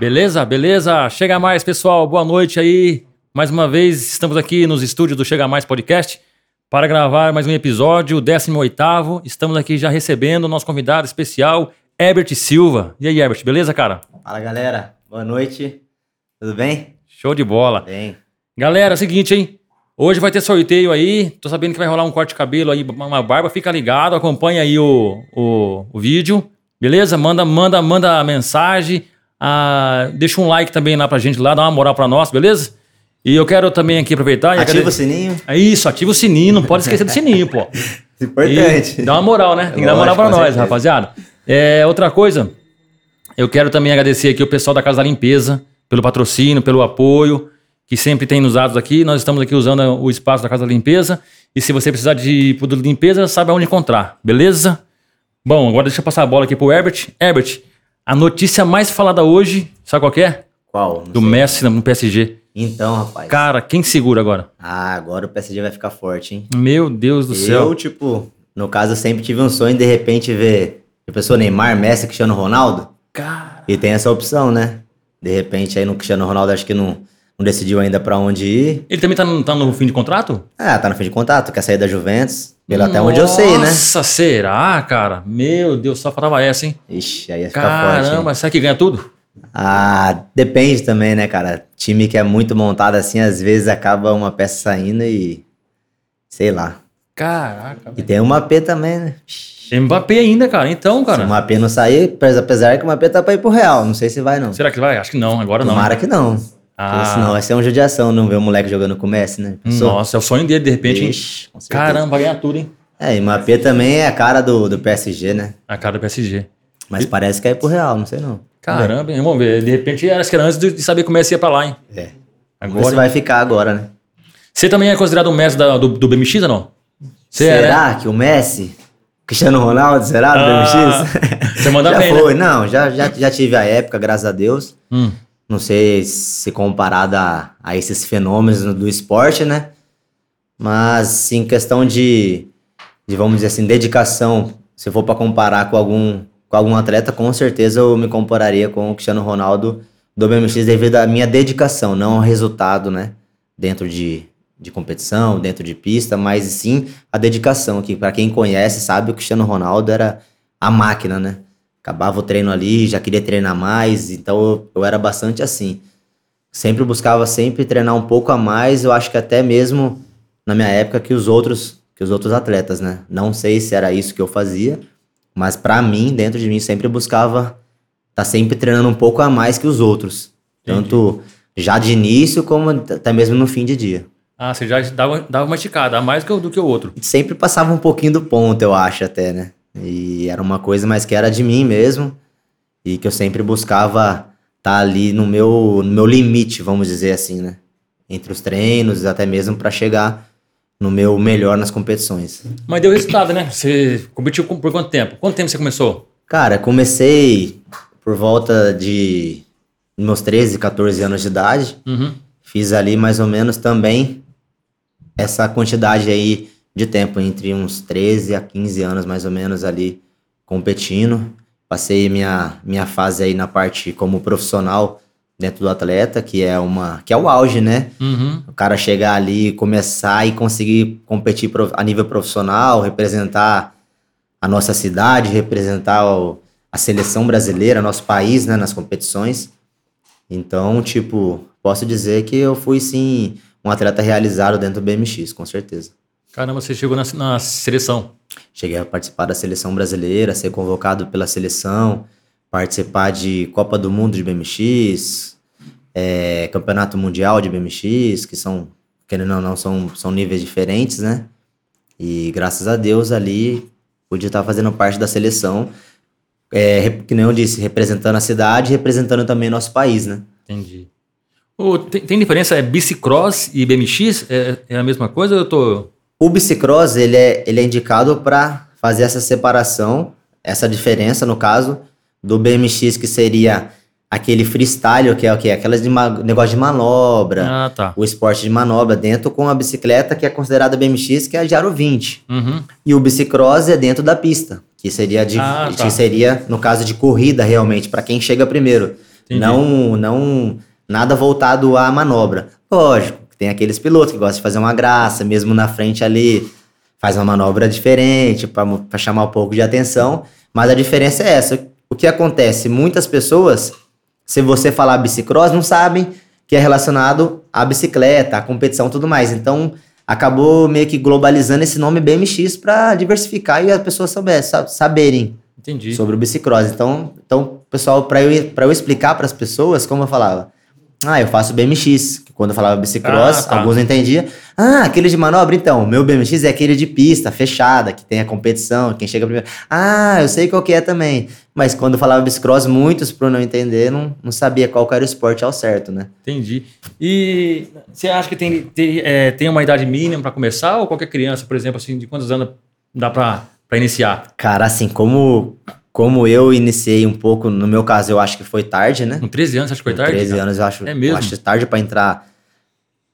Beleza? Beleza? Chega mais, pessoal. Boa noite aí. Mais uma vez, estamos aqui nos estúdios do Chega Mais Podcast para gravar mais um episódio, o 18º. Estamos aqui já recebendo o nosso convidado especial, Herbert Silva. E aí, Herbert, beleza, cara? Fala, galera. Boa noite. Tudo bem? Show de bola. Bem. Galera, é o seguinte, hein? Hoje vai ter sorteio aí. Tô sabendo que vai rolar um corte de cabelo aí, uma barba. Fica ligado, acompanha aí o, o, o vídeo. Beleza? Manda, manda, manda a mensagem. Ah, deixa um like também lá pra gente lá, dá uma moral pra nós, beleza? E eu quero também aqui aproveitar. e Ativa agrade- o sininho. É isso, ativa o sininho, não pode esquecer do sininho, pô. Importante. E dá uma moral, né? Tem que dar moral Lógico, pra nós, certeza. rapaziada. É, outra coisa, eu quero também agradecer aqui o pessoal da Casa da Limpeza pelo patrocínio, pelo apoio que sempre tem nos dados aqui. Nós estamos aqui usando o espaço da Casa da Limpeza. E se você precisar de produto de limpeza, sabe aonde encontrar, beleza? Bom, agora deixa eu passar a bola aqui pro Herbert. Herbert, a notícia mais falada hoje, sabe qual é? Qual? Não Do sei. Messi no PSG. Então, rapaz. Cara, quem segura agora? Ah, agora o PSG vai ficar forte, hein? Meu Deus do eu, céu. tipo, no caso, eu sempre tive um sonho de repente ver a pessoa Neymar, Messi, Cristiano Ronaldo. Cara, E tem essa opção, né? De repente, aí no Cristiano Ronaldo, acho que não, não decidiu ainda pra onde ir. ele também tá no, tá no fim de contrato? Ah, tá no fim de contato, quer sair da Juventus. Pelo até onde eu sei, né? Nossa, será, cara? Meu Deus, só faltava essa, hein? Ixi, aí ia ficar forte. hein? Caramba, será que ganha tudo? Ah, depende também, né, cara? Time que é muito montado assim, às vezes acaba uma peça saindo e. Sei lá. Caraca. E tem o Mapê também, né? Tem Mbappé ainda, cara. Então, Se o cara. Mapê não sair, apes- apesar que o Mapê tá pra ir pro Real, não sei se vai não. Será que vai? Acho que não, agora não. Tomara que não. Senão Ah, vai ser uma judiação não ver o moleque jogando com o Messi, né? Nossa, é o sonho dele, de repente. Ixi. Caramba, vai ganhar tudo, hein? É, e o Mapê também é a cara do, do PSG, né? A cara do PSG. Mas parece que é pro Real, não sei não. Caramba, hein? vamos ver. De repente era era antes de saber como é que ia pra lá, hein? É. Agora. vai ficar agora, né? Você também é considerado um mestre da- do, do BMX ou não? Você é, né? será que o Messi, Cristiano Ronaldo, será do Ah, BMX? você manda já bem, né? foi, não, já, já, já tive a época, graças a Deus. Hum. Não sei se comparado a, a esses fenômenos do esporte, né? Mas em questão de, de, vamos dizer assim, dedicação, se for para comparar com algum, com algum atleta, com certeza eu me compararia com o Cristiano Ronaldo do BMX devido à minha dedicação, não ao resultado, né? Dentro de, de competição, dentro de pista, mas sim a dedicação, que para quem conhece sabe o Cristiano Ronaldo era a máquina, né? Acabava o treino ali, já queria treinar mais, então eu, eu era bastante assim. Sempre buscava sempre treinar um pouco a mais, eu acho que até mesmo na minha época que os outros, que os outros atletas, né? Não sei se era isso que eu fazia, mas pra mim, dentro de mim, sempre buscava tá sempre treinando um pouco a mais que os outros. Tanto já de início como até mesmo no fim de dia. Ah, você já dava, dava uma esticada, a mais do que o outro. sempre passava um pouquinho do ponto, eu acho até, né? E era uma coisa mais que era de mim mesmo e que eu sempre buscava estar ali no meu, no meu limite, vamos dizer assim, né? Entre os treinos, até mesmo para chegar no meu melhor nas competições. Mas deu resultado, né? Você competiu com- por quanto tempo? Quanto tempo você começou? Cara, comecei por volta de meus 13, 14 anos de idade. Uhum. Fiz ali mais ou menos também essa quantidade aí de tempo, entre uns 13 a 15 anos mais ou menos ali competindo. Passei minha, minha fase aí na parte como profissional dentro do atleta, que é uma que é o auge, né? Uhum. O cara chegar ali, começar e conseguir competir a nível profissional, representar a nossa cidade, representar o- a seleção brasileira, nosso país, né, nas competições. Então, tipo, posso dizer que eu fui sim um atleta realizado dentro do BMX, com certeza. Caramba, você chegou na, na seleção. Cheguei a participar da seleção brasileira, ser convocado pela seleção, participar de Copa do Mundo de BMX, é, Campeonato Mundial de BMX, que são, querendo ou não, são, são níveis diferentes, né? E graças a Deus ali pude estar fazendo parte da seleção, é, que nem eu disse, representando a cidade e representando também nosso país, né? Entendi. Ô, tem, tem diferença? É bicicross e BMX? É, é a mesma coisa ou eu tô. O bicicross, ele é, ele é indicado para fazer essa separação, essa diferença, no caso, do BMX, que seria aquele freestyle, que é o quê? Aquelas de negócio de manobra, Ah, tá. o esporte de manobra dentro com a bicicleta, que é considerada BMX, que é a de aro 20. Uhum. E o bicicross é dentro da pista, que seria, de, Ah, tá. que seria no caso de corrida realmente, para quem chega primeiro. Entendi. Não, não nada voltado à manobra. Lógico, tem aqueles pilotos que gostam de fazer uma graça, mesmo na frente ali, faz uma manobra diferente para chamar um pouco de atenção, mas a diferença é essa. O que acontece? Muitas pessoas, se você falar bicicross, não sabem que é relacionado à bicicleta, à competição e tudo mais. Então, acabou meio que globalizando esse nome BMX para diversificar e as pessoas saberem Entendi. sobre o bicicross. Então, então pessoal, para eu, pra eu explicar para as pessoas, como eu falava, ah, eu faço BMX. Quando eu falava bicicross, Ah, tá. alguns não entendiam. Ah, aquele de manobra, então. Meu BMX é aquele de pista, fechada, que tem a competição, quem chega primeiro. Ah, eu sei qual que é também. Mas quando eu falava bicicross, muitos, por não entender, não, não sabia qual era o esporte ao certo, né? Entendi. E você acha que tem, tem, é, tem uma idade mínima para começar ou qualquer criança, por exemplo, assim, de quantos anos dá para iniciar? Cara, assim, como, como eu iniciei um pouco, no meu caso, eu acho que foi tarde, né? Com 13 anos, acho que foi Com tarde? 13 cara? anos, eu acho, É mesmo? eu acho tarde pra entrar.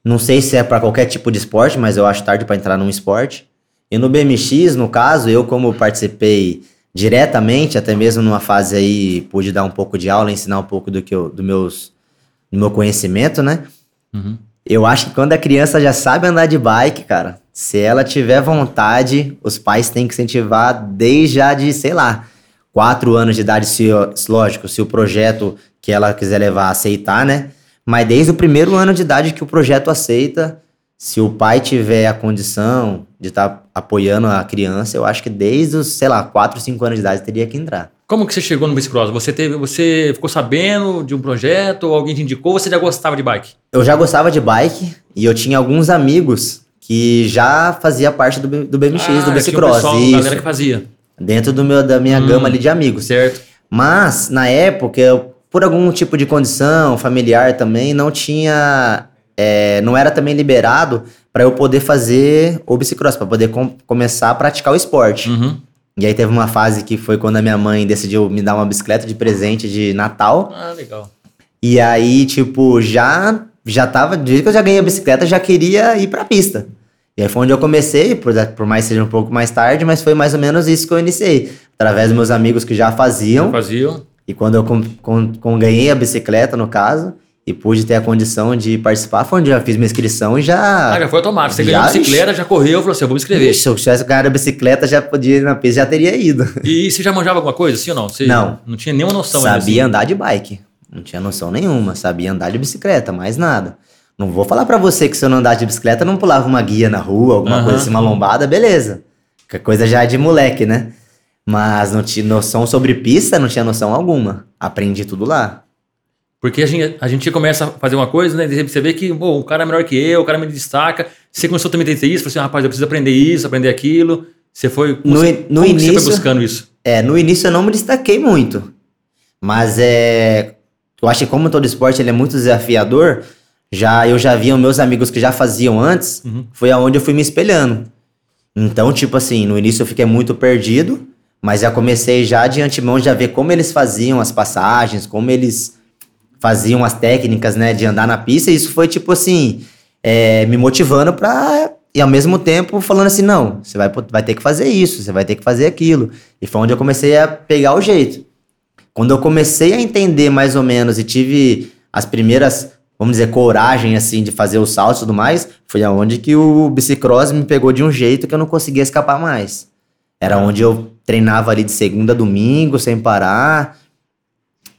Não sei se é pra qualquer tipo de esporte, mas eu acho tarde pra entrar num esporte. E no BMX, no caso, eu como participei diretamente, até mesmo numa fase aí, pude dar um pouco de aula, ensinar um pouco do que eu, do meus, do meu conhecimento, né? Uhum. Eu acho que quando a criança já sabe andar de bike, cara, se ela tiver vontade, os pais têm que incentivar desde já de, sei lá, quatro anos de idade, se, lógico, se o projeto que ela quiser levar aceitar, né? Mas desde o primeiro ano de idade que o projeto aceita, se o pai tiver a condição de estar apoiando a criança, eu acho que desde os, sei lá, quatro, cinco anos de idade teria que entrar. Como que você chegou no bicicross? Você teve, você ficou sabendo de um projeto, ou alguém te indicou, ou você já gostava de bike? Eu já gostava de bike e eu tinha alguns amigos que já fazia parte do, do BMX, do Ah, um bicicross. pessoal, isso. galera que fazia. Dentro do meu, da minha Hum. gama ali de amigos. Certo. Mas, na época, eu, por algum tipo de condição familiar também, não tinha. é, não era também liberado para eu poder fazer o bicicross, para poder com- começar a praticar o esporte. Uhum. E aí teve uma fase que foi quando a minha mãe decidiu me dar uma bicicleta de presente de Natal. Ah, legal. E aí, tipo, já já tava, desde que eu já ganhei a bicicleta, já queria ir pra pista. E aí foi onde eu comecei, por, por mais que seja um pouco mais tarde, mas foi mais ou menos isso que eu iniciei. Através dos meus amigos que já faziam. Faziam. E quando eu com, com, com- ganhei a bicicleta, no caso, e pude ter a condição de participar, foi onde eu já fiz minha inscrição e já. Ah, já foi automático. Você Já, ganhou a bicicleta, já correu, falou assim, eu vou me inscrever. Ixi, se eu tivesse ganhado a bicicleta, já podia ir na pista, já teria ido. E você já manjava alguma coisa, sim ou não? Você Não. Não tinha nenhuma noção sabia assim? andar de bike. Não tinha noção nenhuma. Sabia andar de bicicleta, mais nada. Não vou falar pra você que se eu não andasse de bicicleta, não pulava uma guia na rua, alguma Aham. coisa assim, uma lombada, beleza. Que coisa já é de moleque, né? Mas não tinha noção sobre pista, não tinha noção alguma. Aprendi tudo lá. Porque a gente, a gente começa a fazer uma coisa, né? Você vê que o cara é melhor que eu, o cara me destaca. Você começou também a ter isso, falou assim, rapaz, eu preciso aprender isso, aprender aquilo. Você foi. No você, no que você início- foi buscando isso? É, no início eu não me destaquei muito. Mas é. Eu acho que como todo esporte ele é muito desafiador, já eu já via meus amigos que já faziam antes, Uhum. foi aonde eu fui me espelhando. Então, tipo assim, no início eu fiquei muito perdido, mas já comecei já de antemão já ver como eles faziam as passagens, como eles faziam as técnicas, né, de andar na pista, e isso foi tipo assim, é, me motivando pra. E ao mesmo tempo falando assim, não, você vai, vai ter que fazer isso, você vai ter que fazer aquilo. E foi onde eu comecei a pegar o jeito. Quando eu comecei a entender mais ou menos e tive as primeiras, vamos dizer, coragem assim de fazer os saltos e tudo mais, foi aonde que o bicicross me pegou de um jeito que eu não conseguia escapar mais. Era onde eu treinava ali de segunda a domingo, sem parar.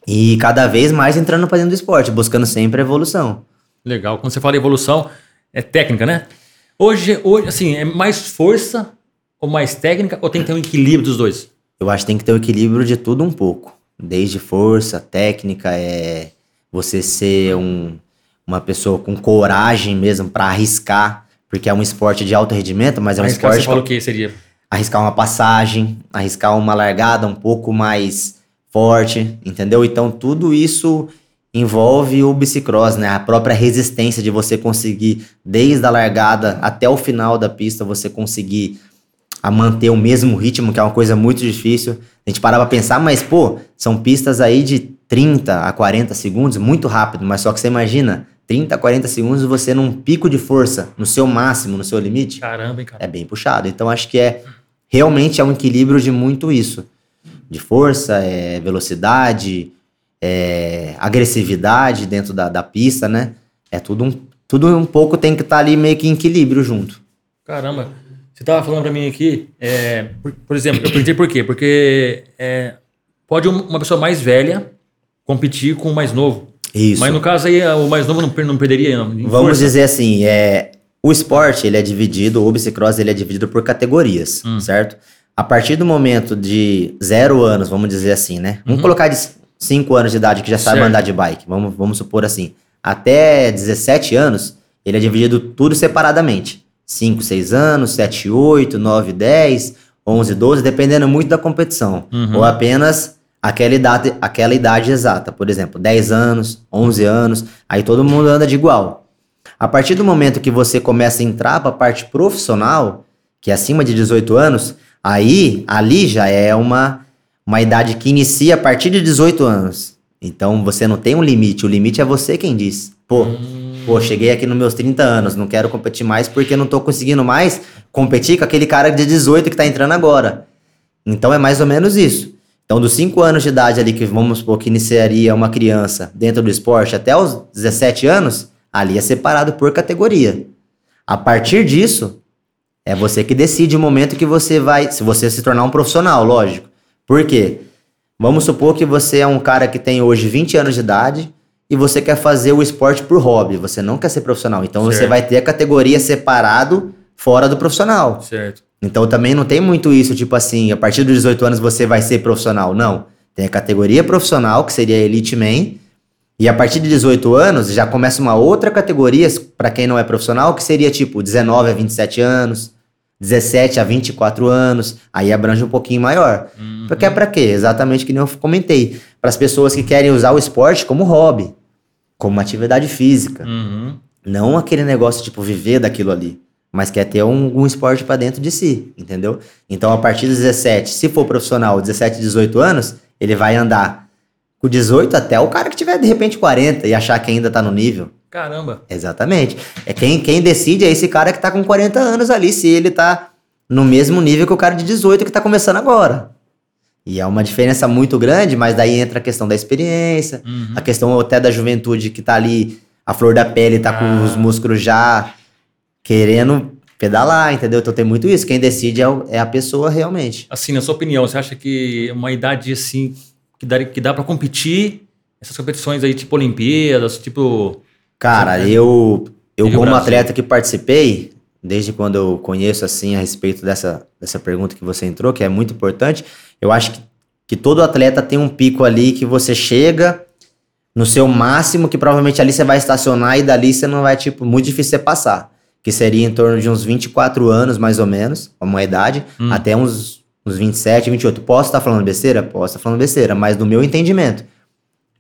E cada vez mais entrando pra dentro do esporte, buscando sempre a evolução. Legal. Quando você fala evolução, é técnica, né? Hoje, hoje, assim, é mais força ou mais técnica ou tem que ter um equilíbrio dos dois? Eu acho que tem que ter o equilíbrio de tudo um pouco. Desde força, técnica, é você ser um, uma pessoa com coragem mesmo pra arriscar, porque é um esporte de alto rendimento, mas é um cara, esporte você falou que seria. Arriscar uma passagem, arriscar uma largada um pouco mais forte, entendeu? Então tudo isso envolve o bicicross, né? A própria resistência de você conseguir desde a largada até o final da pista você conseguir a manter o mesmo ritmo, que é uma coisa muito difícil. A gente parava pra pensar, mas pô, são pistas aí de 30 a 40 segundos, muito rápido, mas só que você imagina, 30 a 40 segundos você num pico de força, no seu máximo, no seu limite Caramba, hein, cara. é bem puxado. Então acho que é realmente é um equilíbrio de muito isso. De força, é velocidade, é, agressividade dentro da, da pista, né? É tudo um, tudo um pouco tem que estar tá ali meio que em equilíbrio junto. Caramba, você tava falando para mim aqui, é, por, por, exemplo, eu perguntei por quê? Porque é, pode uma pessoa mais velha competir com o mais novo. Isso. Mas no caso aí, o mais novo não, não perderia, não. Vamos força. dizer assim, é, o esporte ele é dividido, o bicicross ele é dividido por categorias, hum. certo? A partir do momento de zero anos, vamos dizer assim, né? Vamos uhum. colocar de 5 anos de idade que já sabe certo. andar de bike, vamos, vamos supor assim. Até 17 anos, ele é dividido tudo separadamente. 5, 6 anos, 7, 8, 9, 10, 11, 12, dependendo muito da competição. Uhum. Ou apenas aquela idade, aquela idade exata. Por exemplo, 10 anos, 11 anos, aí todo mundo anda de igual. A partir do momento que você começa a entrar para a parte profissional, que é acima de 18 anos, Aí, ali já é uma, uma idade que inicia a partir de 18 anos. Então você não tem um limite, o limite é você quem diz. Pô, pô, cheguei aqui nos meus 30 anos, não quero competir mais porque não tô conseguindo mais competir com aquele cara de 18 que tá entrando agora. Então é mais ou menos isso. Então, dos 5 anos de idade ali, que vamos supor que iniciaria uma criança dentro do esporte até os 17 anos, ali é separado por categoria. A partir disso, é você que decide o momento que você vai, se você se tornar um profissional, lógico. Por quê? Vamos supor que você é um cara que tem hoje 20 anos de idade e você quer fazer o esporte por hobby, você não quer ser profissional. Então certo. você vai ter a categoria separado fora do profissional. Certo. Então também não tem muito isso, tipo assim, a partir dos 18 anos você vai ser profissional. Não. Tem a categoria profissional, que seria Elite Man, e a partir de 18 anos já começa uma outra categoria para quem não é profissional, que seria tipo 19 a 27 anos, 17 a 24 anos, aí abrange um pouquinho maior. Uhum. Porque é para quê? Exatamente que nem eu comentei. Para as pessoas que querem usar o esporte como hobby, como uma atividade física. Uhum. Não aquele negócio tipo viver daquilo ali, mas quer ter um, um esporte para dentro de si, entendeu? Então a partir dos 17, se for profissional, 17, 18 anos, ele vai andar com 18 até o cara que tiver de repente 40 e achar que ainda tá no nível. Caramba. Exatamente. É quem, quem decide é esse cara que tá com 40 anos ali, se ele tá no mesmo nível que o cara de 18 que tá começando agora. E é uma diferença muito grande, mas daí entra a questão da experiência, uhum. a questão até da juventude que tá ali, a flor da pele tá ah. com os músculos já querendo pedalar, entendeu? Então tem muito isso. Quem decide é, é a pessoa realmente. Assim, na sua opinião, você acha que uma idade assim que dá, que dá para competir essas competições aí, tipo Olimpíadas, tipo Cara, eu, eu como atleta que participei, desde quando eu conheço assim a respeito dessa, dessa pergunta que você entrou, que é muito importante, eu acho que, que todo atleta tem um pico ali que você chega no seu máximo, que provavelmente ali você vai estacionar e dali você não vai, tipo, muito difícil você passar. Que seria em torno de uns 24 anos, mais ou menos, uma idade, hum. até uns, uns 27, 28. Posso estar falando besteira? Posso estar falando besteira, mas no meu entendimento.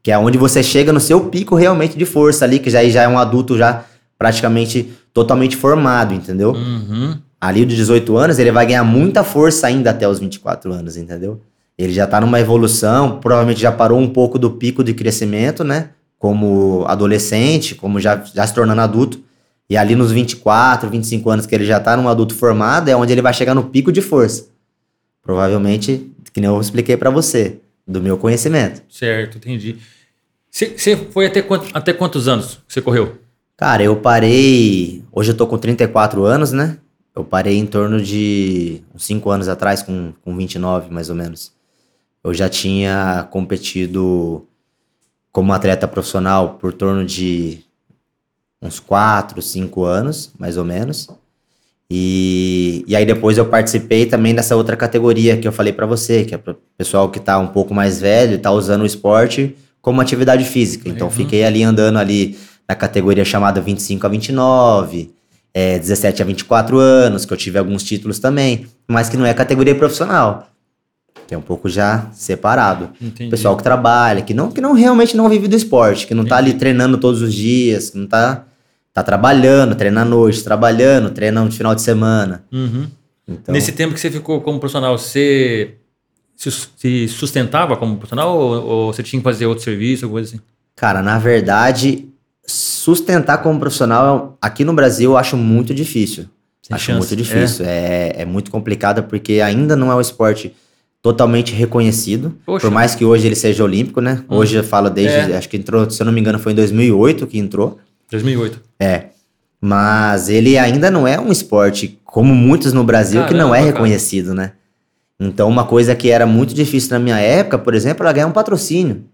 Que é onde você chega no seu pico realmente de força ali, que já, já é um adulto já praticamente totalmente formado, entendeu? Uhum. Ali de 18 anos, ele vai ganhar muita força ainda até os 24 anos, entendeu? Ele já tá numa evolução, provavelmente já parou um pouco do pico de crescimento, né? Como adolescente, como já, já se tornando adulto. E ali nos 24, 25 anos que ele já tá num adulto formado, é onde ele vai chegar no pico de força. Provavelmente, que nem eu expliquei para você do meu conhecimento. Certo, entendi. Você foi até, quanto, até quantos anos que você correu? Cara, eu parei. Hoje eu tô com 34 anos, né? Eu parei em torno de uns 5 anos atrás, com, com 29 mais ou menos. Eu já tinha competido como atleta profissional por torno de uns 4, 5 anos, mais ou menos. E, e aí depois eu participei também dessa outra categoria que eu falei para você, que é o pessoal que tá um pouco mais velho e tá usando o esporte como atividade física. Então uhum. fiquei ali andando ali na categoria chamada 25 a 29, é, 17 a 24 anos, que eu tive alguns títulos também, mas que não é categoria profissional. Que é um pouco já separado. Entendi. Pessoal que trabalha, que não, que não realmente não vive do esporte, que não Entendi. tá ali treinando todos os dias, que não tá tá trabalhando, treina à noite, trabalhando, treina no final de semana. Uhum. Então... Nesse tempo que você ficou como profissional, você se sustentava como profissional ou, ou, você tinha que fazer outro serviço, alguma coisa assim? Cara, na verdade, sustentar como profissional aqui no Brasil eu acho muito difícil. Sem acho chance. muito difícil. É. é. É, muito complicado porque ainda não é um esporte totalmente reconhecido. Poxa. Por mais que hoje ele seja olímpico, né? Hoje eu falo desde, É. acho que entrou, se eu não me engano, foi em 2008 que entrou. 2008. É. Mas ele ainda não é um esporte, como muitos no Brasil, que não é Caramba, cara. reconhecido, né? Então, uma coisa que era muito difícil na minha época, por exemplo, era ganhar um patrocínio.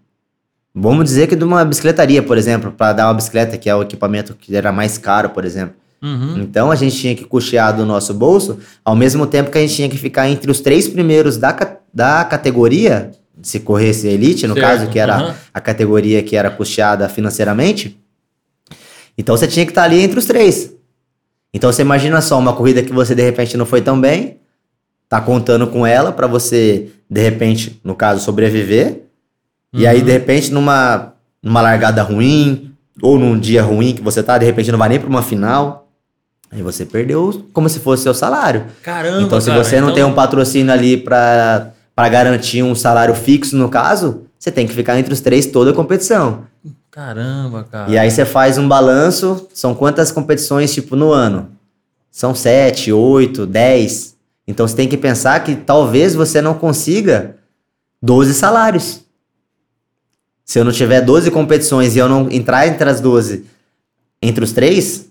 Vamos dizer que de uma bicicletaria, por exemplo, para dar uma bicicleta, que é o equipamento que era mais caro, por exemplo. Uhum. Então, a gente tinha que custear do nosso bolso, ao mesmo tempo que a gente tinha que ficar entre os três primeiros da, da categoria, se corresse elite, no Certo, caso, que era aham. a categoria que era custeada financeiramente. Então você tinha que estar ali entre os três. Então você imagina só uma corrida que você de repente não foi tão bem, tá contando com ela para você de repente, no caso, sobreviver. E aí Uhum. de repente numa numa largada ruim ou num dia ruim que você tá, de repente não vai nem para uma final. Aí você perdeu como se fosse seu salário. Caramba, então se cara, você não então- tem um patrocínio ali para para garantir um salário fixo no caso, você tem que ficar entre os três toda a competição. Caramba, cara. E aí você faz um balanço, são quantas competições, tipo, no ano? São sete, oito, dez. Então você tem que pensar que talvez você não consiga 12 salários. Se eu não tiver 12 competições e eu não entrar entre as 12, entre os três,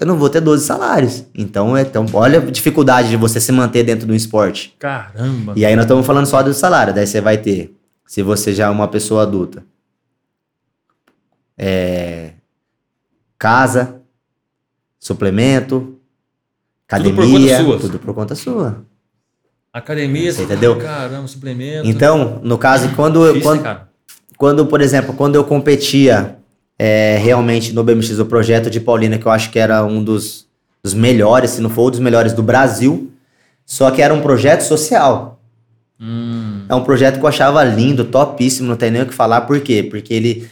eu não vou ter 12 salários. Então, é, então olha a dificuldade de você se manter dentro do esporte. Caramba. E aí nós estamos falando só do salário. Daí você vai ter, se você já é uma pessoa adulta, é, casa, suplemento, Tudo por academia, conta sua. tudo por conta sua. Academia, Você entendeu? Caramba, suplemento. Então, no caso, quando, eu- Difícil, quando, né, quando, por exemplo, quando eu competia é, realmente no BMX, o projeto de Paulina, que eu acho que era um dos, dos melhores, se não for um dos melhores do Brasil, só que era um projeto social. Hum, É um projeto que eu achava lindo, topíssimo, não tem nem o que falar, por quê? Porque ele.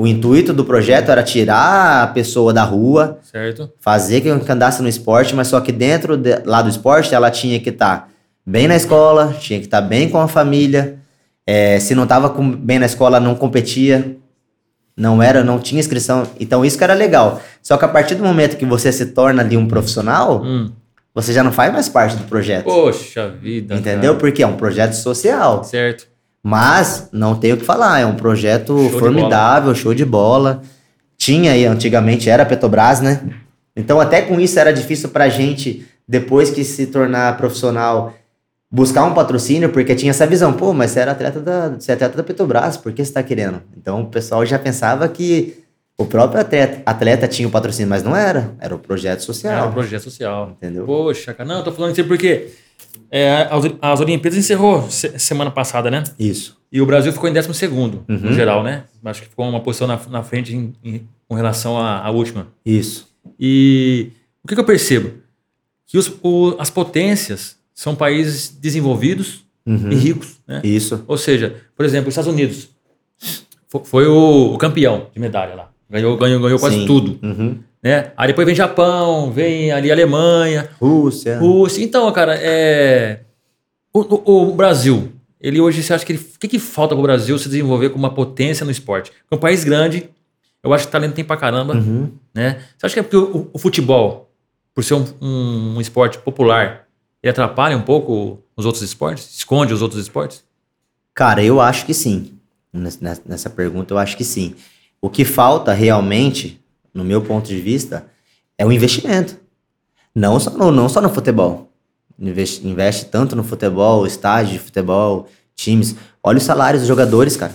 O intuito do projeto era tirar a pessoa da rua, certo. fazer que andasse no esporte, mas só que dentro de- lá do esporte ela tinha que estar bem na escola, tinha que estar bem com a família. É, se não estava bem na escola, não competia, não era, não tinha inscrição. Então isso que era legal. Só que a partir do momento que você se torna ali um profissional, Hum. você já não faz mais parte do projeto. Poxa vida. entendeu? cara. Porque é um projeto social. Certo. Mas não tem o que falar, é um projeto Show formidável, show de bola. Tinha aí, antigamente era a Petrobras, né? Então até com isso era difícil pra gente, depois que se tornar profissional, buscar um patrocínio, porque tinha essa visão, pô, mas você era atleta da, você é atleta da Petrobras, por que você tá querendo? Então o pessoal já pensava que o próprio atleta, atleta tinha o patrocínio, mas não era, era o projeto Era social, um projeto social. entendeu? Poxa, cara. Não, eu tô falando isso porque é, as, as Olimpíadas encerrou se- semana passada, né? Isso. E o Brasil ficou em 12 segundo, no Uhum. geral, né? Acho que ficou uma posição na, na frente em- em- com relação à, à última. Isso. E o que, que eu percebo? Que os, o- as potências são países desenvolvidos Uhum. e ricos, né? Isso. Ou seja, por exemplo, os Estados Unidos fo- foi o, o campeão de medalha lá. Ganhou, ganhou, ganhou quase Sim. tudo. Uhum. Né? Aí depois vem Japão, vem ali Alemanha, Rússia. Rússia. Então, cara, é... o, o- o Brasil, ele hoje, você acha que ele... o que, que falta pro Brasil se desenvolver como uma potência no esporte? É um país grande, eu acho que talento tem pra caramba, Uhum. né? Você acha que é porque o, o futebol, por ser um, um- um esporte popular, ele atrapalha um pouco os outros esportes? Esconde os outros esportes? Cara, eu acho que sim. Nes- nes- Nessa pergunta, eu acho que sim. O que falta realmente, no meu ponto de vista, é o investimento. Não só no, não só no futebol. Investe, investe tanto no futebol, estágio de futebol, times. Olha os salários dos jogadores, cara.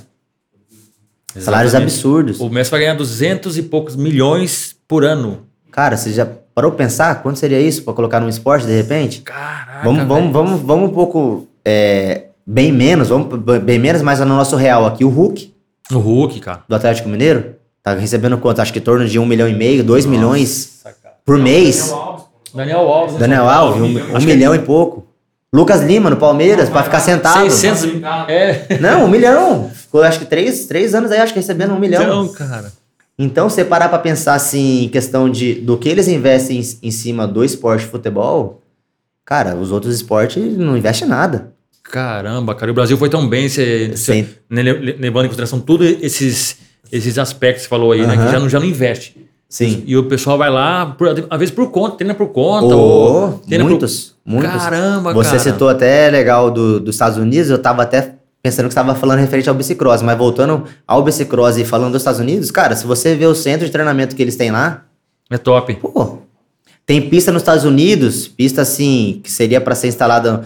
Salários Exatamente. absurdos. O Messi vai ganhar 200 e poucos milhões por ano. Cara, você já parou pensar quanto seria isso pra colocar num esporte de repente? Caraca, Vamos, vamos, vamos, vamos um pouco é, bem menos, vamos bem menos, mas no nosso real aqui, o Hulk. O Hulk, cara. do Atlético Mineiro tá recebendo quanto? Acho que em torno de um milhão e meio, dois milhões Nossa, cara. por mês. Daniel Alves. né? Daniel Alves, um, um milhão e pouco. Lucas Lima no Palmeiras, pra ficar sentado. 600. É. Não, um milhão. Ficou acho que três, três anos aí, acho que recebendo um milhão. Então, cara. Então, você parar pra pensar assim, em questão de do que eles investem em, em cima do esporte de futebol, cara, os outros esportes não investem nada. Caramba, cara. E o Brasil foi tão bem, você, né, le- levando em consideração todos esses, esses aspectos que você falou aí, né? Que já não, já não investe. Sim. E o pessoal vai lá, por, às vezes por conta, treina por conta. Oh, ou treina muitos, muitos. Caramba, Você cara. citou até legal do, dos Estados Unidos, eu tava até pensando que você estava falando referente ao bicicross, mas voltando ao bicicross e falando dos Estados Unidos, cara, se você vê o centro de treinamento que eles têm lá, É top. pô, tem pista nos Estados Unidos, pista assim, que seria para ser instalada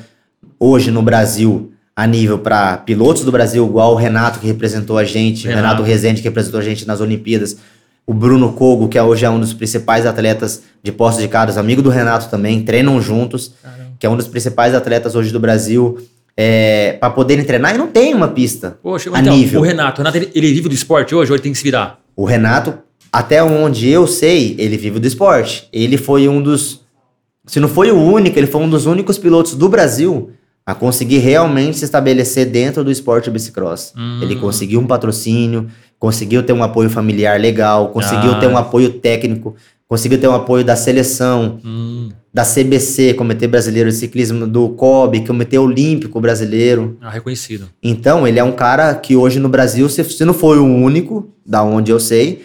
hoje no Brasil, a nível para pilotos do Brasil, igual o Renato que representou a gente, o Renato. Renato Rezende que representou a gente nas Olimpíadas, o Bruno Kogo, que hoje é um dos principais atletas de Poços de Caldas, amigo do Renato também, treinam juntos, que é um dos principais atletas hoje do Brasil, é, para poderem treinar e não tem uma pista Poxa, a então, nível. o Renato, o Renato ele, ele vive do esporte hoje ou ele tem que se virar? O Renato, até onde eu sei, ele vive do esporte. Ele foi um dos. Se não foi o único, ele foi um dos únicos pilotos do Brasil a conseguir realmente se estabelecer dentro do esporte bicicross. Hum. Ele conseguiu um patrocínio, conseguiu ter um apoio familiar legal, conseguiu Ah. ter um apoio técnico, conseguiu ter um apoio da seleção, Hum, da CBC, Comitê Brasileiro de Ciclismo, do COB, Comitê Olímpico Brasileiro. ah, reconhecido. Então, ele é um cara que hoje no Brasil, se, se não foi o único, da onde eu sei,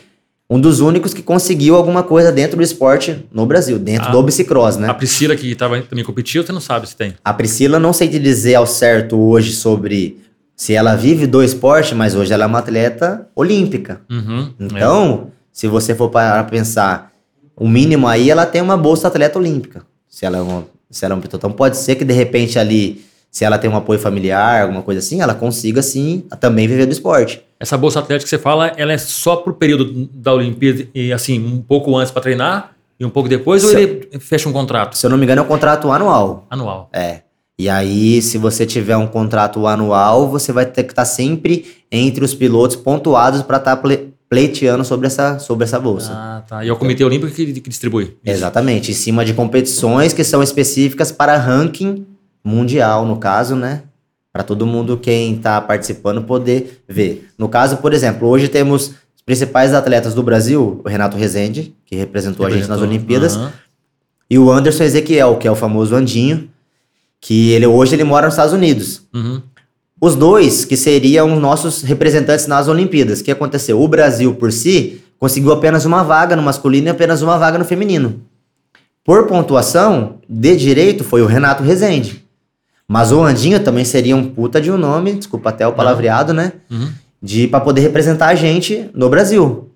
um dos únicos que conseguiu alguma coisa dentro do esporte no Brasil, dentro Ah. do bicicross, né? A Priscila, que tava, também competiu, você não sabe se tem. A Priscila, não sei te dizer ao certo hoje sobre se ela vive do esporte, mas hoje ela é uma atleta olímpica. Uhum, Então, se você for para pensar, o mínimo aí, ela tem uma bolsa atleta olímpica. Se ela é uma, se ela é uma então pode ser que de repente ali, se ela tem um apoio familiar, alguma coisa assim, ela consiga sim também viver do esporte. Essa bolsa atlética que você fala, ela é só pro período da Olimpíada e assim, um pouco antes para treinar e um pouco depois, ou Se- ele fecha um contrato Se eu não me engano, é um contrato anual. anual? É. E aí, se você tiver um contrato anual, você vai ter que estar sempre entre os pilotos pontuados para estar ple pleiteando sobre essa, sobre essa bolsa. Ah, tá. E é o Comitê Olímpico que, que distribui. Isso. Exatamente, em cima de competições que são específicas para ranking mundial, no caso, né? Para todo mundo quem está participando poder ver. No caso, por exemplo, hoje temos os principais atletas do Brasil, o Renato Rezende, que representou, a gente nas Representou. Olimpíadas, Aham. e o Anderson Ezequiel, que é o famoso Andinho, que ele hoje ele mora nos Estados Unidos. Uhum. Os dois que seriam os nossos representantes nas Olimpíadas. O que aconteceu? O Brasil, por si, conseguiu apenas uma vaga no masculino e apenas uma vaga no feminino. Por pontuação, de direito, foi o Renato Rezende. Mas o Andinho também seria um puta de um nome, desculpa até o palavreado, né? Uhum. De para poder representar a gente no Brasil.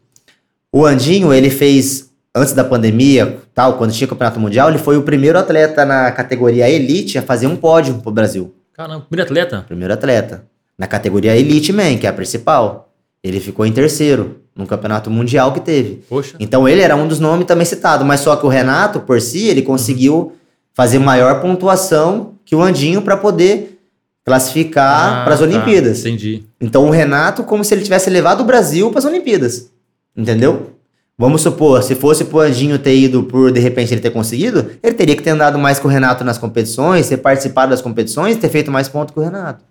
O Andinho, ele fez antes da pandemia, tal, quando tinha campeonato mundial, ele foi o primeiro atleta na categoria elite a fazer um pódio pro Brasil. Caramba, primeiro atleta? Primeiro atleta. Na categoria Elite Man, que é a principal. Ele ficou em terceiro no campeonato mundial que teve. Poxa. Então ele era um dos nomes também citado, mas só que o Renato, por si, ele conseguiu fazer maior pontuação que o Andinho para poder classificar Ah, para as tá. Olimpíadas. Entendi. Então o Renato, como se ele tivesse levado o Brasil para as Olimpíadas. Entendeu? Vamos supor, se fosse pro Anjinho ter ido por, de repente, ele ter conseguido, ele teria que ter andado mais com o Renato nas competições, ter participado das competições, ter feito mais pontos que o Renato.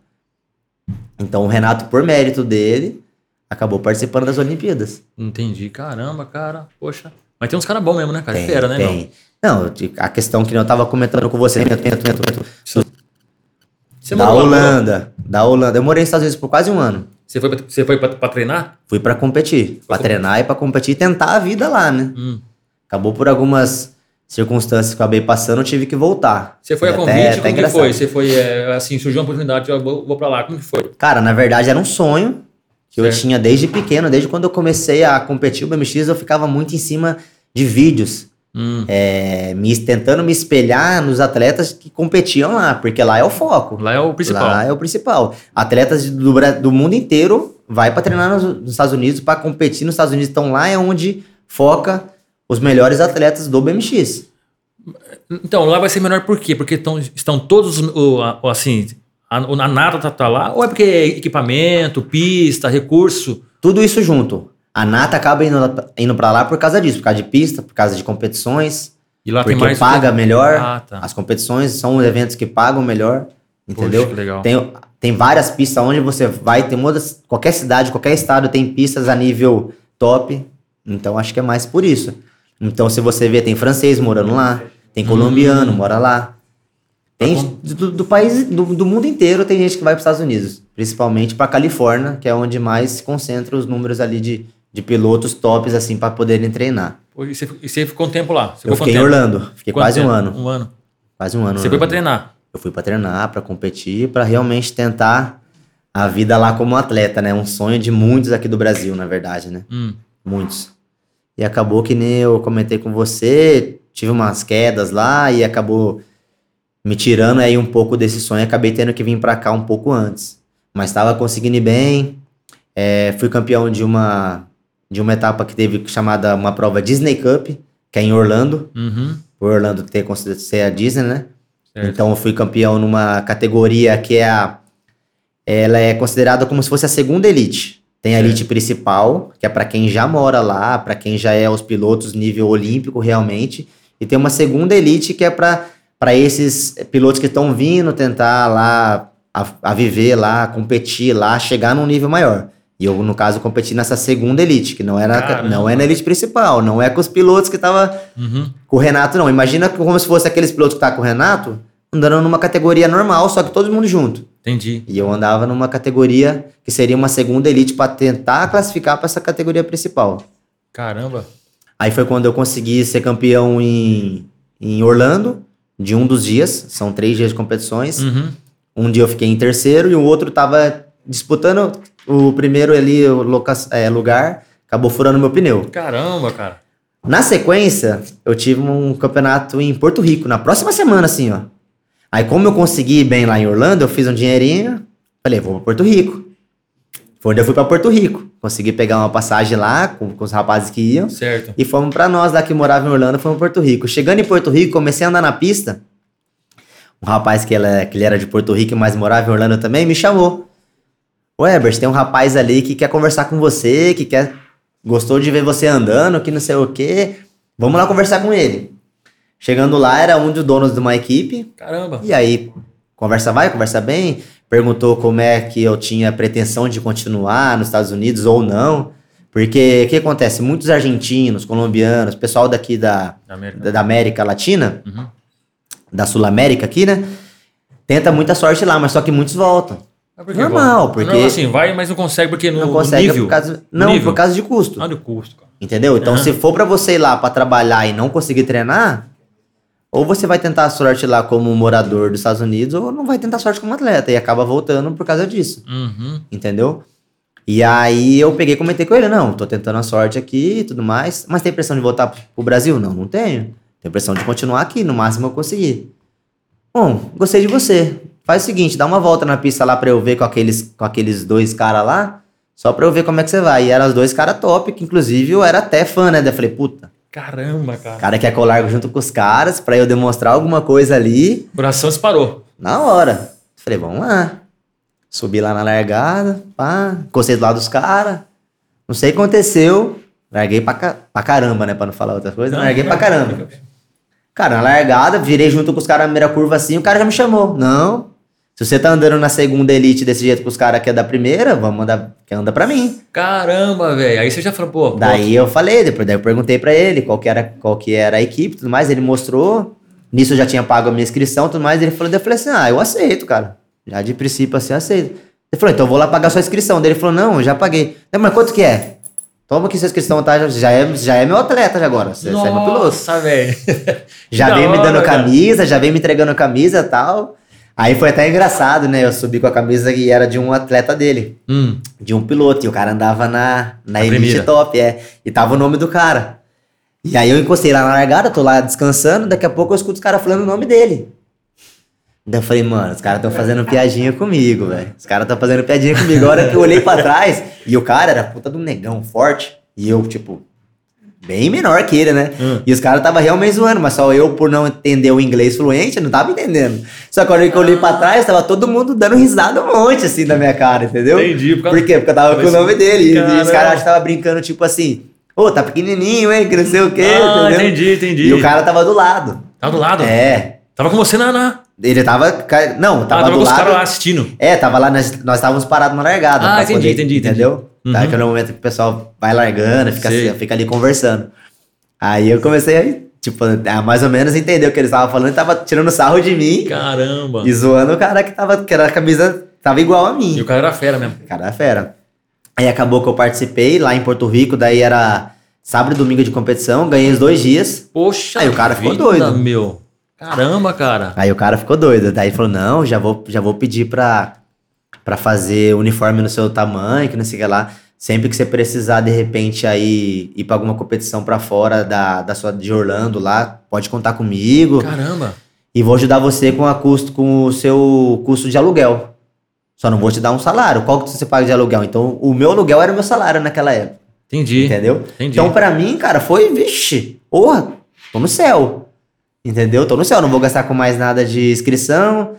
Então o Renato, por mérito dele, acabou participando das Olimpíadas. Entendi. Caramba, cara. Poxa. Mas tem uns caras bons mesmo, né, cara? Tem, Fera, né, tem. Não, de- a questão que eu tava comentando com você, Você da morou lá, Holanda, da Holanda. Eu morei nos Estados Unidos por quase um ano. Você foi, pra, você foi pra, pra treinar? Fui pra competir, pra treinar e pra competir e tentar a vida lá, né? Hum. Acabou por algumas circunstâncias que eu acabei passando, eu tive que voltar. Você foi a E convite? até- como até que foi? Você foi, é, assim, surgiu uma oportunidade, eu vou, vou pra lá. Como que foi? Cara, na verdade era um sonho que eu Certo. tinha desde pequeno, desde quando eu comecei a competir o BMX, eu ficava muito em cima de vídeos, Hum. é, me, tentando me espelhar nos atletas que competiam lá, porque lá é o foco. Lá é o principal. Lá é o principal. Atletas do, do mundo inteiro vai para treinar nos, nos Estados Unidos, para competir nos Estados Unidos. Então lá é onde foca os melhores atletas do BMX. Então, lá vai ser menor por quê? Porque tão, estão todos, assim, a, a nata tá, tá lá? Ou é porque é equipamento, pista, recurso? Tudo isso junto. A Nata acaba indo, indo para lá por causa disso, por causa de pista, por causa de competições, E lá porque tem mais... paga melhor. Ah, tá. As competições são os eventos que pagam melhor, entendeu? Poxa, que legal. Tem, tem várias pistas onde você vai, tem muitas, qualquer cidade, qualquer estado tem pistas a nível top. Então acho que é mais por isso. Então se você vê, tem francês morando lá, tem colombiano, mora lá. Tem Hum. Tá do, do país, do, do mundo inteiro tem gente que vai para os Estados Unidos, principalmente para Califórnia, que é onde mais se concentra os números ali de, de pilotos tops assim para poderem treinar. E você, e você ficou um tempo lá? Eu fiquei em tempo? Orlando. Fiquei Quanto quase um tempo? ano. Um ano. Quase um ano. Você foi Orlando. treinar. Eu fui pra treinar, pra competir, pra realmente tentar a vida lá como atleta, né? Um sonho de muitos aqui do Brasil, na verdade, né? Hum. Muitos. E acabou que nem eu comentei com você, tive umas quedas lá e acabou me tirando aí um pouco desse sonho. Acabei tendo que vir pra cá um pouco antes. Mas estava conseguindo ir bem. É, fui campeão de uma de uma etapa que teve chamada uma prova Disney Cup, que é em Orlando. Uhum. Por Orlando ter considerado ser a Disney, né? Certo. Então eu fui campeão numa categoria que é a. Ela é considerada como se fosse a segunda elite. Tem a elite principal, que é para quem já mora lá, para quem já é os pilotos nível olímpico realmente. E tem uma segunda elite que é para esses pilotos que estão vindo tentar lá a, a viver lá, competir lá, chegar num nível maior. E eu, no caso, competi nessa segunda elite, que não, era, Caramba. não é na elite principal, não é com os pilotos que tava Uhum. com o Renato, não. Imagina como se fosse aqueles pilotos que tá com o Renato andando numa categoria normal, só que todo mundo junto. Entendi. E eu andava numa categoria que seria uma segunda elite para tentar classificar para essa categoria principal. Caramba. Aí foi quando eu consegui ser campeão em, em Orlando, de um dos dias. São três dias de competições. Uhum. Um dia eu fiquei em terceiro e o outro tava disputando o primeiro ali, o loca- é, lugar, acabou furando meu pneu. Caramba, cara. Na sequência, eu tive um campeonato em Porto Rico, na próxima semana, assim, ó. Aí, como eu consegui bem lá em Orlando, eu fiz um dinheirinho, falei, vou pra Porto Rico. Foi onde eu fui pra Porto Rico. Consegui pegar uma passagem lá com, com os rapazes que iam. Certo. E fomos pra nós lá que morava em Orlando, fomos pra Porto Rico. Chegando em Porto Rico, comecei a andar na pista. Um rapaz que, ela, que ele era de Porto Rico, mas morava em Orlando também, me chamou. Ô, Ebert, tem um rapaz ali que quer conversar com você, que quer gostou de ver você andando, que não sei o quê. Vamos lá conversar com ele. Chegando lá, era um dos donos de uma equipe. Caramba. E aí, conversa vai, conversa bem. Perguntou como é que eu tinha pretensão de continuar nos Estados Unidos ou não. Porque o que acontece? Muitos argentinos, colombianos, pessoal daqui da, Da América. da, da América Latina, Uhum. da Sul América aqui, né? Tenta muita sorte lá, mas só que muitos voltam. Por que Normal, porque- Não, assim, vai, mas não consegue porque no, Não consegue nível. por causa. Não, nível. por causa de custo. Olha o custo, cara. Entendeu? Então, Aham. se for pra você ir lá pra trabalhar e não conseguir treinar, ou você vai tentar a sorte lá como morador dos Estados Unidos, ou não vai tentar sorte como atleta e acaba voltando por causa disso. Uhum. Entendeu? E aí eu peguei e comentei com ele, não, tô tentando a sorte aqui e tudo mais, mas tem pressão de voltar pro- Brasil? Não, não tenho. Tenho pressão de continuar aqui, no máximo eu conseguir. Bom, gostei de você. Faz o seguinte, dá uma volta na pista lá pra eu ver com aqueles, com aqueles dois caras lá, só pra eu ver como é que você vai. E eram os dois caras top, que inclusive eu era até fã, né? Daí eu falei, puta, Caramba, cara. o cara quer colar junto com os caras pra eu demonstrar alguma coisa ali. O coração disparou. Na hora. Falei, vamos lá. Subi lá na largada, pá, encostei do lado dos caras. Não sei o que aconteceu. Larguei pra, ca- pra caramba, né? Pra não falar outra coisa. larguei pra caramba. Cara, na largada, virei junto com os caras na primeira curva assim, o cara já me chamou. Não. Se você tá andando na segunda elite desse jeito com os caras que é da primeira, vamos andar, que anda pra mim. Caramba, velho. Aí você já falou, pô. pô, Daí eu falei, depois daí eu perguntei pra ele qual que era, qual que era a equipe e tudo mais, ele mostrou. Nisso eu já tinha pago a minha inscrição e tudo mais, ele falou, daí eu falei assim, ah, eu aceito, cara. Já de princípio assim, eu aceito. Ele falou, então eu vou lá pagar sua inscrição. Daí ele falou, não, eu já paguei. Daí, mas quanto que é? Toma aqui sua inscrição, tá? Já- Já é, já é meu atleta já agora, você, você é meu piloto. Nossa, velho. Já veio me hora, dando cara. camisa, já veio me entregando camisa e tal. Aí foi até engraçado, né? Eu subi com a camisa que era de um atleta dele Hum. de um piloto e o cara andava na, na elite primeira. top, é. E tava o nome do cara. E aí eu encostei lá na largada, tô lá descansando, daqui a pouco eu escuto os caras falando o nome dele. Daí eu falei, mano, os caras tão fazendo piadinha comigo, velho. Os caras tão fazendo piadinha comigo. A hora que eu olhei pra trás, e o cara era puta de um negão forte, e eu, tipo, bem menor que ele, né? Hum. E os caras tava realmente zoando, mas só eu, por não entender o inglês fluente, não tava entendendo. Só que a hora que eu olhei pra trás, tava todo mundo dando risada um monte, assim, na minha cara, entendeu? Entendi, por Por, causa- quê? Porque eu tava com o nome dele. E, e os caras estavam brincando, tipo assim, ô, tá pequenininho, hein? Que não sei o quê, Ah, entendeu? entendi, entendi. E o cara tava do lado. Tava do lado? É. Tava com você na. na... Ele tava. Não, Ah, tava tava do lado. lá assistindo. É, tava lá, nós, nós estávamos parados na largada. Ah, entendi, entendi, entendi. Entendeu? Tá, Uhum. aquele momento que o pessoal vai largando, fica, assim, fica ali conversando. Aí eu comecei a, tipo, a mais ou menos entender o que eles estavam falando e tava tirando sarro de mim Caramba. e zoando o cara que tava, que era a camisa, tava igual a mim. E o cara era fera mesmo. Cara, é fera. Aí acabou que eu participei lá em Porto Rico, daí era Sábado e domingo de competição, ganhei os dois dias. Poxa, Aí o cara ficou vida, doido. meu. Caramba, cara. Aí o cara ficou doido. Daí ele falou: não, já vou, já vou pedir pra, pra fazer uniforme no seu tamanho, que não sei o que lá. Sempre que você precisar, de repente, aí ir pra alguma competição pra fora da, da sua de Orlando lá, pode contar comigo. Caramba. E vou ajudar você com, a custo, com o seu custo de aluguel. Só não vou te dar um salário. Qual que você paga de aluguel? Então, o meu aluguel era o meu salário naquela época. Entendi. Entendeu? Entendi. Então, pra mim, cara, foi, vixe, porra, tô no céu. Entendeu? Tô no céu. Não vou gastar com mais nada de inscrição.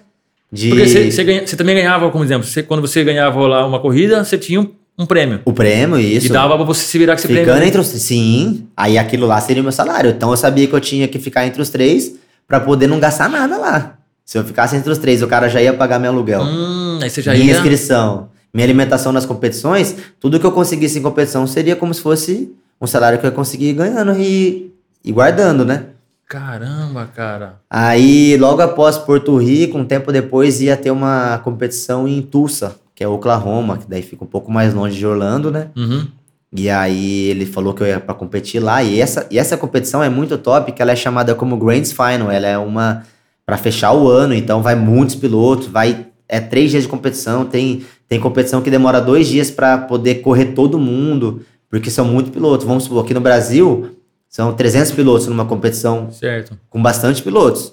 De... Porque você, ganha- também ganhava, como exemplo, você- quando você ganhava lá uma corrida, você tinha um, um prêmio. O prêmio, isso. E dava pra você se virar com esse Ficando prêmio. entre os Sim, aí aquilo lá seria o meu salário. Então eu sabia que eu tinha que ficar entre os três pra poder não gastar nada lá. Se eu ficasse entre os três, o cara já ia pagar meu aluguel. Hum, aí você já minha ia. inscrição, minha alimentação nas competições, tudo que eu conseguisse em competição seria como se fosse um salário que eu ia conseguir ir ganhando e, e guardando, né? Caramba, cara. Aí, logo após Porto Rico, um tempo depois, ia ter uma competição em Tulsa, que é Oklahoma, que daí fica um pouco mais longe de Orlando, né? Uhum. E aí ele falou que eu ia pra competir lá. E essa, e essa competição é muito top, que ela é chamada como Grands Final. Ela é uma para fechar o ano, então vai muitos pilotos, vai é três dias de competição. Tem tem competição que demora dois dias para poder correr todo mundo, porque são muitos pilotos. Vamos supor aqui no Brasil são 300 pilotos numa competição Certo. com bastante pilotos.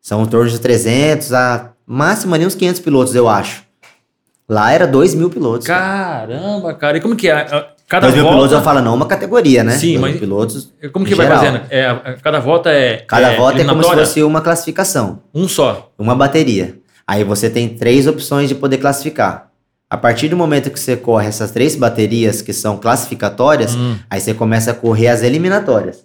São em torno de 300 a máximo ali uns 500 pilotos, eu acho. Lá era 2 mil pilotos. cara. Caramba, cara. E como que é? Cada 2 mil volta. pilotos eu falo não uma categoria, né? Sim, mas- mil pilotos. Como que vai geral. fazendo? É, cada volta é. Cada volta é como se fosse uma classificação, Um só. uma bateria. Aí você tem três opções de poder classificar. A partir do momento que você corre essas três baterias que são classificatórias, Hum. aí você começa a correr as eliminatórias.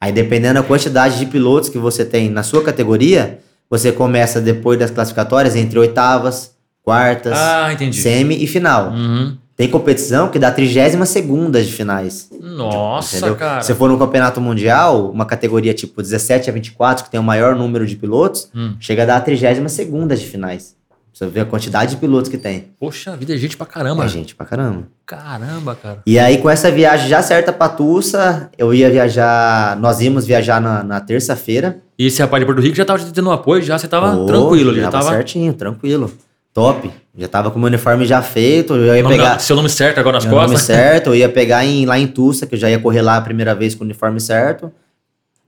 Aí dependendo da quantidade de pilotos que você tem na sua categoria, você começa depois das classificatórias entre oitavas, quartas, Ah, semi e final. Uhum. Tem competição que dá 32 segundas de finais. Nossa, Entendeu? cara. Se for no campeonato mundial, uma categoria tipo 17 a 24, que tem o maior número de pilotos, Hum. chega a dar a 32 segunda de finais. Você vê a quantidade de pilotos que tem. Poxa vida, é gente pra caramba. É gente pra caramba. Caramba, cara. E aí, com essa viagem já certa pra Tulsa, eu ia viajar. Nós íamos viajar na, na terça-feira. E esse rapaz de Porto Rico já tava te dando um apoio, já você tava Ô, tranquilo, ele já tava tava. certinho, tranquilo. Top. Já tava com o meu uniforme já feito. Eu ia Nome pegar. da- seu nome certo agora nas Meu nome costas. certo, eu ia pegar em, lá em Tulsa, que eu já ia correr lá a primeira vez com o uniforme certo.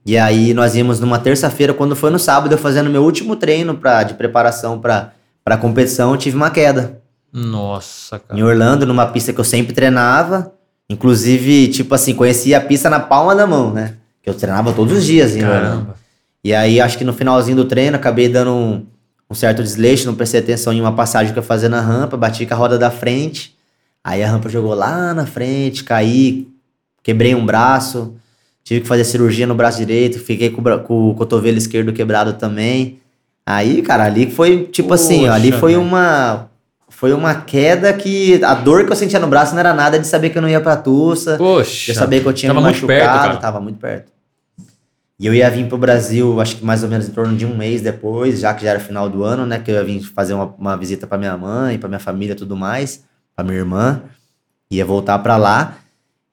E aí nós íamos numa terça-feira, quando foi no sábado, eu fazendo meu último treino pra, de preparação pra, pra competição, eu tive uma queda. Nossa, cara. Em Orlando, numa pista que eu sempre treinava. Inclusive, tipo assim, conhecia a pista na palma da mão, né? Que eu treinava todos os dias em Orlando. Caramba. E aí, acho que no finalzinho do treino, acabei dando um, um certo desleixo, não prestei atenção em uma passagem que eu ia fazer na rampa, bati com a roda da frente. Aí a rampa jogou lá na frente, caí, quebrei um braço, tive que fazer cirurgia no braço direito, fiquei com, o com o cotovelo esquerdo quebrado também. Aí, cara, ali foi tipo assim, ó, ali Poxa, foi velho. uma. Foi uma queda que a dor que eu sentia no braço não era nada de saber que eu não ia pra Tulsa. Poxa. Eu sabia que eu tinha me muito machucado, perto, cara. tava muito perto. E eu ia vir pro Brasil, acho que mais ou menos em torno de um mês depois, já que já era final do ano, né? Que eu ia vir fazer uma, uma visita pra minha mãe, pra minha família e tudo mais, pra minha irmã. Ia voltar pra lá.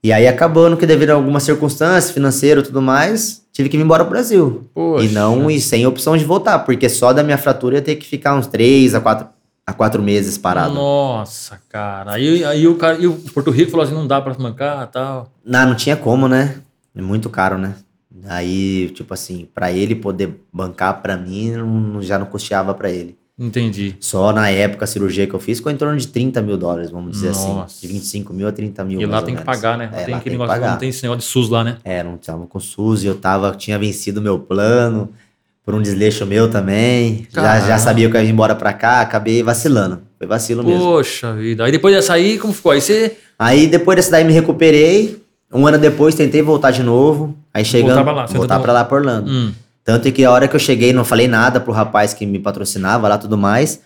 E aí acabando que devido a algumas circunstâncias, financeiro e tudo mais, tive que vir embora pro Brasil. Poxa. E não, e sem opção de voltar, porque só da minha fratura ia ter que ficar uns três a quatro, a quatro meses parado. Nossa, cara. Aí, aí o cara. E o Porto Rico falou assim: não dá pra mancar e tal. Não, não tinha como, né? É muito caro, né? Aí, tipo assim, pra ele poder bancar pra mim, não- já não custeava pra ele. Entendi. Só na época a cirurgia que eu fiz ficou em torno de 30 mil dólares, vamos dizer Nossa. assim. De 25 mil a 30 mil. E lá tem que pagar, né? É, tem aquele negócio, pagar. não tem esse negócio de SUS lá, né? É, não tava com SUS e eu tava, tinha vencido meu plano por um desleixo meu também. Já, Caramba. já sabia que eu ia embora pra cá, acabei vacilando. Foi vacilo mesmo. Poxa vida. Aí depois dessa aí, como ficou? Aí você. Aí depois dessa daí me recuperei. Um ano depois tentei voltar de novo. Aí chegando, Voltar pra lá, voltar pra lá pra Orlando. Hum. Tanto que a hora que eu cheguei, não falei nada pro rapaz que me patrocinava lá e tudo mais.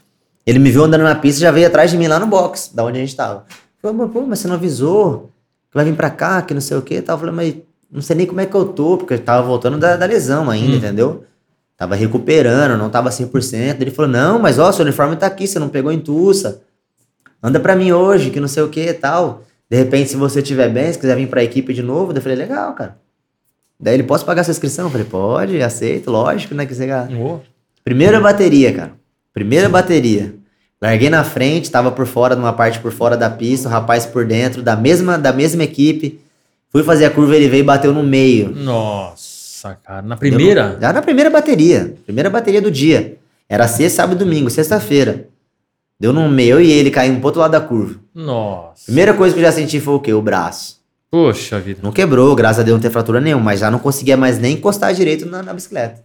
Ele me viu andando na pista e já veio atrás de mim lá no box, da onde a gente tava. Falei, "Mas, pô, mas você não avisou que vai vir pra cá, que não sei o quê. e tal. Eu falei, mas não sei nem como é que eu tô, porque eu tava voltando da, da lesão ainda, Hum. entendeu? Tava recuperando, não tava 100%. Ele falou, não, mas ó, seu uniforme tá aqui, você não pegou em Tulsa. Anda pra mim hoje, que não sei o que e tal. De repente, se você estiver bem, se quiser vir pra equipe de novo, eu falei, legal, cara. Daí ele, posso pagar sua inscrição? Eu falei, pode, aceito, lógico, né? Que você... Oh. Primeira bateria, cara. Primeira bateria. Larguei na frente, tava por fora, numa parte por fora da pista, o rapaz por dentro, da mesma, da mesma equipe. Fui fazer a curva, ele veio e bateu no meio. Nossa, cara. Na primeira? Deu- Já na primeira bateria. Primeira bateria do dia. Era sexta, sábado e domingo, sexta-feira. Deu no meio eu e ele caímos pro outro lado da curva. Nossa. Primeira coisa que eu já senti foi o quê? O braço. Poxa vida. Não quebrou, graças a Deus não tem fratura nenhuma, mas já não conseguia mais nem encostar direito na, na bicicleta.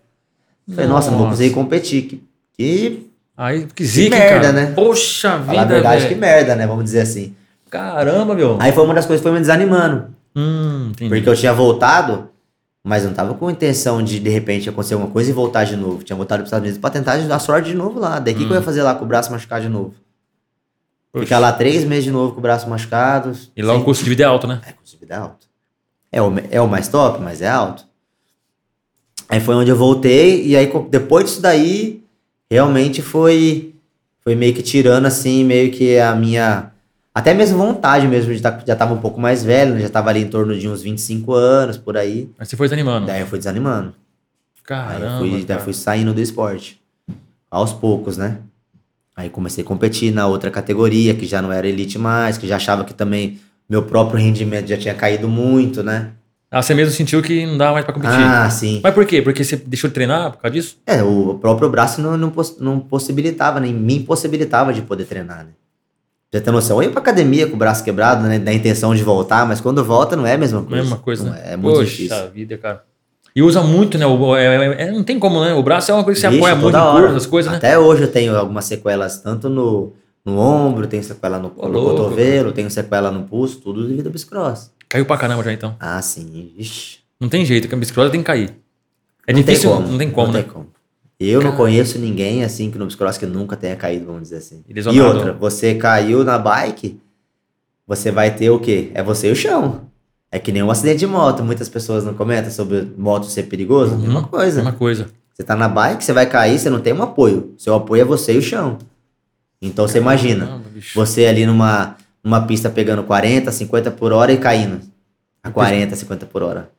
Falei, nossa, não vou conseguir competir. Que, que Aí, que zica, merda, cara. né? Poxa vida, verdade, que velho. merda, né? Vamos dizer assim. Caramba, meu. Aí foi uma das coisas que foi me desanimando. Hum. Porque eu tinha voltado, mas não tava com intenção de, de repente, acontecer alguma coisa e voltar de novo. Tinha voltado para os Estados Unidos pra tentar a sorte de novo lá. Daí o que, que eu ia fazer lá com o braço machucado de novo? Poxa. Ficar lá três meses de novo com o braço machucado. E lá o custo de vida é alto, né? É, custo de vida é alto. É o, é o mais top, mas é alto. Aí foi onde eu voltei, e aí depois disso daí, realmente foi, foi meio que tirando assim, meio que a minha. Até mesmo vontade mesmo, de tá, já tava um pouco mais velho, né? já tava ali em torno de uns 25 anos, por aí. Aí você foi desanimando. Daí eu fui desanimando. Aí eu Caramba. fui, daí cara. eu fui saindo do esporte. Aos poucos, né? Aí comecei a competir na outra categoria, que já não era elite mais, que já achava que também meu próprio rendimento já tinha caído muito, né? Ah, você mesmo sentiu que não dava mais pra competir. Ah, sim. Mas por quê? Porque você deixou de treinar por causa disso? É, o próprio braço não, não, poss- não possibilitava, nem me impossibilitava de poder treinar, né? Já tem noção? Eu ia pra academia com o braço quebrado, né? Da intenção de voltar, mas quando volta não é a mesma coisa. Mesma coisa, né? É, é muito Poxa difícil. vida, cara. E usa muito, né? O, é- é- é- não tem como, né? O braço é uma coisa que você Vixe, apoia muito em as coisas, né? Até hoje eu tenho algumas sequelas, tanto no, no ombro, tenho sequela no, no louco, cotovelo, tenho sequela no pulso, tudo devido ao bicicross. Caiu pra caramba já, então. Ah, sim. Ixi. Não tem jeito, que a bicicleta tem que cair. É não difícil, tem como. não tem como, né? tem como. Eu não Cara. conheço ninguém assim que no bicicross que nunca tenha caído, vamos dizer assim. E E outra, você caiu na bike, você vai ter o quê? É você e o chão. É que nem um acidente de moto. Muitas pessoas não comentam sobre moto ser perigoso. Uhum. Mesma coisa. Mesma coisa. Você tá na bike, você vai cair, você não tem um apoio. Seu apoio é você e o chão. Então você imagina, Caramba, você ali numa, numa pista pegando 40, 50 por hora e caindo a 40, 50 por hora.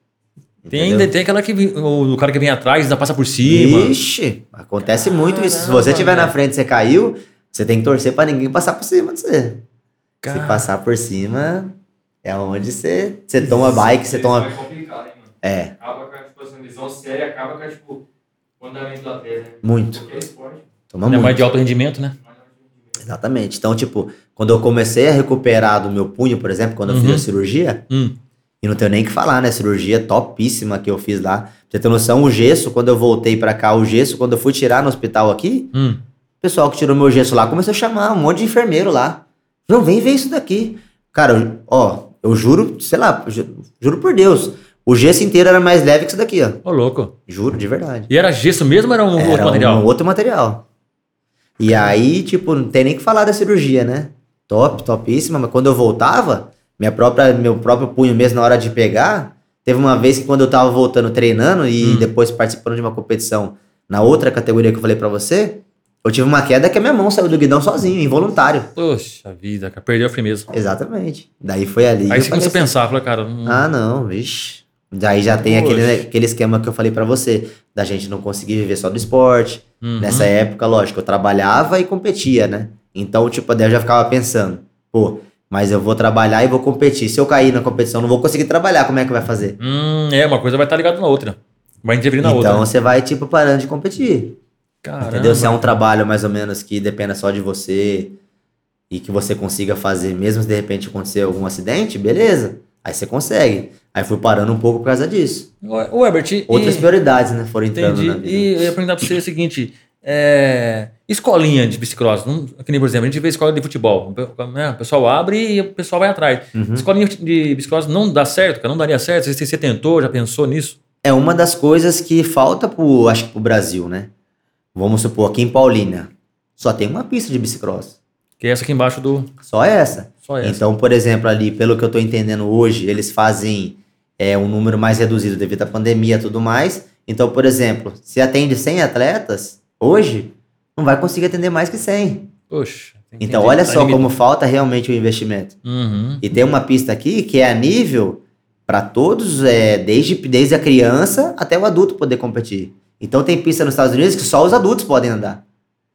Tem Entendeu? ainda tem aquela que o, o cara que vem atrás ainda passa por cima. Ixi, acontece muito isso. Se Caramba, você estiver na frente e você caiu, você tem que torcer pra ninguém passar por cima de você. Cara, Se passar por cima, é onde você, você toma bike, você toma. É complicado, hein, mano? É, Acaba com a tipo, essa lesão séria, acaba com a, tipo, o andamento do atleta, né? muito. Qualquer esporte. Toma é muito. mais de alto rendimento, né? Exatamente. Então, tipo, quando eu comecei a recuperar do meu punho, por exemplo, quando eu Uhum. fiz a cirurgia, Hum. e não tenho nem o que falar, né? Cirurgia topíssima que eu fiz lá. Pra você ter noção, o gesso, quando eu voltei pra cá, o gesso, quando eu fui tirar no hospital aqui, Hum. o pessoal que tirou meu gesso lá começou a chamar um monte de enfermeiro lá. Não, vem ver isso daqui. Cara, ó, eu juro, sei lá, ju- juro por Deus, o gesso inteiro era mais leve que isso daqui, ó. Ô, louco. Juro, de verdade. E era gesso mesmo ou era um outro Era material? um outro material. E aí, tipo, não tem nem que falar da cirurgia, né? Top, topíssima, mas quando eu voltava, minha própria, meu próprio punho mesmo na hora de pegar, teve uma vez que quando eu tava voltando treinando e Hum. depois participando de uma competição na outra categoria que eu falei pra você, eu tive uma queda que a minha mão saiu do guidão sozinho, involuntário. Poxa vida, cara. Perdeu a firmeza. Exatamente. Daí foi ali. Aí você começou a falei pensar, falou, cara. hum, assim, Ah, não, vixe. Daí já tem aquele, Poxa. aquele esquema que eu falei pra você, da gente não conseguir viver só do esporte, uhum. Nessa época, lógico, eu trabalhava e competia, né? Então, tipo, daí eu já ficava pensando, pô, mas eu vou trabalhar e vou competir. Se eu cair na competição, não vou conseguir trabalhar, como é que vai fazer? Hum, é, uma coisa vai estar ligada na outra. Vai interferir na então outra. né? você vai, tipo, parando de competir. Caramba. Entendeu? Se é um trabalho mais ou menos que dependa só de você e que você consiga fazer, mesmo se de repente acontecer algum acidente, beleza. Aí você consegue. Aí fui parando um pouco por causa disso. Ô, Herbert, e- Outras prioridades, né? Foram entrando Entendi. na vida. E eu ia perguntar pra você o seguinte: é, escolinha de bicicross, não, que nem, por exemplo, a gente vê escola de futebol. né, O pessoal abre e o pessoal vai atrás. Uhum. Escolinha de bicicross não dá certo, cara, não daria certo. Você, você tentou, já pensou nisso? É uma das coisas que falta pro, acho que pro Brasil, né? Vamos supor, aqui em Paulínia, só tem uma pista de bicicross. Que é essa aqui embaixo do. Só essa. Só essa. Então, por exemplo, ali, pelo que eu tô entendendo hoje, eles fazem é, um número mais reduzido devido à pandemia e tudo mais. Então, por exemplo, se atende 100 atletas, hoje, não vai conseguir atender mais que 100. Poxa. Então, olha só como falta realmente o investimento. Uhum. E tem uma pista aqui que é a nível para todos, é, desde, desde a criança até o adulto poder competir. Então tem pista nos Estados Unidos que só os adultos podem andar.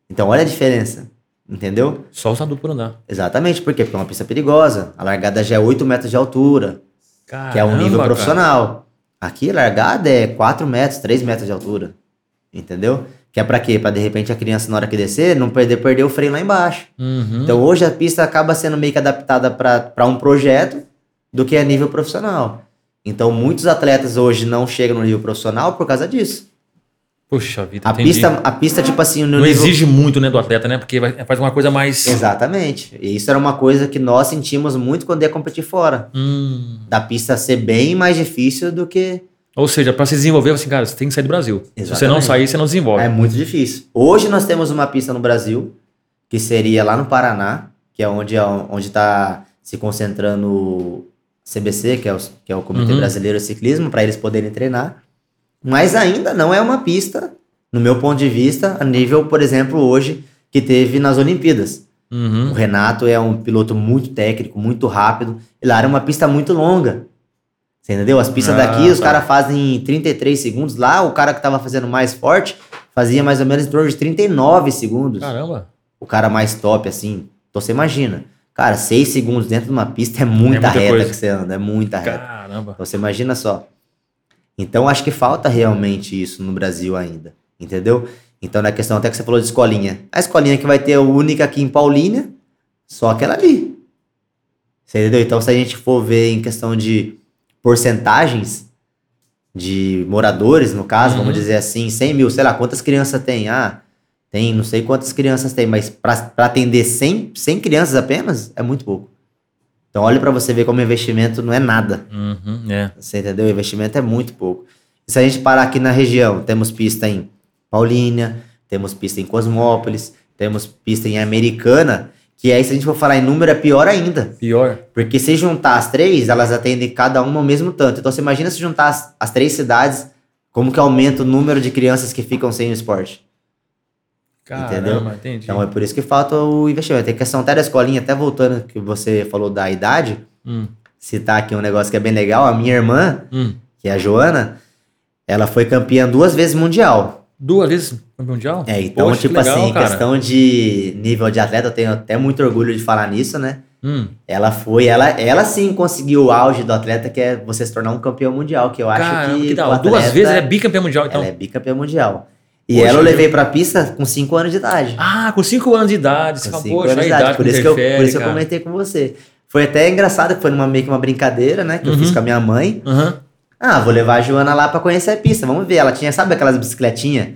Então olha a diferença. Entendeu? Só os adultos por andar. Exatamente, por quê? Porque é uma pista perigosa. A largada já é 8 metros de altura, que é um nível Caramba, profissional. Aqui a largada é 4 metros, 3 metros de altura. Entendeu? Que é pra quê? Pra de repente a criança, na hora que descer, não perder, perder o freio lá embaixo. cara. Uhum. Então hoje a pista acaba sendo meio que adaptada para um projeto do que a nível profissional. Então muitos atletas hoje não chegam no nível profissional por causa disso. Puxa vida, A entendi. pista, a pista tipo assim, Não nível... exige muito, né, do atleta, né? Porque vai, faz uma coisa mais... Exatamente. E isso era uma coisa que nós sentimos muito quando ia competir fora. Hum. Da pista ser bem mais difícil do que... Ou seja, pra se desenvolver, assim, cara, você tem que sair do Brasil. Se você não Exatamente. sair, você não desenvolve. É muito difícil. Hoje nós temos uma pista no Brasil, que seria lá no Paraná, que é onde onde está se concentrando o CBC, que é o, que é o Comitê Uhum. Brasileiro de Ciclismo, para eles poderem treinar. Mas ainda não é uma pista, no meu ponto de vista, a nível, por exemplo, hoje, que teve nas Olimpíadas. O Uhum. Renato é um piloto muito técnico, muito rápido. E lá era uma pista muito longa. Você entendeu? As pistas Ah, daqui, os tá. caras fazem em 33 segundos. Lá, o cara que tava fazendo mais forte fazia mais ou menos em torno de 39 segundos. Caramba. O cara mais top, assim. Então você imagina. Cara, 6 segundos dentro de uma pista é muita, muita reta coisa. que você anda. É muita reta. Caramba. Então você imagina só. Então acho que falta realmente isso no Brasil ainda, entendeu? Então na questão até que você falou de escolinha. A escolinha que vai ter a única aqui em Paulínia, só aquela ali. Você entendeu? Então se a gente for ver em questão de porcentagens de moradores, no caso, Uhum. vamos dizer assim, 100 mil, sei lá, quantas crianças tem? Ah, tem não sei quantas crianças tem, mas para atender 100, 100 crianças apenas, é muito pouco. Então olha para você ver como investimento não é nada. Uhum. É. Você entendeu? O investimento é muito pouco. E se a gente parar aqui na região, temos pista em Paulínia, temos pista em Cosmópolis, temos pista em Americana, que aí se a gente for falar em número é pior ainda. Pior. Porque se juntar as três, elas atendem cada uma ao mesmo tanto. Então você imagina se juntar as, as três cidades, como que aumenta o número de crianças que ficam sem o esporte. Caramba, entendi. Então é por isso que falta o investimento. Tem questão até da escolinha, até voltando que você falou da idade, Hum. citar aqui um negócio que é bem legal. A minha irmã, Hum. que é a Joana, ela foi campeã duas vezes mundial. Duas vezes mundial? É, então, Poxa, que tipo legal, assim, cara. questão de nível de atleta, eu tenho até muito orgulho de falar nisso, né? Hum. Ela foi, ela, ela sim conseguiu o auge do atleta, que é você se tornar um campeão mundial, que eu acho Caramba, que. que o hora. Duas atleta, vezes ele é bicampeão mundial, então. Ela é bicampeã mundial. E ela eu levei pra pista com 5 anos de idade. Ah, com 5 anos de idade. Com fala, 5 poxa, anos de idade, idade. Por que isso, que eu, por isso eu cara. comentei com você. Foi até engraçado, que foi numa, meio que uma brincadeira, né? Que eu Uhum. fiz com a minha mãe. Aham. Ah, vou levar a Joana lá pra conhecer a pista. Vamos ver. Ela tinha, sabe aquelas bicicletinhas?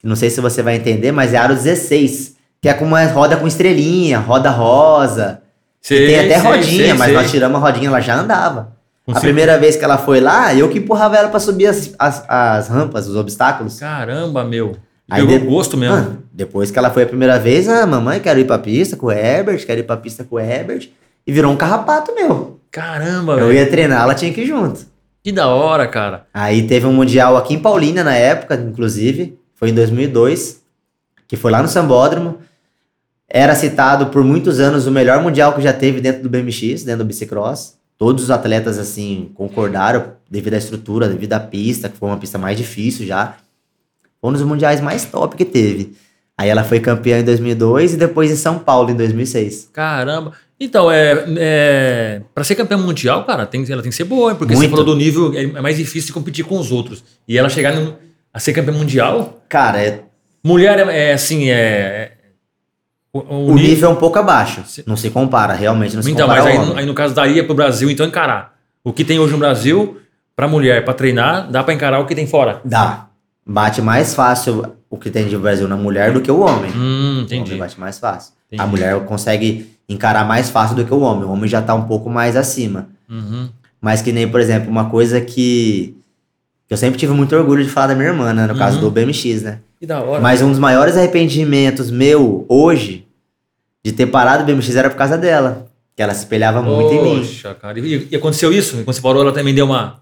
Que não sei se você vai entender, mas é aro 16. Que é com uma roda com estrelinha, roda rosa. Sei, tem até sei, rodinha, sei, mas nós tiramos a rodinha, ela já andava. A primeira vez que ela foi lá, eu que empurrava ela pra subir as, as, as rampas, os obstáculos. Caramba, meu. Aí Pegou de- gosto mesmo. Ah, depois que ela foi a primeira vez, ah, mamãe, quero ir pra pista com o Herbert, quero ir pra pista com o Herbert. E virou um carrapato meu. Caramba, Eu velho. ia treinar, ela tinha que ir junto. Que da hora, cara. Aí teve um mundial aqui em Paulínia na época, inclusive, foi em 2002, que foi lá no Sambódromo. Era citado por muitos anos o melhor mundial que já teve dentro do BMX, dentro do bicicross. Todos os atletas assim concordaram devido à estrutura, devido à pista, que foi uma pista mais difícil já. Foi um dos mundiais mais top que teve. Aí ela foi campeã em 2002 e depois em São Paulo em 2006. Caramba. Então, é, é, pra ser campeã mundial, cara, tem, ela tem que ser boa, hein? porque você Muito. falou do nível, é é mais difícil de competir com os outros. E ela chegar no- a ser campeã mundial, Cara, é- mulher é, é assim, é... O, o o nível- nível é um pouco abaixo. Não se compara, realmente não se Então, compara mas ao aí, aí no caso daria pro Brasil, então, encarar. O que tem hoje no Brasil, pra mulher, pra treinar, dá pra encarar o que tem fora. Dá. Bate mais fácil o que tem de Brasil na mulher do que o homem. Hum, O entendi. homem bate mais fácil. Entendi. A mulher consegue encarar mais fácil do que o homem. O homem já tá um pouco mais acima. Uhum. Mas que nem, por exemplo, uma coisa que, eu sempre tive muito orgulho de falar da minha irmã, né? No caso Uhum. do BMX, né? Que da hora. Mas um dos maiores arrependimentos meu hoje de ter parado o BMX era por causa dela. Que ela se espelhava muito em mim. Poxa, cara. E, e aconteceu isso? Quando você parou, ela também deu uma...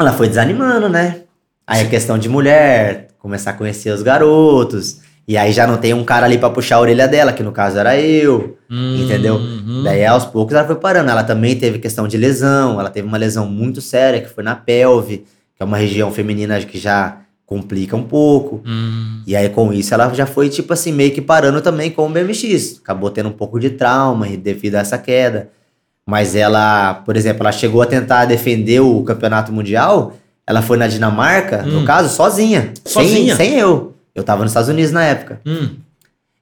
Ela foi desanimando, né? Aí a questão de mulher, começar a conhecer os garotos. E aí já não tem um cara ali pra puxar a orelha dela, que no caso era eu, Hum, entendeu? uhum. Daí aos poucos ela foi parando. Ela também teve questão de lesão, ela teve uma lesão muito séria, que foi na pelve, que é uma região feminina que já complica um pouco. Hum, E aí, com isso, ela já foi, tipo assim, meio que parando também com o BMX. Acabou tendo um pouco de trauma devido a essa queda. Mas ela, por exemplo, ela chegou a tentar defender o campeonato mundial. Ela foi na Dinamarca, Hum. no caso, sozinha. Sozinha? Sem, sem eu. Eu tava nos Estados Unidos na época. hum.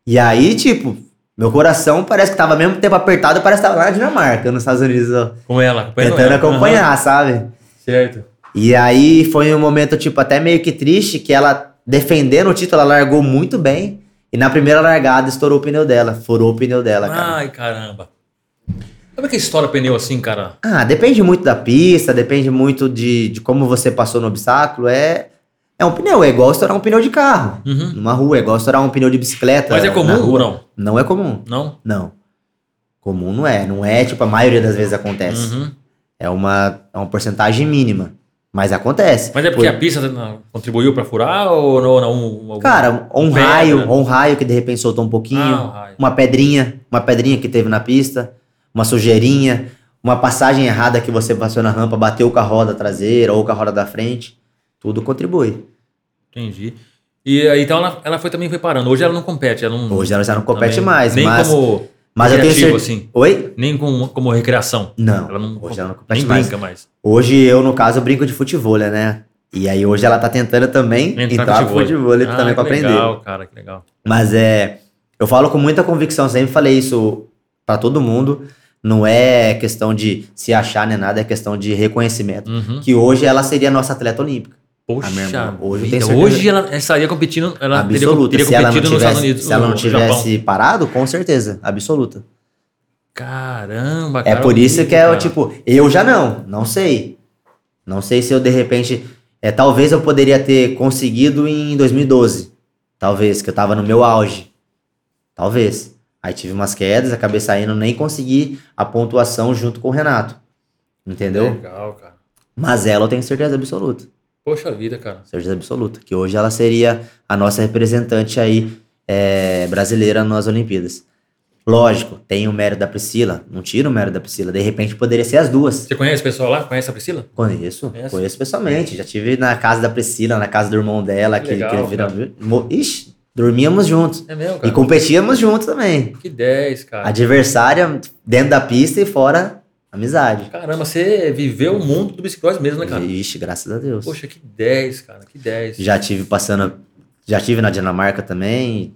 E aí, tipo, meu coração parece que tava ao mesmo tempo apertado, parece que tava lá na Dinamarca, nos Estados Unidos, ó, Com ela, acompanhando tentando ela. acompanhar, sabe? Aham, Certo. E aí foi um momento, tipo, até meio que triste, que ela, defendendo o título, ela largou muito bem. E na primeira largada estourou o pneu dela, furou o pneu dela, cara. Ai, caramba. Como é que estoura pneu assim, cara? Ah, depende muito da pista, depende muito de, de como você passou no obstáculo. É, é um pneu, é igual estourar um pneu de carro. Uhum. Numa rua, é igual estourar um pneu de bicicleta. Mas é comum ou não? Não é comum. Não? Não. Comum não é. Não é, tipo, a maioria das vezes acontece. Uhum. É, uma, é uma porcentagem mínima. Mas acontece. Mas é porque Por- a pista contribuiu pra furar ou não? não um, algum- Cara, um pedra. raio, ou um raio que de repente soltou um pouquinho, Ah, um uma pedrinha, uma pedrinha que teve na pista, uma sujeirinha, uma passagem errada que você passou na rampa, bateu com a roda traseira ou com a roda da frente, tudo contribui. Entendi. E aí, então ela, ela foi também foi parando. Hoje ela não compete. Ela não, Hoje ela já não compete também- mais, nem mas, como mas eu tenho certeza. assim. Oi? Nem como, como recreação. Não, Ela não, hoje ela não nem mais. brinca mais. Hoje eu, no caso, brinco de futebol, né? E aí hoje ela tá tentando também entrar, no futebol Ah, também pra que aprender. legal, cara, que legal. Mas é. Eu falo com muita convicção, sempre falei isso pra todo mundo. Não é questão de se achar nem nada, é questão de reconhecimento. Uhum. Que hoje ela seria nossa atleta olímpica. Poxa, a minha irmã, hoje vida. hoje ela estaria competindo, ela teria, absoluta. teria se ela não competido nos Estados tivesse, Unidos, se ela não no Japão. tivesse parado, com certeza. Absoluta. Caramba, É cara. por isso que é, cara. tipo, eu já não, não sei. Não sei se eu de repente. É, talvez eu poderia ter conseguido em 2012. Talvez, que eu tava no meu auge. Talvez. Aí tive umas quedas, acabei saindo, nem consegui a pontuação junto com o Renato. Entendeu? Legal, cara. Mas ela eu tenho certeza absoluta. Poxa vida, cara. Certeza absoluta. Que hoje ela seria a nossa representante aí é, brasileira nas Olimpíadas. Lógico, tem o mérito da Priscila. Não tira o mérito da Priscila. De repente poderia ser as duas. Você conhece o pessoal lá? Conhece a Priscila? Conheço, Conhece? conheço pessoalmente. Já tive na casa da Priscila, na casa do irmão dela, que, Legal, que ele vira. Ixi, dormíamos juntos. É mesmo, E cara? competíamos juntos também. Que 10, cara. Adversária dentro da pista e fora amizade. Caramba, você viveu o mundo do biciclose mesmo, né, cara? Ixi, graças a Deus. Poxa, que 10, cara. Que 10. Já tive passando. Já tive na Dinamarca também,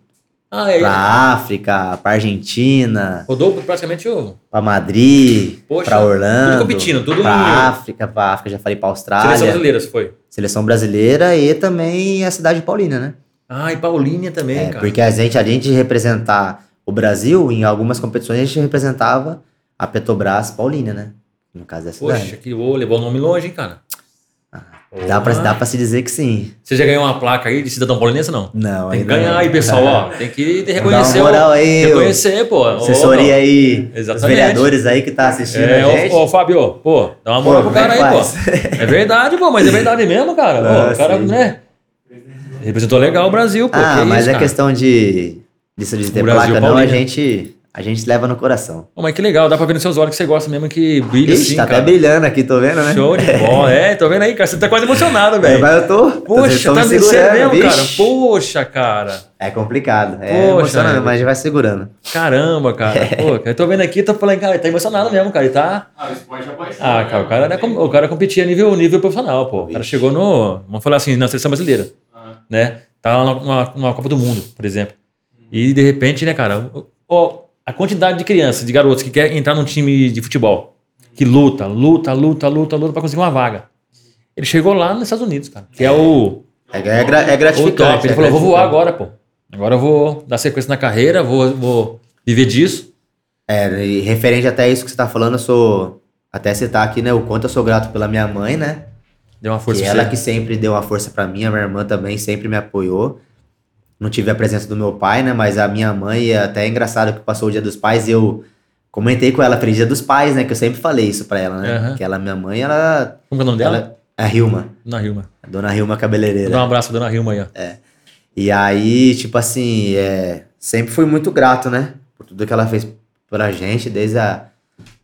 Ah, é. pra África, pra Argentina, Rodou praticamente o. pra Madrid, Poxa, pra Orlando. tudo competindo, tudo pra África, pra África, já falei pra Austrália. Seleção Seleção, brasileira, você foi. brasileira e também a cidade de Paulínia, né? Ah, e Paulínia também, É, cara. porque a gente, a gente representar o Brasil, em algumas competições, a gente representava a Petrobras Paulínia, né? No caso da cidade. Poxa, que ô, levou o nome longe, hein, cara. dá, pra, dá pra se dizer que sim. Você já ganhou uma placa aí de cidadão paulinense, não? Não, Tem que ganhar não. aí, pessoal, ó. Tem que reconhecer. Dá uma moral aí, reconhecer, pô. Assessoria aí, os Exatamente. vereadores aí que tá assistindo É, a gente. ô, ô, Fábio, pô, dá uma moral Pô, pro cara aí, como é pô. É verdade, pô, mas é verdade mesmo, cara. Pô, Ah, o cara, sim. né? Representou legal o Brasil, pô. ah, mas isso, é cara. questão de disso de ter placa, não, a gente, a gente leva no coração. Pô, mas que legal, dá pra ver nos seus olhos que você gosta mesmo que brilha Ixi, assim, tá cara. até brilhando aqui, tô vendo, né? Show de bola. É, tô vendo aí, cara. Você tá quase emocionado, É, velho. mas eu tô. Poxa, tô tá me segurando, mesmo, vixe. cara. Poxa, cara. É complicado. É Poxa, emocionante, é. mas a gente vai segurando. Caramba, cara. Pô, eu tô vendo aqui, tô falando, cara, ele tá emocionado mesmo, cara. Ele tá. Ah, o esporte é paixão. Ah, cara, o cara, com- o cara competia nível, nível profissional, pô. O cara chegou no. Vamos falar assim, na seleção brasileira, Ah, né? Tava numa, numa- numa Copa do Mundo, por exemplo. E de repente, né, cara, ó, a quantidade de crianças, de garotos que quer entrar num time de futebol, que luta, luta, luta, luta, luta pra conseguir uma vaga. Ele chegou lá nos Estados Unidos, cara, que é o. É, é, gra- é O gratificante. top. Ele é falou, vou voar gratificante. agora, pô. Agora eu vou dar sequência na carreira, vou, vou viver disso. É, e referente até isso que você tá falando, eu sou. Até citar aqui, né? O quanto eu sou grato pela minha mãe, né? Deu uma força pra ela você. que sempre deu uma força pra mim, a minha irmã também sempre me apoiou. Não tive a presença do meu pai, né? Mas a minha mãe, até é engraçado que passou o dia dos pais eu comentei com ela, feliz dia dos pais, né? Que eu sempre falei isso pra ela, né? Aham. Que ela, minha mãe, ela. Como é o nome dela? ela é a Hilma, Dona Hilma. a dona Hilma Vou cabeleireira. dar um abraço pra Dona Hilma aí, ó. E aí, tipo assim, é, sempre fui muito grato, né? Por tudo que ela fez pra gente, desde a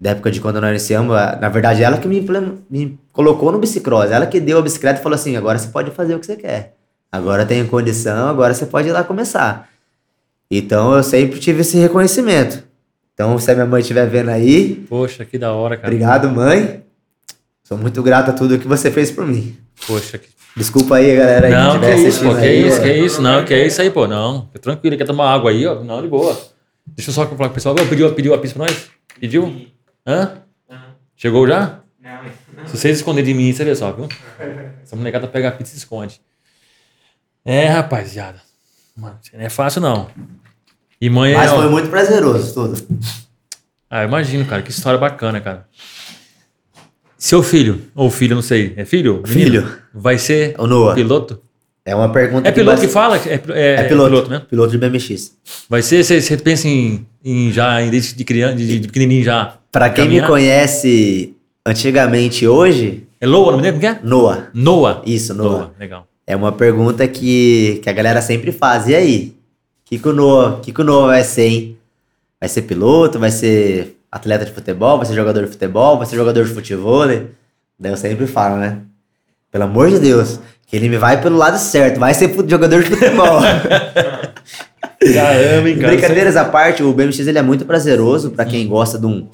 da época de quando nós iniciamos. Na verdade, ela que me, me colocou no bicicross. Ela que deu a bicicleta e falou assim: agora você pode fazer o que você quer. Agora tem condição, agora você pode ir lá começar. Então eu sempre tive esse reconhecimento. Então, se a minha mãe estiver vendo aí, Poxa, que da hora, cara. obrigado, mãe. Sou muito grato a tudo que você fez por mim. Poxa, que... Desculpa aí, galera, Não, que isso, pô, que aí. isso, que isso, não, que isso aí, pô, não. Fica tranquilo, quer tomar água aí, ó, não, de boa. Deixa eu só falar com o pessoal, pediu, pediu a pizza pra nós? Pediu? Hã? Chegou já? Não. Se vocês esconderem de mim, você vê só, viu? Essa molecada pega a pizza e esconde. É, rapaziada. Mano, não é fácil, não. E mãe é... Mas ó, foi muito prazeroso tudo. Ah, eu imagino, cara. Que história bacana, cara. Seu filho, ou filho, não sei. É filho? Menino? Filho. Vai ser O Noah. piloto? É uma pergunta É piloto que bas- fala? É, é, É piloto, né? Piloto de BMX. Vai ser, você, pensa em, em já, em desde de criança, de, de pequenininho já. Pra quem caminhar? me conhece antigamente hoje, É Loa, o nome dele? Como que é? Noah. Noah. Isso, Noah. legal. É uma pergunta que, que a galera sempre faz. E aí? O que, que, o Noah, que, que o Noah vai ser, hein? Vai ser piloto? Vai ser atleta de futebol? Vai ser jogador de futebol? Vai ser jogador de futebol? Daí eu sempre falo, né? Pelo amor de Deus, que ele me vai pelo lado certo. Vai ser jogador de futebol. Caramba, hein, cara. Brincadeiras à parte, o BMX ele é muito prazeroso pra quem gosta de um,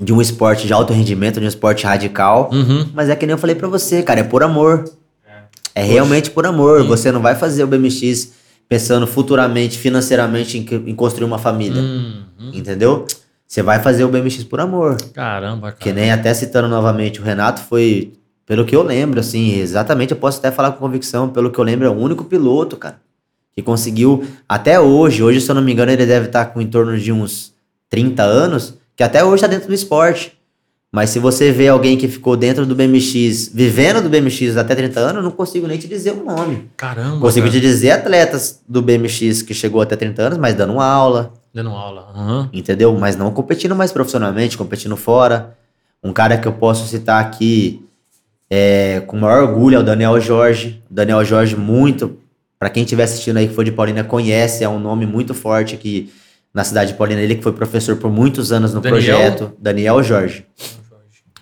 de um esporte de alto rendimento, de um esporte radical. Uhum. Mas é que nem eu falei pra você, cara, é por amor. É realmente por amor. Você não vai fazer o BMX pensando futuramente, financeiramente, em, em construir uma família. Uhum. Entendeu? Você vai fazer o BMX por amor. Caramba, cara. Que nem até citando novamente, o Renato foi, pelo que eu lembro, assim, exatamente, eu posso até falar com convicção, pelo que eu lembro, é o único piloto, cara, que conseguiu, até hoje, hoje, se eu não me engano, ele deve estar com em torno de uns 30 anos, que até hoje tá dentro do esporte. Mas se você vê alguém que ficou dentro do BMX, vivendo do BMX até 30 anos, eu não consigo nem te dizer o nome. Caramba, Consigo cara. te dizer atletas do BMX que chegou até 30 anos, mas dando aula, Dando aula. Aham. entendeu? Mas não competindo mais profissionalmente, competindo fora. Um cara que eu posso citar aqui é, com maior orgulho é o Daniel Jorge. Daniel Jorge, muito, para quem estiver assistindo aí que for de Paulina, conhece, é um nome muito forte aqui na cidade de Paulina. Ele que foi professor por muitos anos no Daniel? projeto. Daniel Jorge.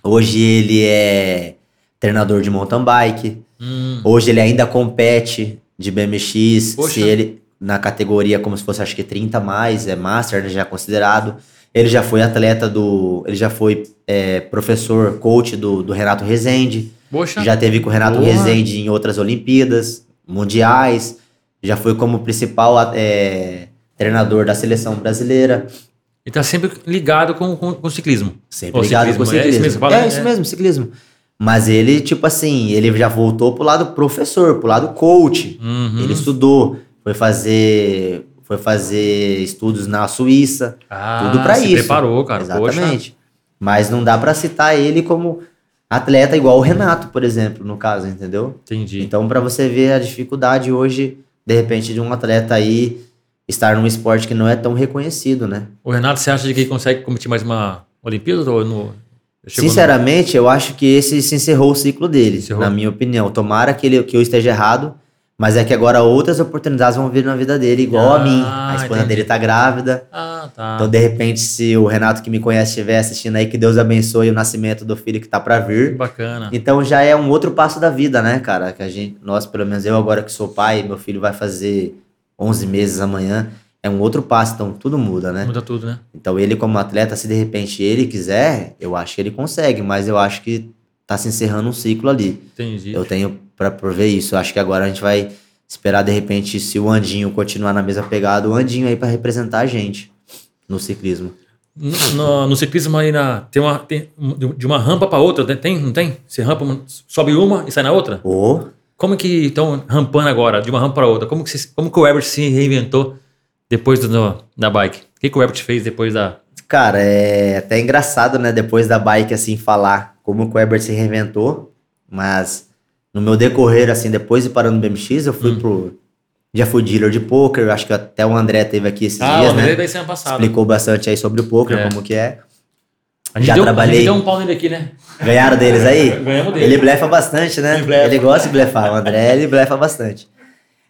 Hoje ele é treinador de mountain bike. Hum. Hoje ele ainda compete de BMX, Poxa. se ele na categoria como se fosse acho que 30 a mais, é master, ele já é considerado. Ele já foi atleta do, ele já foi é, professor, coach do, do Renato Rezende, Poxa. já teve com o Renato Porra. Rezende em outras Olimpíadas, mundiais, já foi como principal é, treinador da seleção brasileira, E tá sempre ligado com, com, com o ciclismo. sempre Ô, ligado com o ciclismo, é ciclismo. isso mesmo fala, é né? isso mesmo, ciclismo. Mas ele, tipo assim, ele já voltou pro lado professor, pro lado coach. Uhum. Ele estudou, foi fazer, foi fazer estudos na Suíça, Ah, tudo pra se isso. preparou, cara. Poxa. Exatamente. Mas não dá pra citar ele como atleta igual o Renato, por exemplo, no caso, entendeu? Entendi. Então, pra você ver a dificuldade hoje, de repente, de um atleta aí estar num esporte que não é tão reconhecido, né? O Renato, você acha de que ele consegue competir mais uma Olimpíada ou no. chegou no- Sinceramente, eu acho que esse se encerrou o ciclo dele, Encerrou? na minha opinião. Tomara que, ele, que eu esteja errado, mas é que agora outras oportunidades vão vir na vida dele, igual a Ah, mim. A esposa entendi. dele tá grávida. Ah, tá. Então, de repente, se o Renato que me conhece estiver assistindo aí, que Deus abençoe o nascimento do filho que tá pra vir. Bacana. Então já é um outro passo da vida, né, cara? Que a gente, nós, pelo menos eu agora que sou pai, meu filho vai fazer 11 meses amanhã, é um outro passo, então tudo muda, né? Muda tudo, né? Então ele como atleta, se de repente ele quiser, eu acho que ele consegue, mas eu acho que tá se encerrando um ciclo ali. Entendi. Eu tenho pra prover isso. Eu acho que agora a gente vai esperar de repente se o Andinho continuar na mesma pegada, o Andinho aí pra representar a gente no ciclismo. No, no- no ciclismo aí na, tem uma tem, de uma rampa para outra, tem- não tem? Você rampa, sobe uma e sai na outra? Ô, Como que estão rampando agora, de uma rampa para outra? Como que, como que o Herbert se reinventou depois do, da bike? O que, que o Herbert fez depois da. Cara, é até engraçado, né? Depois da bike, assim, falar como que o Herbert se reinventou. Mas no meu decorrer, assim, depois de parando no BMX, eu Hum. fui pro. Já fui dealer de poker. Acho que até o André teve aqui esses Ah, o dias, André né? daí semana passada. Explicou bastante aí sobre o poker, É. como que é. A Já deu, a trabalhei. gente deu um pau nele aqui, né? Ganharam deles aí? Ganhamos dele. Ele blefa bastante, né? Ele blefa. Ele gosta de blefar. O André, ele blefa bastante.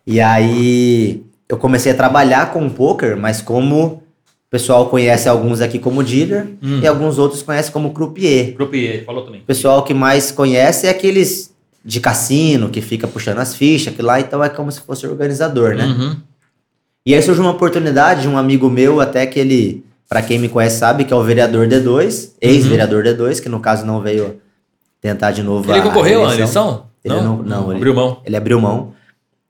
E aí eu comecei a trabalhar com o poker, mas como o pessoal conhece alguns aqui como dealer Hum. e alguns outros conhecem como croupier. Croupier, falou também. O pessoal que mais conhece é aqueles de cassino, que fica puxando as fichas, que lá então é como se fosse organizador, né? Uhum. E aí surgiu uma oportunidade de um amigo meu, até que ele, pra quem me conhece sabe, que é o vereador D2, ex-vereador D2, que no caso não veio tentar de novo Ele a concorreu à reeleição. eleição? Ele não- não, ele- Abriu mão. Ele abriu mão.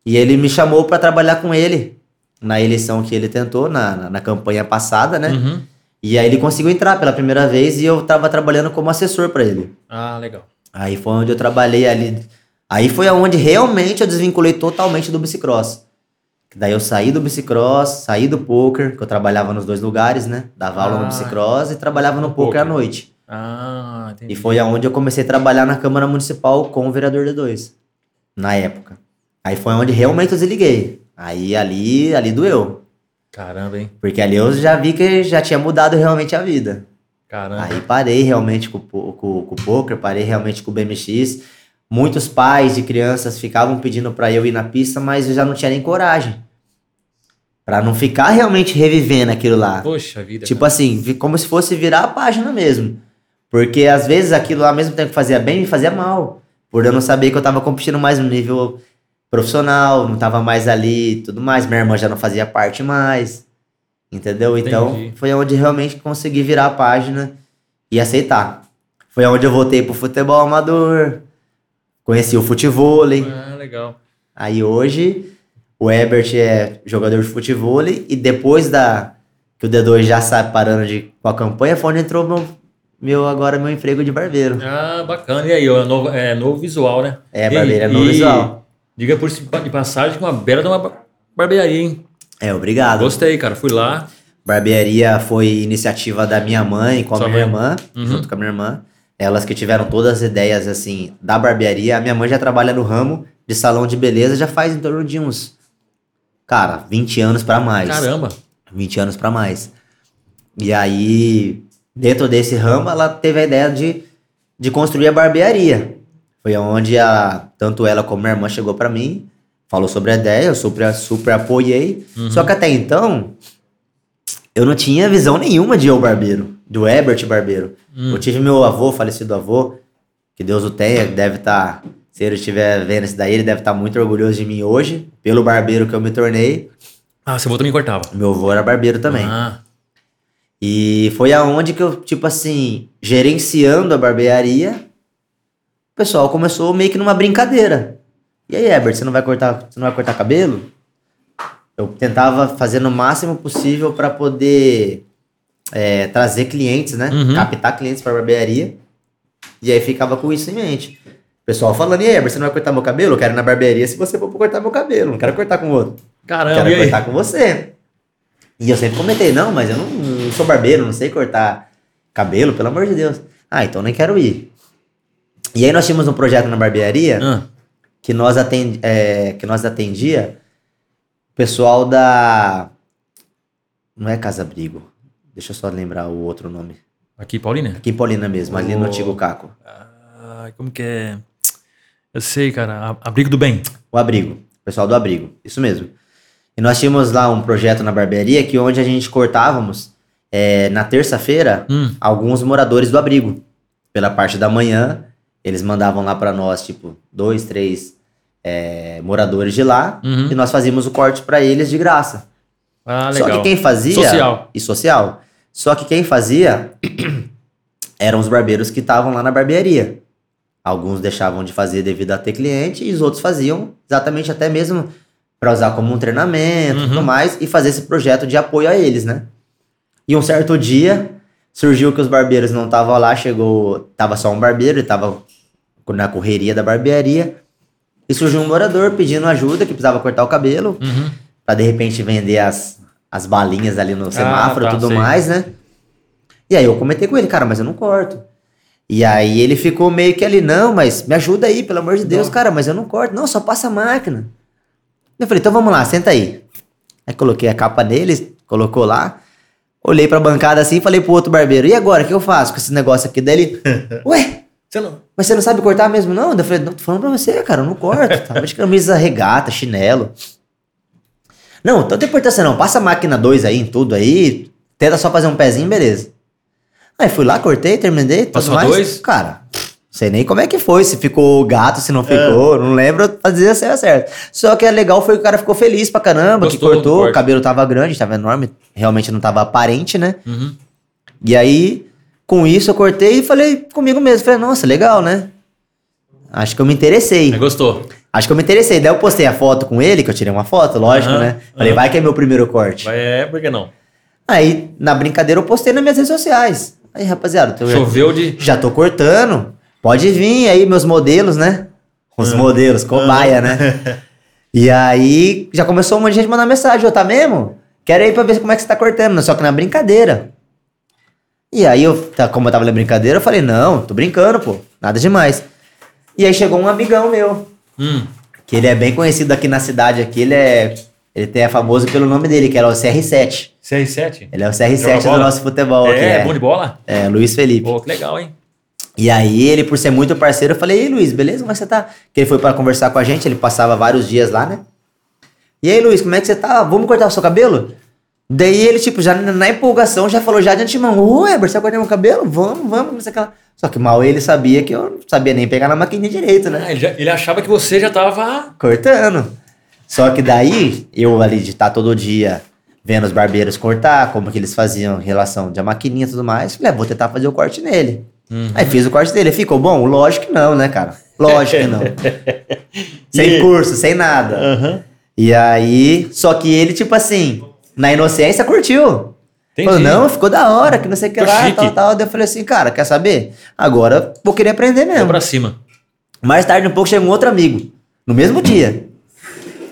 E ele me chamou pra trabalhar com ele na eleição que ele tentou, na, na, na campanha passada, né? Uhum. E aí ele conseguiu entrar pela primeira vez e eu tava trabalhando como assessor pra ele. Ah, legal. Aí foi onde eu trabalhei ali. Aí foi onde realmente eu desvinculei totalmente do bicicross. Daí eu saí do bicicross, saí do poker, que eu trabalhava nos dois lugares, né? Dava aula Ah. no bicicross e trabalhava no, No poker à poker. noite. Ah, entendi. E foi aonde eu comecei a trabalhar na Câmara Municipal com o vereador D2, na época. Aí foi onde realmente eu desliguei. Aí ali, ali doeu. Caramba, hein? Porque ali eu já vi que já tinha mudado realmente a vida. Caramba. Aí parei realmente com, com, com o poker, parei realmente com o BMX. Muitos pais de crianças ficavam pedindo pra eu ir na pista, mas eu já não tinha nem coragem. Pra não ficar realmente revivendo aquilo lá. Poxa vida. Tipo assim, vi- como se fosse virar a página mesmo. Porque às vezes aquilo lá, ao mesmo tempo que fazia bem, me fazia mal. Por eu não saber que eu tava competindo mais no nível profissional, não tava mais ali e tudo mais. Minha irmã já não fazia parte mais. Entendeu? Então, Entendi. foi onde realmente consegui virar a página e aceitar. Foi onde eu voltei pro futebol amador. Conheci o futevôlei. Ah, legal. Aí hoje o Ebert é jogador de futebol e depois da que o D2 já sai parando de, com a campanha, foi onde entrou meu, meu agora meu emprego de barbeiro. Ah, bacana. E aí, ó, novo, é novo visual, né? É, E- barbeiro é novo e visual. Diga por de passagem que uma bela de uma bar- barbearia, hein? É, obrigado. Gostei, cara. Fui lá. Barbearia foi iniciativa da minha mãe com a Sua minha mãe? irmã, Uhum. junto com a minha irmã. Elas que tiveram todas as ideias assim da barbearia. A minha mãe já trabalha no ramo de salão de beleza já faz em torno de uns cara, 20 anos pra mais. Caramba. 20 anos pra mais. E aí, dentro desse ramo, ela teve a ideia de, de construir a barbearia. Foi onde a, tanto ela como minha irmã chegou pra mim, falou sobre a ideia, eu super, super apoiei. Só que até então, eu não tinha visão nenhuma de eu barbeiro, do Herbert barbeiro. Eu tive meu avô, falecido avô, que Deus o tenha, deve estar, se ele estiver vendo isso daí, ele deve estar muito orgulhoso de mim hoje, pelo barbeiro que eu me tornei. Ah, seu avô também cortava. Meu avô era barbeiro também. Ah, E foi aonde que eu, tipo assim, gerenciando a barbearia, o pessoal começou meio que numa brincadeira. E aí, Herbert, você não vai cortar, você não vai cortar cabelo? Eu tentava fazer no máximo possível para poder é, trazer clientes, né? Uhum. Captar clientes para barbearia. E aí ficava com isso em mente. O pessoal falando, e aí, você não vai cortar meu cabelo? Eu quero ir na barbearia se você for cortar meu cabelo. Não quero cortar com outro. caramba. Quero cortar com você. E eu sempre comentei, não, mas eu não, não sou barbeiro, não sei cortar cabelo, pelo amor de Deus. Ah, então nem quero ir. E aí nós tínhamos um projeto na barbearia Ah, que nós, atend, é, que nós atendia o pessoal da. Não é Casa Abrigo. Deixa eu só lembrar o outro nome. aqui, Paulina? Aqui em Paulina mesmo, ali no antigo Caco. Ah, como que é? Eu sei, cara. Abrigo do Bem. O abrigo. O pessoal do abrigo. Isso mesmo. E nós tínhamos lá um projeto na barbearia que onde a gente cortávamos é, na terça-feira Hum. alguns moradores do abrigo. Pela parte da manhã, eles mandavam lá pra nós, tipo, dois, três é, moradores de lá. Uhum. E nós fazíamos o corte pra eles de graça. Ah, Só legal. que quem fazia. Social. E social. Só que quem fazia eram os barbeiros que estavam lá na barbearia. Alguns deixavam de fazer devido a ter cliente e os outros faziam exatamente até mesmo para usar como um treinamento e tudo Uhum. mais e fazer esse projeto de apoio a eles, né? E um certo dia surgiu que os barbeiros não estavam lá, chegou, tava só um barbeiro, ele tava na correria da barbearia e surgiu um morador pedindo ajuda que precisava cortar o cabelo Uhum. Pra de repente vender as, as balinhas ali no semáforo e tá, tudo sei. mais, né? E aí eu comentei com ele, cara, mas eu não corto. E aí ele ficou meio que ali, não, mas me ajuda aí, pelo amor de Deus, Não. cara, mas eu não corto. Não, só passa a máquina. Eu falei, então vamos lá, senta aí. Aí coloquei a capa nele, colocou lá. Olhei pra bancada assim e falei pro outro barbeiro, e agora, o que eu faço com esse negócio aqui dele? Ué, Você não... mas você não sabe cortar mesmo, não? Eu falei, não, tô falando pra você, cara, eu não corto. Tava de camisa regata, chinelo. Não, tanta importância não. Passa a máquina 2 aí em tudo aí. Tenta só fazer um pezinho, beleza. Aí fui lá, cortei, terminei, tudo Passou mais. dois? Cara, sei nem como é que foi, se ficou gato, se não ficou, não lembro fazer se era certo. Só que é legal foi que o cara ficou feliz pra caramba, Gostou que cortou, o cabelo tava grande, tava enorme, realmente não tava aparente, né? Uhum. E aí, com isso, eu cortei e falei comigo mesmo. Falei, nossa, legal, né? Acho que eu me interessei. Aí gostou. Acho que eu me interessei. Daí eu postei a foto com ele, que eu tirei uma foto, lógico, né? Falei, vai que é meu primeiro corte. Vai, é, por que não? Aí, na brincadeira, eu postei nas minhas redes sociais. Aí, rapaziada, eu Choveu de. já tô cortando. Pode vir aí, meus modelos, né? Os modelos, cobaia, né? E aí, já começou um monte de gente mandar mensagem. Ô, tá mesmo? Quero ir pra ver como é que você tá cortando, só que na brincadeira. E aí, eu, tá- como eu tava na brincadeira, eu falei, não, tô brincando, pô. Nada demais. E aí chegou um amigão meu, Hum. que ele é bem conhecido aqui na cidade, aqui ele é... Ele tem- é famoso pelo nome dele, que era o CR7. CR7? Ele é o Joga CR7 do nosso futebol aqui. É, bom de bola? É, Luiz Felipe. Pô, que legal, hein? E aí, ele, por ser muito parceiro, eu falei, ei, Luiz, beleza? Como é que você tá? Que ele foi pra conversar com a gente, ele passava vários dias lá, né? E aí, Luiz, como é que você tá? Vamos cortar o seu cabelo? Daí ele, tipo, já na empolgação, já falou já de antemão, ô, Weber, você vai cortar meu cabelo? Vamos, vamos, não sei o que lá. Só que mal ele sabia que eu não sabia nem pegar na maquininha direito, né? Ah, ele, já- ele achava que você já tava. cortando. Só que daí, eu ali de estar todo dia vendo os barbeiros cortar, como que eles faziam em relação de a maquininha e tudo mais, falei, ah, vou tentar fazer o corte nele. Aí fiz o corte dele. Ficou bom? Lógico que não, né, cara? Lógico que não. sem E- curso, sem nada. Aham. E aí, só que ele, tipo assim, na inocência, curtiu. Entendi. Falou, não, ficou da hora, que não sei o que Ficou lá, chique. tal, tal. Daí eu falei assim, cara, quer saber? Agora vou querer aprender mesmo. pra cima. Mais tarde um pouco chegou um outro amigo, no mesmo dia.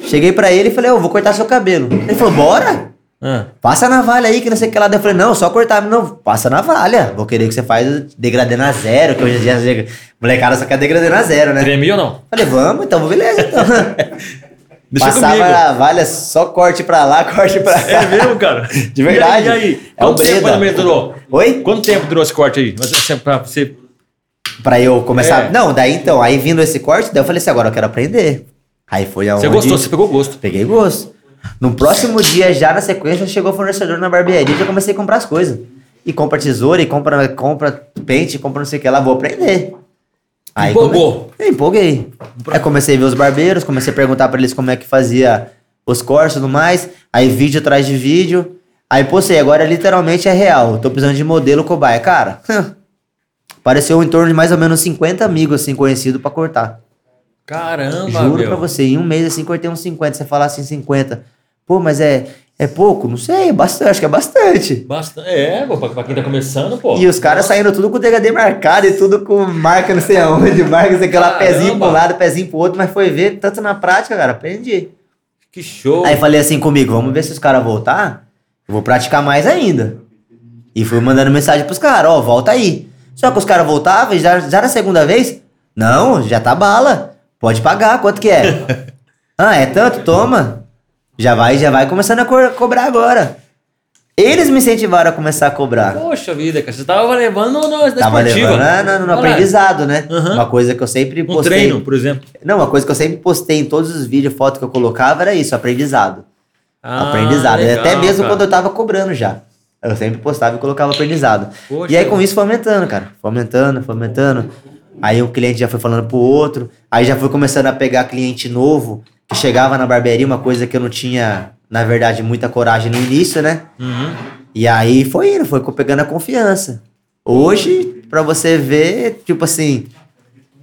Cheguei pra ele e falei, eu vou cortar seu cabelo. Ele falou, bora? Ah, Passa a navalha aí, que não sei o que lá. Daí eu falei, não, só cortar. Não, passa a navalha. Vou querer que você faz degradê na zero, que hoje em dia chega- molecada só quer degradê na zero, né? tremia ou não? Falei, vamos, então, beleza, então. Deixa Passava comigo. a navalha, só corte pra lá, corte pra cá. É mesmo, cara? De verdade. E aí? E aí? É Quanto tempo mais durou? Oi? Quanto tempo durou esse corte aí? Mas, assim, pra você. Pra eu começar. É. Não, daí então, aí vindo esse corte, daí eu falei assim, agora eu quero aprender. Aí foi aonde... Você gostou, você pegou gosto. Peguei gosto. No próximo dia, já na sequência, chegou o fornecedor na barbearia e já comecei a comprar as coisas. E compra tesoura, e compra, compra pente, compra não sei o que lá, vou aprender. Empolgou. come- Empolguei. Aí comecei a ver os barbeiros, comecei a perguntar pra eles como é que fazia os cortes e tudo mais. Aí vídeo atrás de vídeo. Aí postei, agora literalmente é real. Tô precisando de modelo cobaia. Cara, apareceu em torno de mais ou menos 50 amigos assim conhecidos pra cortar. Caramba, Juro meu. pra você, em um mês assim cortei uns 50. Você fala assim, 50. Pô, mas é, é pouco? Não sei, é bastante, acho que é bastante. Bastante. É, pô, pra, pra quem tá começando, pô. E os caras saindo tudo com o degradê marcado e tudo com marca não sei aonde, marca, não sei Caramba. pezinho pra um lado, pezinho pro outro, mas foi ver, tanto na prática, cara, aprendi. Que show. Aí falei assim comigo, vamos ver se os caras voltar, eu vou praticar mais ainda. E fui mandando mensagem pros caras, ó, volta aí. Só que os caras voltavam e já, já na segunda vez, não, já tá bala, pode pagar, quanto que é? ah, é tanto? Toma. Já vai, já vai começando a co- cobrar agora. Eles me incentivaram a começar a cobrar. Poxa vida, cara. Você tava levando no, na Tava esportiva. levando no, Olha, aprendizado, né? Aham. Uma coisa que eu sempre Um postei. treino, por exemplo. Não, uma coisa que eu sempre postei em todos os vídeos, foto que eu colocava era isso, aprendizado. Ah, aprendizado. legal, Até mesmo cara. quando eu tava cobrando já. Eu sempre postava e colocava aprendizado. Poxa. E aí com isso foi aumentando, cara. Foi aumentando, foi aumentando. Aí o cliente já foi falando pro outro. Aí já foi começando a pegar cliente novo, que chegava na barbearia, uma coisa que eu não tinha, na verdade, muita coragem no início, né? Uhum. E aí foi indo, foi pegando a confiança. Hoje, pra você ver, tipo assim,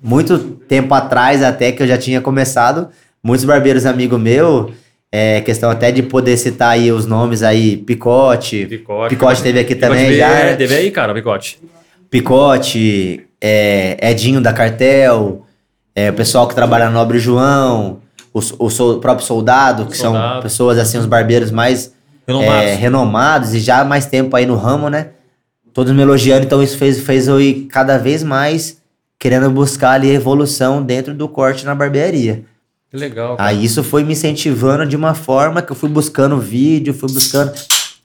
muito tempo atrás até que eu já tinha começado, muitos barbeiros amigos meu, é, questão até de poder citar aí os nomes aí, Picote, Picote. Picote teve aqui Picote também veio- já, é? Teve aí, cara, Picote. Picote, é, Edinho da Cartel, é, o pessoal que trabalha na Nobre João, o, o sol- próprio Soldado, que são Soldado. pessoas assim, os barbeiros mais Renomados. é, renomados e já há mais tempo aí no ramo, né? Todos me elogiando, então isso fez, fez eu ir cada vez mais querendo buscar ali evolução dentro do corte na barbearia. Que legal, cara. Aí isso foi me incentivando de uma forma que eu fui buscando vídeo, fui buscando.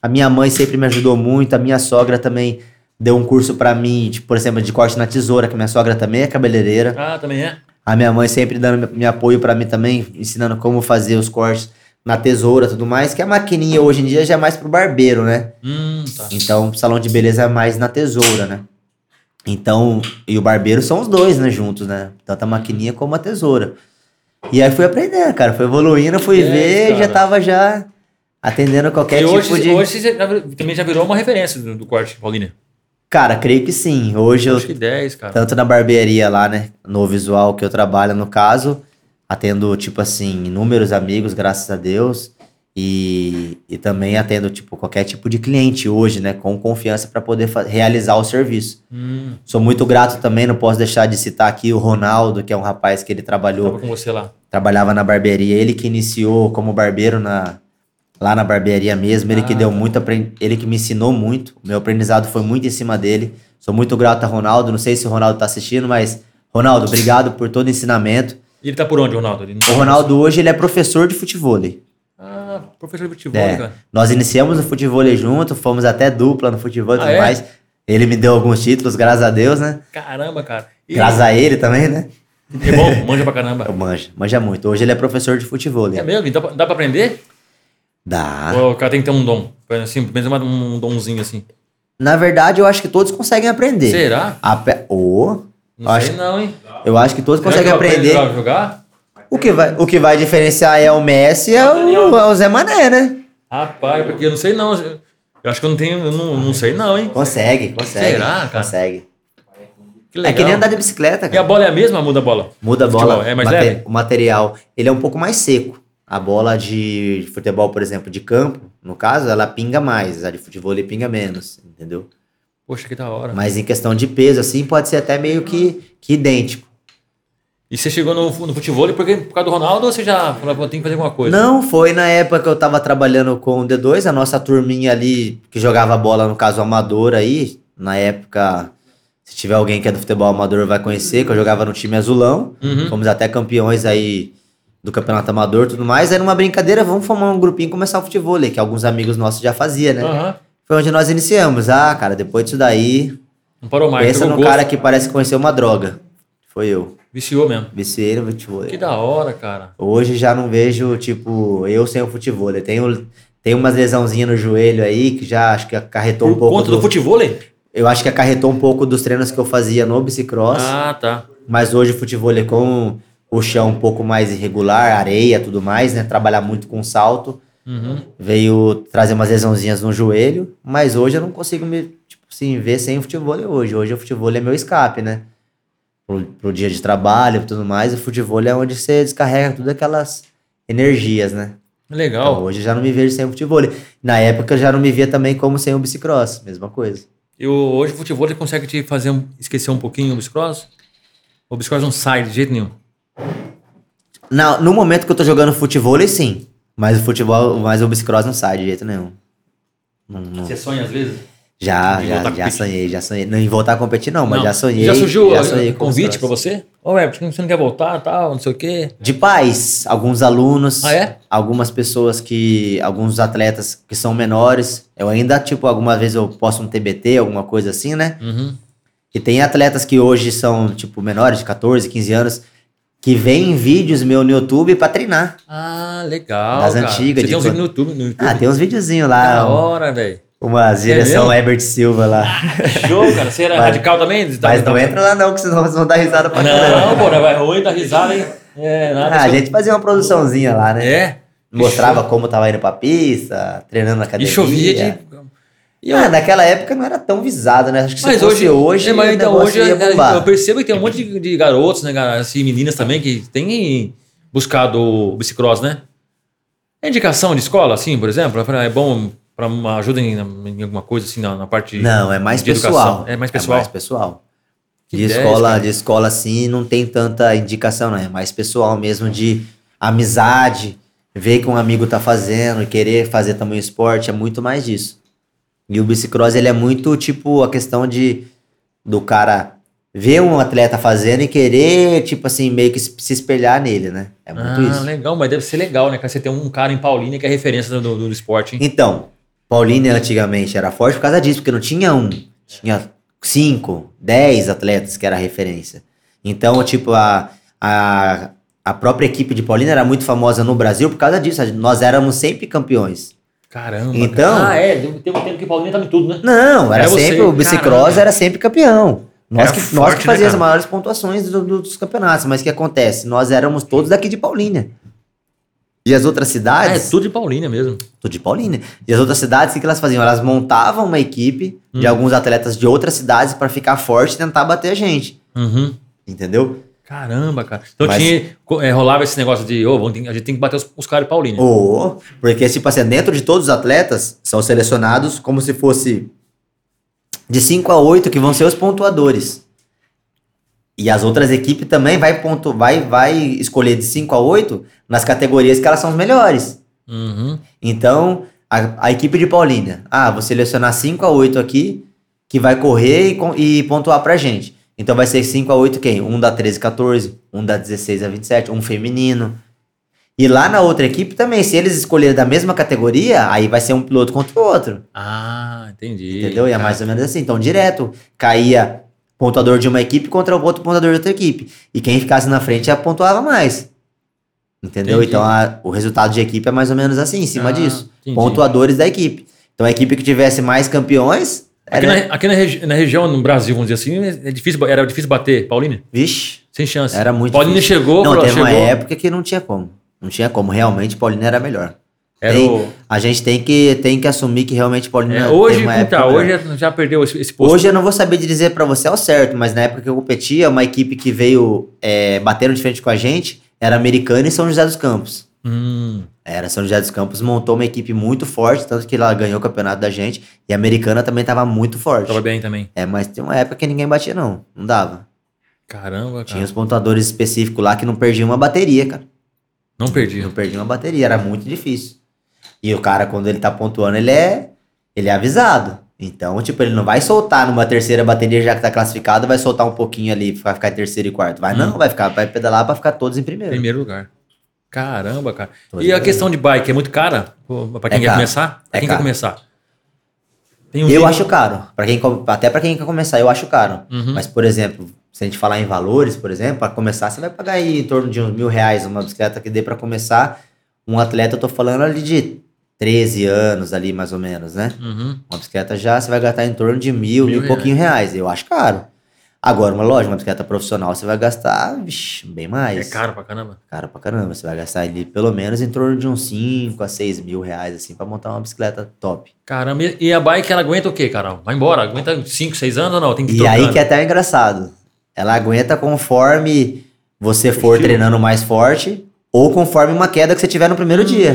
A minha mãe sempre me ajudou muito, a minha sogra também deu um curso pra mim, tipo, por exemplo, de corte na tesoura, que minha sogra também é cabeleireira. Ah, também é? A minha mãe sempre dando me apoio pra mim também, ensinando como fazer os cortes na tesoura e tudo mais, que a maquininha hoje em dia já é mais pro barbeiro, né? Hum, tá. Então, o salão de beleza é mais na tesoura, né? Então, e o barbeiro são os dois, né, juntos, né? Tanto a maquininha como a tesoura. E aí fui aprendendo, cara, fui evoluindo, fui É, ver, cara. já tava já atendendo qualquer e tipo hoje, de... hoje você já- também já virou uma referência do, do corte, Paulinha. Cara, creio que sim. Hoje eu Acho que 10, cara. tanto na barbearia lá, né, no visual que eu trabalho, no caso, atendo, tipo assim, inúmeros amigos, graças a Deus, e, e também atendo, tipo, qualquer tipo de cliente hoje, né, com confiança para poder realizar o serviço. Hum, Sou muito grato também, não posso deixar de citar aqui o Ronaldo, que é um rapaz que ele trabalhou, tava com você lá. trabalhava na barbearia, ele que iniciou como barbeiro na lá na barbearia mesmo, ele que Ah, deu tá. muito, ele que me ensinou muito, o meu aprendizado foi muito em cima dele. Sou muito grato a Ronaldo, não sei se o Ronaldo tá assistindo, mas Ronaldo, obrigado por todo o ensinamento. E ele tá por onde, Ronaldo? Não tá O Ronaldo hoje ele é professor de futebol. Ah, professor de futebol, É. cara. Nós iniciamos no futebol junto, fomos até dupla no futebol e Ah, tudo é? mais. Ele me deu alguns títulos, graças a Deus, né? Caramba, cara. E, Graças a ele também, né? É bom, manja pra caramba. Eu manja, manja muito. Hoje ele é professor de futebol. É mesmo? E Dá pra, dá pra aprender? Dá. Ou o cara tem que ter um dom? Assim, pelo menos um donzinho assim. Na verdade, eu acho que todos conseguem aprender. Será? A pe- Ô, Não Acho- sei não, hein? eu acho que todos Será conseguem que aprender. a jogar? O que, vai, o que vai diferenciar é o Messi e é o, é o Zé Mané, né? Rapaz, porque eu não sei não. Eu acho que eu não tenho, eu não, não sei não, hein? Consegue, consegue. Será, cara? Consegue. Que É legal. que nem andar de bicicleta, E a cara. bola é a mesma, muda a bola? Muda a bola. é mais leve? O material, ele é um pouco mais seco. A bola de futebol, por exemplo, de campo, no caso, ela pinga mais. A de futebol ele pinga menos, entendeu? Poxa, que da hora. Mas em questão de peso, assim, pode ser até meio que, que idêntico. E você chegou no, no futebol porque, por causa do Ronaldo ou você já falou, "Pô, tem que fazer alguma coisa? Não, foi na época que eu tava trabalhando com o D2, a nossa turminha ali que jogava bola, no caso amador aí. Na época, se tiver alguém que é do futebol amador vai conhecer, que eu jogava no time azulão. Uhum. Fomos até campeões aí do campeonato amador e tudo mais. Aí numa brincadeira, vamos formar um grupinho e começar o futebol, que alguns amigos nossos já faziam, né? Aham. Foi onde nós iniciamos. Ah, cara, depois disso daí, Não parou mais. pensa num gosto. cara que parece conhecer uma droga. Foi eu. Viciou mesmo. Viciei no futebol. Que da hora, cara. Hoje já não vejo, tipo, eu sem o futebol. Tenho, tenho umas lesãozinhas no joelho aí que já acho que acarretou Por um pouco. conta do, do- futebol? eu acho que acarretou um pouco dos treinos que eu fazia no bicicross. Ah, tá. Mas hoje o futebol é com o chão um pouco mais irregular, areia tudo mais, né? Trabalhar muito com salto. Uhum. Veio trazer umas lesãozinhas no joelho. Mas hoje eu não consigo me, tipo assim, ver sem o futebol hoje. Hoje o futebol é meu escape, né? Pro, pro dia de trabalho e tudo mais. O futebol é onde você descarrega todas aquelas energias, né? Então, Legal. hoje eu já não me vejo sem o futebol. Na época eu já não me via também como sem o bicicross, mesma coisa. Eu, hoje o futebol consegue te fazer esquecer um pouquinho o bicicross? O bicicross não sai de jeito nenhum. Na, no momento que eu tô jogando futebol, sim. Mas o futebol, mas o bicicross não sai de jeito nenhum. Não- não- Você sonha às vezes? Já, já, já competir. sonhei, já sonhei. Não em voltar a competir, não, mas Não. já sonhei. Já surgiu já sonhei convite pra bicicross. você? Ô, é, porque você não quer voltar tal, não sei o quê. De pais, alguns alunos, Ah, é? algumas pessoas que. Alguns atletas que são menores. Eu ainda, tipo, algumas vezes eu posto um TBT, alguma coisa assim, né? Uhum. E tem atletas que hoje são, tipo, menores, de 14, 15 anos, que veem vídeos meu no YouTube pra treinar. Ah, legal. Das cara. antigas, Você tem uns vídeos no YouTube. No YouTube. Ah, tem uns videozinhos Da lá. um- hora, velho. Uma direção mesmo? Herbert Silva lá. Show, cara. Você era Mas- radical também? Mas não entra lá não, que senão vocês vão dar risada pra caramba. Não, pô, vai ruim, dá risada, hein? É, nada. Ah, a gente fazia uma produçãozinha lá, né? É. Mostrava como tava indo pra pista, treinando na E academia. chovia de. E eu- Ah, naquela época não era tão visado, né? Acho que se Mas hoje, hoje, é, mas então hoje é, eu percebo que tem um monte de, de garotos, né, assim, meninas também que têm buscado o bicicross, né? É indicação de escola, assim, por exemplo? É bom para uma ajuda em, em alguma coisa assim na, na parte Não, é mais pessoal. educação. É mais pessoal. É mais pessoal. Que De ideia, escola, cara. de escola, assim, não tem tanta indicação, não. É mais pessoal mesmo de amizade, ver que um amigo tá fazendo e querer fazer também esporte, é muito mais disso. E o bicicross, ele é muito, tipo, a questão de do cara ver um atleta fazendo e querer, tipo assim, meio que se espelhar nele, né? É muito ah, isso. legal, mas deve ser legal, né, cara? Você tem um cara em Paulínia que é referência do, do, do esporte, hein? Então, Paulínia antigamente era forte por causa disso, porque não tinha um, tinha cinco, dez atletas que era referência. Então, tipo, a, a, A própria equipe de Paulínia era muito famosa no Brasil por causa disso. Nós éramos sempre campeões. Caramba. Então- cara. Ah, é. Teve um tempo que o Paulinho tava em tudo, né? Não, era É você, sempre o bicicross era sempre campeão. Nós Era que, nós forte, que né, fazíamos as cara? maiores pontuações do- do- dos campeonatos. Mas o que acontece? Nós éramos todos daqui de Paulínia. E as outras Ah, é cidades. tudo de Paulínia mesmo. Tudo de Paulínia. E as outras cidades, o que que elas faziam? Elas montavam uma equipe de Hum. alguns atletas de outras cidades pra ficar forte e tentar bater a gente. Uhum. Entendeu? Caramba, cara. Então Mas- tinha, é, rolava esse negócio de, ô, vamos a gente tem que bater os, os caras de Paulínia. Ou, porque, tipo assim, dentro de todos os atletas, são selecionados como se fosse de 5 a 8 que vão ser os pontuadores. E as outras equipes também vai, pontu, vai, vai escolher de 5 a 8 nas categorias que elas são as melhores. Uhum. Então, a, a equipe de Paulínia, ah, vou selecionar 5 a 8 aqui, que vai correr e, e pontuar pra gente. Então vai ser 5 a 8 quem? Um da 13 a 14, um da 16 a 27, um feminino. E lá na outra equipe também, se eles escolherem da mesma categoria, aí vai ser um piloto contra o outro. Ah, entendi. Entendeu? E é mais ou menos assim. Então, direto, caía pontuador de uma equipe contra o outro pontuador de outra equipe. E quem ficasse na frente já pontuava mais. Entendeu? Entendi. Então, a- o resultado de equipe é mais ou menos assim, em cima Ah, disso. entendi. Pontuadores da equipe. Então, a equipe que tivesse mais campeões. Aqui, Era... na, aqui na, regi- na região, no Brasil, vamos dizer assim, é difícil, era difícil bater Paulínia? Vixe, Sem chance. era muito Paulínia difícil. chegou, Não, teve uma chegou. época que não tinha como. Não tinha como. Realmente, Paulina era melhor. Era Tem- o- A gente tem que, tem que assumir que realmente Paulina é, hoje, uma como época tá, melhor. hoje já- perdeu esse, esse posto. Hoje eu não vou saber dizer pra você ao certo, mas na época que eu competia, uma equipe que veio é, bateram de frente com a gente era americana e São José dos Campos. Hum, Era São José dos Campos montou uma equipe muito forte, tanto que ela ganhou o campeonato da gente. E a americana também tava muito forte. tava bem também. É, mas tem uma época que ninguém batia, não. Não dava. Caramba, Tinha cara. os pontuadores específicos lá que não perdiam uma bateria, cara. Não perdi. Não perdiam uma bateria, era muito difícil. E o cara, quando ele tá pontuando, ele é, ele é avisado. Então, tipo, ele não vai soltar numa terceira bateria já que tá classificado, vai soltar um pouquinho ali pra ficar em terceiro e quarto. Vai Hum. não, vai ficar, vai pedalar pra ficar todos em primeiro. Primeiro lugar. Caramba, cara. E a em questão de bike é muito cara? Pô, Pra quem É quer caro. começar? Pra É quem caro. quer começar? Tem um Eu jeito- acho caro. Pra quem, até pra quem quer começar, eu acho caro. Uhum. Mas, por exemplo, se a gente falar em valores, por exemplo, pra começar, você vai pagar aí em torno de uns mil reais uma bicicleta que dê pra começar. Um atleta, eu tô falando ali de 13 anos ali, mais ou menos, né? Uhum. Uma bicicleta já você vai gastar em torno de mil, Mil mil e pouquinho reais. Eu acho caro. Agora, uma loja, uma bicicleta profissional, você vai gastar vixi, bem É mais. caro pra caramba. Caro pra caramba. Você vai gastar ali pelo menos em torno de uns 5 a 6 mil reais, assim, pra montar uma bicicleta top. Caramba, e a bike ela aguenta o quê, Carol? Vai embora? Aguenta 5, 6 anos ou não? Tem que ir E aí que é até engraçado. Ela aguenta conforme você for treinando mais forte ou conforme uma queda que você tiver no primeiro dia.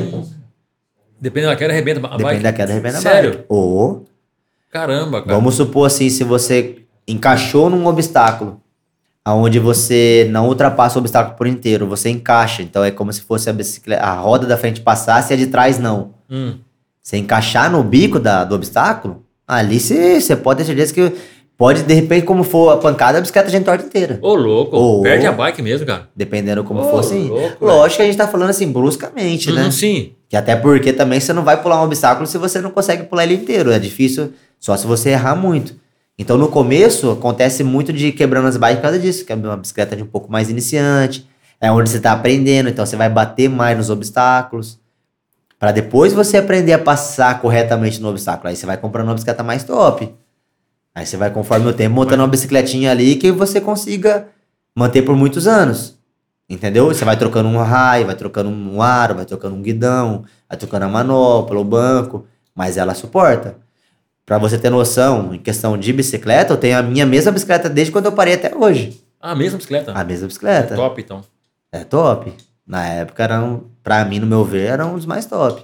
Dependendo da queda, arrebenta a Depende bike. da queda, arrebenta a Sério? bike. Ou Caramba, cara. Vamos supor assim, se você encaixou num obstáculo, aonde você não ultrapassa o obstáculo por inteiro, você encaixa. Então é como se fosse a bicicleta, a roda da frente passasse e a de trás não. Hum. Você encaixar no bico da, do obstáculo, ali você, pode ter certeza que pode, de repente, como for a pancada, a bicicleta já entorta inteira. Ô, louco. Ô. Perde a bike mesmo, cara. Dependendo como Ô, for, sim. louco, Lógico que a gente tá falando assim, bruscamente, né? Uhum, sim. Que até porque também você não vai pular um obstáculo se você não consegue pular ele inteiro. É difícil só se você errar muito. Então no começo acontece muito de quebrando as bikes por causa disso, que é uma bicicleta de um pouco mais iniciante. É onde você tá aprendendo, então você vai bater mais nos obstáculos. Para depois você aprender a passar corretamente no obstáculo. Aí você vai comprando uma bicicleta mais top. Aí você vai, conforme o tempo, montando uma bicicletinha ali que você consiga manter por muitos anos. Entendeu? Você vai trocando um raio, vai trocando um aro, vai trocando um guidão, vai trocando a manopla, o banco, mas ela suporta. Pra você ter noção, em questão de bicicleta, eu tenho a minha mesma bicicleta desde quando eu parei até hoje. Ah, a mesma bicicleta? A mesma bicicleta. Top, então. É top. Na época, era um, pra mim, no meu ver, era um dos mais top.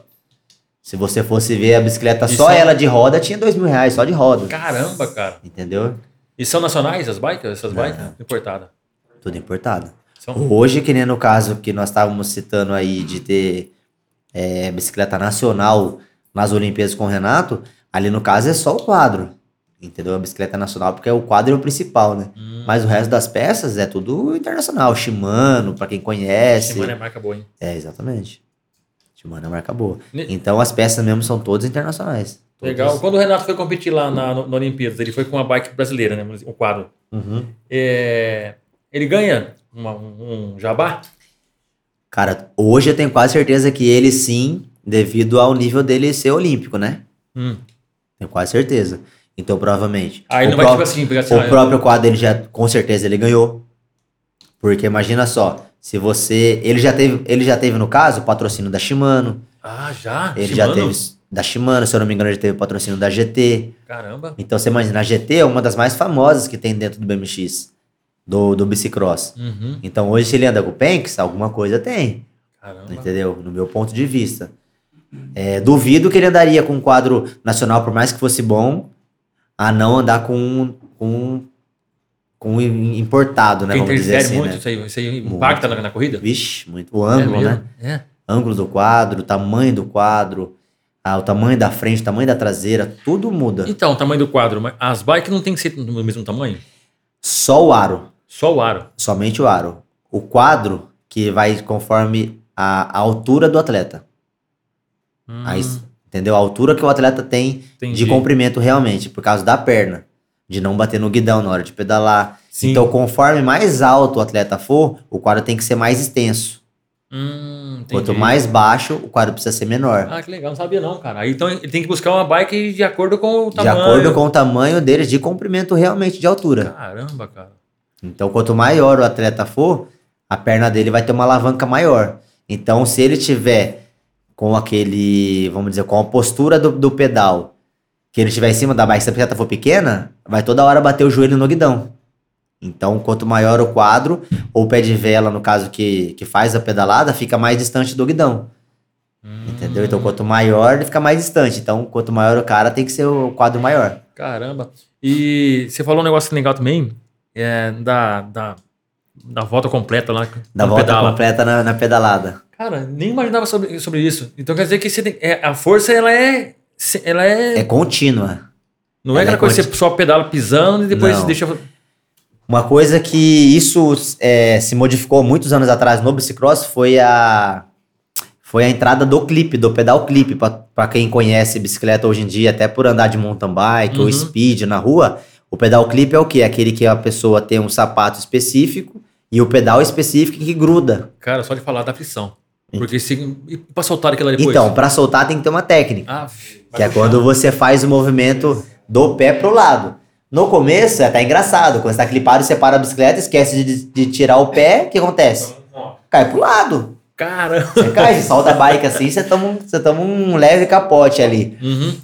Se você fosse ver a bicicleta, E só são- ela de roda, tinha dois mil reais, só de roda. Caramba, cara. Entendeu? E são nacionais as bikes? Essas Não. bikes? Importadas. Tudo importado. São... Hoje, que nem no caso que nós estávamos citando aí de ter é, bicicleta nacional nas Olimpíadas com o Renato, ali no caso é só o quadro. Entendeu? A bicicleta nacional, porque o quadro é o principal, né? Hum, Mas o resto das peças é tudo internacional. Shimano, pra quem conhece. Shimano é marca boa, hein? É, exatamente. Shimano é marca boa. Ne- Então as peças mesmo são todas internacionais. Todas. Legal. Quando o Renato foi competir lá na, no, Olimpíadas, ele foi com uma bike brasileira, né? O quadro. Uhum. É, ele ganha uma- um, um jabá? Cara, hoje eu tenho quase certeza que ele sim, devido ao nível dele ser olímpico, né? Hum. Tenho quase certeza. Então, provavelmente. Aí o não vai tipo assim, assim, O ah, próprio quadro ele já, com certeza, ele ganhou. Porque imagina só, se você. Ele já teve, ele já teve, no caso, o patrocínio da Shimano. Ah, já? Ele já Shimano? teve da Shimano, se eu não me engano, ele já teve patrocínio da GT. Caramba. Então você imagina, a GT é uma das mais famosas que tem dentro do BMX, do, do bicicross. Uhum. Então hoje, se ele anda com o Penx, alguma coisa tem. Caramba. Entendeu? No meu ponto de vista. É, duvido que ele andaria com um quadro nacional, por mais que fosse bom, a não andar com com, com um importado, né? Vamos dizer assim, muito né? isso aí. Isso aí impacta na, na corrida? Vixe, muito. O ângulo, é né? É. Ângulo do quadro, tamanho do quadro, ah, o tamanho da frente, o tamanho da traseira, tudo muda. Então, o tamanho do quadro. mas As bikes não tem que ser do mesmo tamanho? Só o aro, Só o aro. somente o aro. O quadro que vai conforme a, a altura do atleta. Hum, Aí, entendeu? A altura que o atleta tem entendi. de comprimento realmente, por causa da perna, de não bater no guidão na hora de pedalar. Sim. Então, conforme mais alto o atleta for, o quadro tem que ser mais extenso. Hum. Quanto mais baixo, o quadro precisa ser menor. Ah, que legal. Não sabia não, cara. Então ele tem que buscar uma bike de acordo com o de tamanho. acordo com o tamanho dele de comprimento realmente de altura. Caramba, cara. Então, quanto maior o atleta for, a perna dele vai ter uma alavanca maior. Então, se ele tiver com aquele, vamos dizer, com a postura do, do pedal, que ele estiver em cima da bike, se a bicicleta for pequena, vai toda hora bater o joelho no guidão. Então, quanto maior o quadro, ou o pé de vela, no caso que, que faz a pedalada, fica mais distante do guidão. Hum, Entendeu? Então, quanto maior, ele fica mais distante. Então, quanto maior o cara, tem que ser o quadro maior. Caramba. E você falou um negócio legal também, é, da, da, da volta completa lá. Da no volta pedala. completa na, na pedalada. Cara, nem imaginava sobre, sobre isso. Então quer dizer que você tem, é, a força, ela é... Ela é, É contínua. não é ela aquela é coisa que você só pedala pisando e depois Não. deixa... Uma coisa que isso é, se modificou muitos anos atrás no bicicross foi a foi a entrada do clipe, do pedal clipe. Para quem conhece bicicleta hoje em dia, até por andar de mountain bike Uhum. ou speed na rua, o pedal clipe é o que? Aquele que a pessoa tem um sapato específico e o pedal específico que gruda. Cara, só de falar da fricção. Porque se... E pra soltar aquilo ali depois? Então, para soltar tem que ter uma técnica. Ah, Que é quando você faz o movimento do pé pro lado. No começo é até engraçado. Quando você tá clipado, você para a bicicleta, esquece de, de tirar o pé, o que acontece? Cai pro lado. Caramba. Você cai, você solta a bike assim, você toma, um- você toma um leve capote ali. Uhum.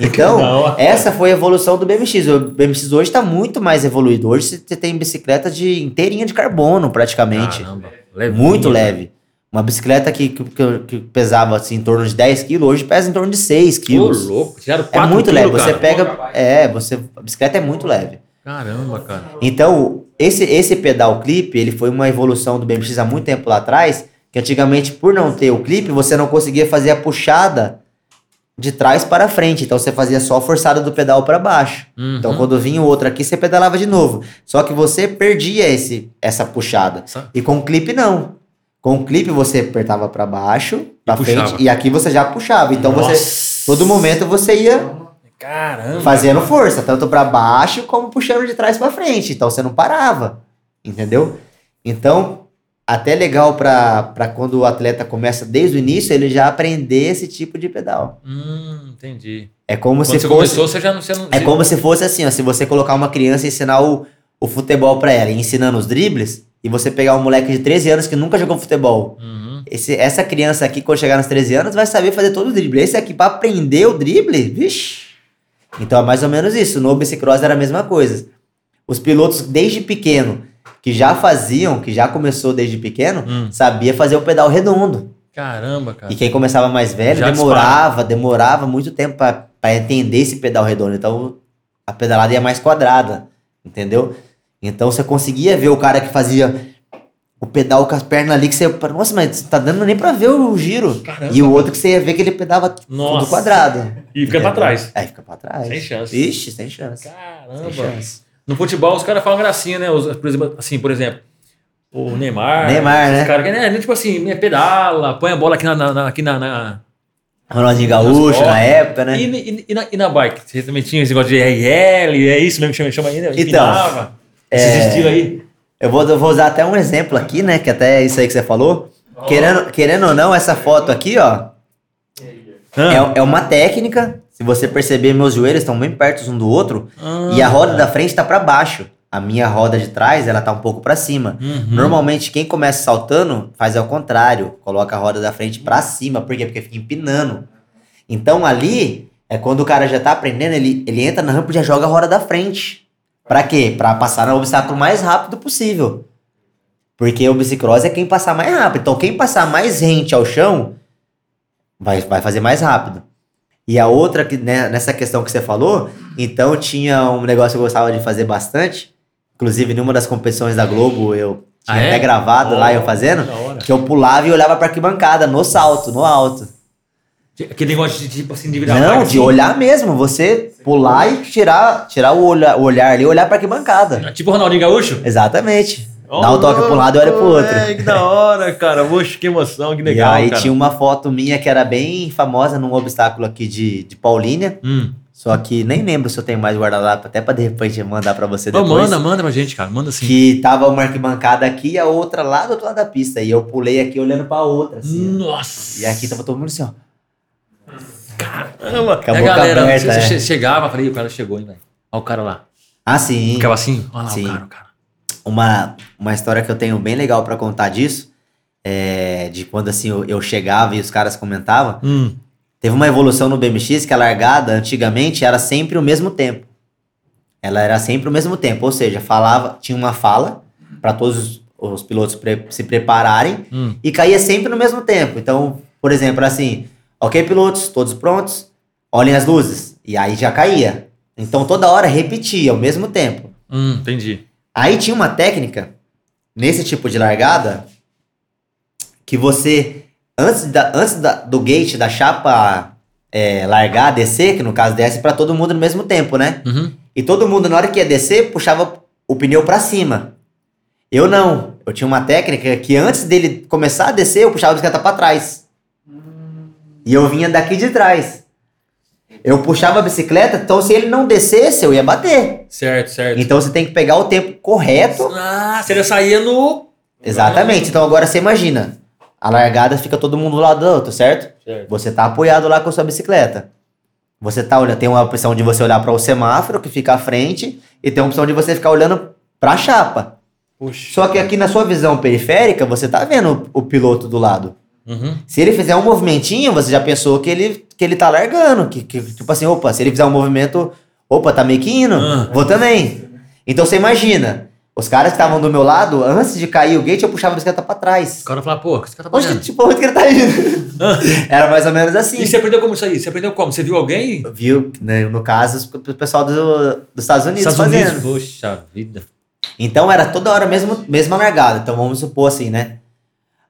Então, essa foi a evolução do BMX. O BMX hoje tá muito mais evoluído. Hoje você tem bicicleta de inteirinha de carbono, praticamente. Caramba. Muito leve. Uma bicicleta que, que, que pesava assim, em torno de 10 quilos, hoje pesa em torno de 6 Ô, quilos. louco. Tiraram É muito quilos, leve. Você cara. pega. É, você. A bicicleta é muito leve. Caramba, cara. Então, esse, esse pedal clipe, ele foi uma evolução do BMX há muito tempo lá atrás, que antigamente, por não ter o clipe, você não conseguia fazer a puxada de trás para frente. Então, você fazia só a forçada do pedal para baixo. Uhum. Então, quando vinha o outro aqui, você pedalava de novo. Só que você perdia esse, essa puxada. E com o clipe, não. Com o clipe, você apertava para baixo, para puxava. frente, e aqui você já puxava. Então, você, Nossa. todo momento, você ia Caramba. fazendo força, tanto para baixo como puxando de trás para frente. Então você não parava, entendeu? Então, até legal para quando o atleta começa desde o início, ele já aprender esse tipo de pedal. Hum, entendi. É como Quando se você fosse começou, você já não... Você não é como se fosse assim, ó, se você colocar uma criança e ensinar o, o futebol para ela, ensinando os dribles, e você pegar um moleque de 13 anos que nunca jogou futebol. Uhum. Esse, essa criança aqui, quando chegar nos 13 anos, vai saber fazer todo o drible. Esse aqui, para aprender o drible, vixe. Então é mais ou menos isso. No bicicross era a mesma coisa. Os pilotos, desde pequeno, que já faziam, que já começou desde pequeno, Hum. sabia fazer o pedal redondo. Caramba, cara. E quem começava mais velho, Já demorava, demorava muito tempo para entender esse pedal redondo. Então a pedalada ia mais quadrada, entendeu? Então você conseguia ver o cara que fazia o pedal com as pernas ali, que você. Nossa, mas tá dando nem pra ver o giro. Caramba. E o outro que você ia ver que ele pedava Nossa. tudo quadrado. E fica pra trás. Aí fica pra trás. Sem chance. Vixe, sem chance. Sem Caramba. chance. No futebol, os caras falam gracinha, né? Os- por exemplo, assim, por exemplo, o Neymar. Neymar, esses né? caras que, né? Tipo assim, minha pedala, põe a bola aqui na. na- aqui na, na- Ronaldinho Gaúcho na época, né? E, e- e na, e na bike? Você também tinha esse negócio de RL, é isso mesmo que chama, chama aí, né? Então, Empinava. É- estilo aí. Eu vou, eu vou usar até um exemplo aqui, né? Que até isso aí que você falou. Querendo, querendo ou não, essa foto aqui, ó, Ah. é, é uma técnica. Se você perceber, meus joelhos estão bem perto um do outro. Ah. E a roda da frente tá pra baixo. A minha roda de trás, ela tá um pouco pra cima. Uhum. Normalmente, quem começa saltando faz ao contrário. Coloca a roda da frente pra cima. Por quê? Porque fica empinando. Então, ali, é quando o cara já tá aprendendo, ele, ele entra na rampa e já joga a roda da frente. Pra quê? Pra passar no obstáculo mais rápido possível. Porque o bicicross é quem passar mais rápido. Então, quem passar mais rente ao chão, vai, vai fazer mais rápido. E a outra, que né, nessa questão que você falou, então tinha um negócio que eu gostava de fazer bastante. Inclusive, numa das competições da Globo, eu tinha Ah, é? até gravado lá eu fazendo. Que eu pulava e olhava pra arquibancada, no salto, no alto. Aquele negócio de, tipo assim, de virar Não, de assim. olhar mesmo. Você pular e tirar, tirar o, olha, o olhar ali e olhar pra arquibancada. Tipo o Ronaldinho Gaúcho? Exatamente. Dá um toque pra um lado e olha pro outro. que da hora, cara. Poxa, que emoção, que legal, e aí cara. tinha uma foto minha que era bem famosa num obstáculo aqui de, de Paulínia. Hum. Só que nem lembro se eu tenho mais guardado até pra de repente mandar pra você Pô, depois. manda, manda pra gente, cara. Manda sim. Que tava uma arquibancada aqui e a outra lá do outro lado da pista. E eu pulei aqui olhando pra outra, assim. Nossa. E aqui tava todo mundo assim, ó. Caramba. Com a galera, aberta, você é. che- chegava, falei, o cara chegou, hein, velho. Olha o cara lá. Ah, sim. Ficava assim, olha lá Sim. o cara, o cara. Uma, uma história que eu tenho bem legal pra contar disso. É de quando assim eu, eu chegava e os caras comentavam. Hum. Teve uma evolução no BMX que a largada, antigamente, era sempre o mesmo tempo. Ela era sempre o mesmo tempo, ou seja, falava, tinha uma fala para todos os, os pilotos pre- se prepararem Hum. e caía sempre no mesmo tempo. Então, por exemplo, assim, ok, pilotos, todos prontos, olhem as luzes. E aí já caía. Então toda hora repetia ao mesmo tempo. Hum, entendi. Aí tinha uma técnica nesse tipo de largada que você, antes, da, antes da- do gate da chapa é, largar, descer, que no caso desce pra todo mundo no mesmo tempo, né? Uhum. E todo mundo, na hora que ia descer, puxava o pneu pra cima. Eu não. Eu tinha uma técnica que antes dele começar a descer, eu puxava a bicicleta pra trás. E eu vinha daqui de trás. Eu puxava a bicicleta, então se ele não descesse, eu ia bater. Certo, certo. Então você tem que pegar o tempo correto. Ah, você já saía no. Exatamente. Então agora você imagina. A largada fica todo mundo do lado do outro, certo? Certo. Você tá apoiado lá com a sua bicicleta. Você tá olhando, tem uma opção de você olhar para o semáforo que fica à frente e tem a opção de você ficar olhando para a chapa. Puxa. Só que aqui na sua visão periférica, você tá vendo o, o piloto do lado. Uhum. Se ele fizer um movimentinho, você já pensou que ele, que ele tá largando. Que, que, tipo assim, opa, se ele fizer um movimento, opa, tá meio que indo, Ah. vou também. Então você imagina, os caras que estavam do meu lado, antes de cair o gate, eu puxava a bicicleta pra trás. O cara fala, pô, o que esse cara tá Onde, tipo, onde que ele tá indo? Era mais ou menos assim. E você aprendeu como isso aí? Você aprendeu como? Você viu alguém? Viu, né, no caso, o pessoal do, dos Estados Unidos Estados fazendo. Unidos. Poxa vida. Então era toda hora mesmo, mesma largada. Então vamos supor assim, né?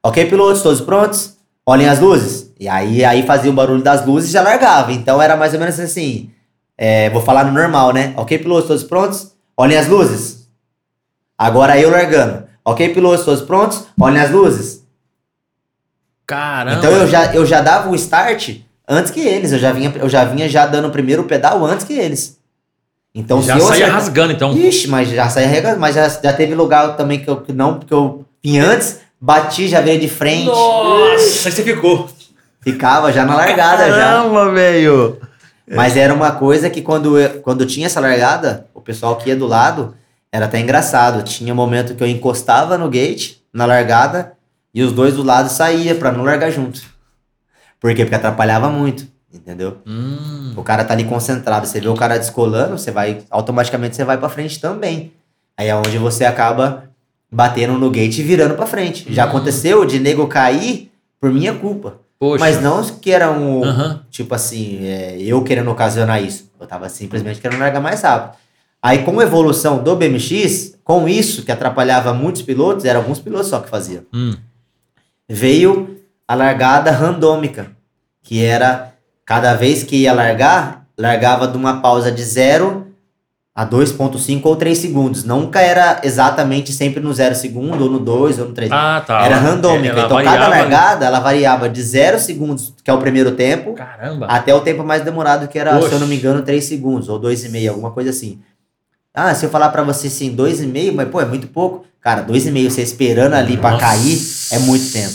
Ok, pilotos, todos prontos? Olhem as luzes. E aí, aí fazia o barulho das luzes e já largava. Então era mais ou menos assim. é, vou falar no normal, né? Ok, pilotos, todos prontos? Olhem as luzes. Agora eu largando. Ok, pilotos, todos prontos? Olhem as luzes. Caramba. Então eu já, eu já dava o start antes que eles. Eu já vinha, eu já vinha já dando o primeiro pedal antes que eles. Então já saía acertar- rasgando, então. Ixi, mas já saía regando, mas já, já teve lugar também que eu que não, porque eu vinha antes, bati, já veio de frente, Nossa, aí você ficou. ficava já na largada já. Caramba, velho. Mas era uma coisa que quando, eu- quando tinha essa largada, o pessoal que ia do lado, era até engraçado. Tinha um momento que eu encostava no gate, na largada, e os dois do lado saía pra não largar junto. Por quê? Porque atrapalhava muito, entendeu? Hum. O cara tá ali concentrado, você vê o cara descolando, você vai automaticamente você vai pra frente também. Aí é onde você acaba batendo no gate e virando pra frente. Já Hum. aconteceu de nego cair por minha culpa. Poxa. Mas não que era um, Aham. tipo assim, é, eu querendo ocasionar isso. Eu tava simplesmente querendo largar mais rápido. Aí com a evolução do BMX, com isso que atrapalhava muitos pilotos, eram alguns pilotos só que faziam Hum. veio a largada randômica, que era cada vez que ia largar, largava de uma pausa de 0 a 2.5 ou 3 segundos. Nunca era exatamente sempre no 0 segundo, ou no 2, ou no 3. Ah, tá. era randômica. Então cada variava ali. largada, ela variava de 0 segundos, que é o primeiro tempo, Caramba. até o tempo mais demorado, que era, se eu não me Oxe. engano, 3 segundos, ou 2,5, alguma coisa assim. Ah, se eu falar pra você assim, 2,5, mas pô, é muito pouco. Cara, 2,5 você esperando ali pra Nossa. cair é muito tempo.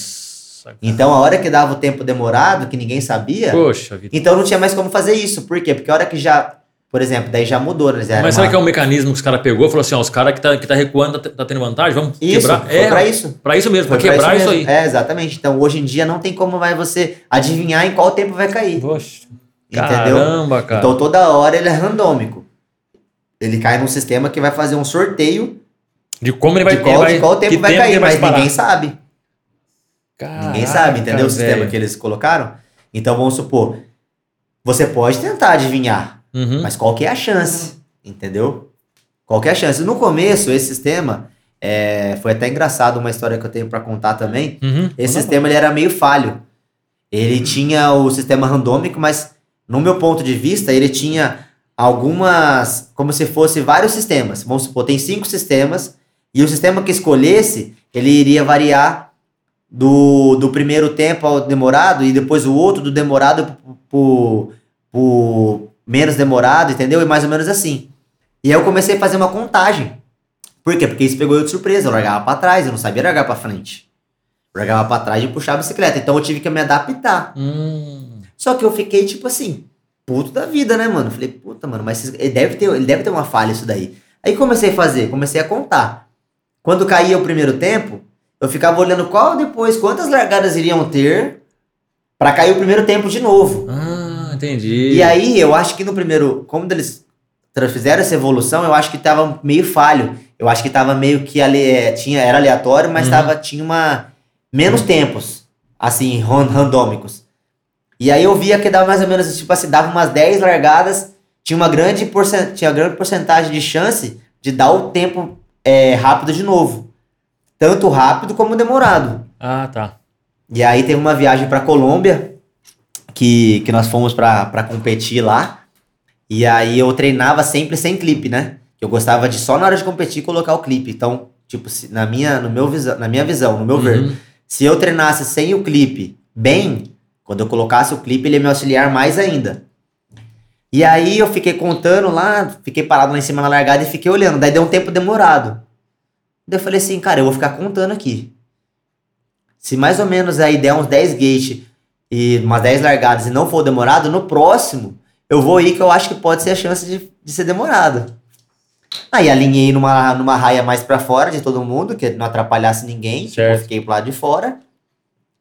Então, a hora que dava o tempo demorado, que ninguém sabia, Poxa então não tinha mais como fazer isso. Por quê? Porque a hora que já, por exemplo, daí já mudou, né? Era Mas uma- será que é um mecanismo que os caras pegou e falou assim, ó, os caras que tá, que tá recuando tá, tá tendo vantagem, vamos Isso, quebrar? foi pra isso. Pra isso mesmo, pra Foi pra quebrar isso, aí. mesmo. É, exatamente. Então, hoje em dia não tem como vai você adivinhar em qual tempo vai cair. Poxa. Entendeu? Caramba, cara. Então, toda hora ele é randômico. Ele cai num sistema que vai fazer um sorteio de como ele vai de qual, ele vai, de qual tempo vai tempo cair, ele mas parar. ninguém sabe. ninguém sabe, entendeu? O Caraca, sistema que eles colocaram. Então, vamos supor, você pode tentar adivinhar, Uhum. mas qual que é a chance? Entendeu? Qual que é a chance? No começo, esse sistema, é, foi até engraçado uma história que eu tenho pra contar também. Uhum. Esse sistema ele era meio falho. Ele tinha o sistema randômico, mas no meu ponto de vista, ele tinha algumas, como se fosse vários sistemas. Vamos supor, tem cinco sistemas, e o sistema que escolhesse, ele iria variar do, do primeiro tempo ao demorado, e depois o outro do demorado pro, pro menos demorado, entendeu? E mais ou menos assim. E aí eu comecei a fazer uma contagem. Por quê? Porque isso pegou eu de surpresa. Eu largava pra trás, eu não sabia largar pra frente. Eu largava pra trás e puxava a bicicleta. Então eu tive que me adaptar. Hum. Só que eu fiquei, tipo assim, puto da vida, né, mano? Falei, puta, mano, mas ele deve, ter, ele deve ter uma falha isso daí. Aí comecei a fazer, comecei a contar. Quando caía o primeiro tempo, eu ficava olhando qual depois, quantas largadas iriam ter pra cair o primeiro tempo de novo. Ah, entendi. E aí, eu acho que no primeiro, como eles fizeram essa evolução, eu acho que tava meio falho. Eu acho que tava meio que é, tinha, era aleatório, mas Uhum. tava, tinha uma menos tempos, assim, ran- randômicos. E aí eu via que dava mais ou menos, tipo assim, dava umas 10 largadas, tinha uma grande, porcent, tinha grande porcentagem de chance de dar o tempo é, rápido de novo. Tanto rápido como demorado. Ah, tá. E aí teve uma viagem pra Colômbia, que, que nós fomos pra competir lá. E aí eu treinava sempre sem clipe, né? Eu gostava de só na hora de competir colocar o clipe. Então, tipo, se- na minha, no meu visão, na minha visão, no meu ver, Uhum. se eu treinasse sem o clipe bem, quando eu colocasse o clipe, ele ia me auxiliar mais ainda. E aí eu fiquei contando lá, fiquei parado lá em cima na largada e fiquei olhando. Daí deu um tempo demorado. Daí eu falei assim, cara, eu vou ficar contando aqui. Se mais ou menos aí der uns 10 gate e umas 10 largadas e não for demorado, no próximo eu vou ir que eu acho que pode ser a chance de, de ser demorado. Aí alinhei numa, numa raia mais pra fora de todo mundo, que não atrapalhasse ninguém. Tipo, Certo. eu fiquei pro lado de fora.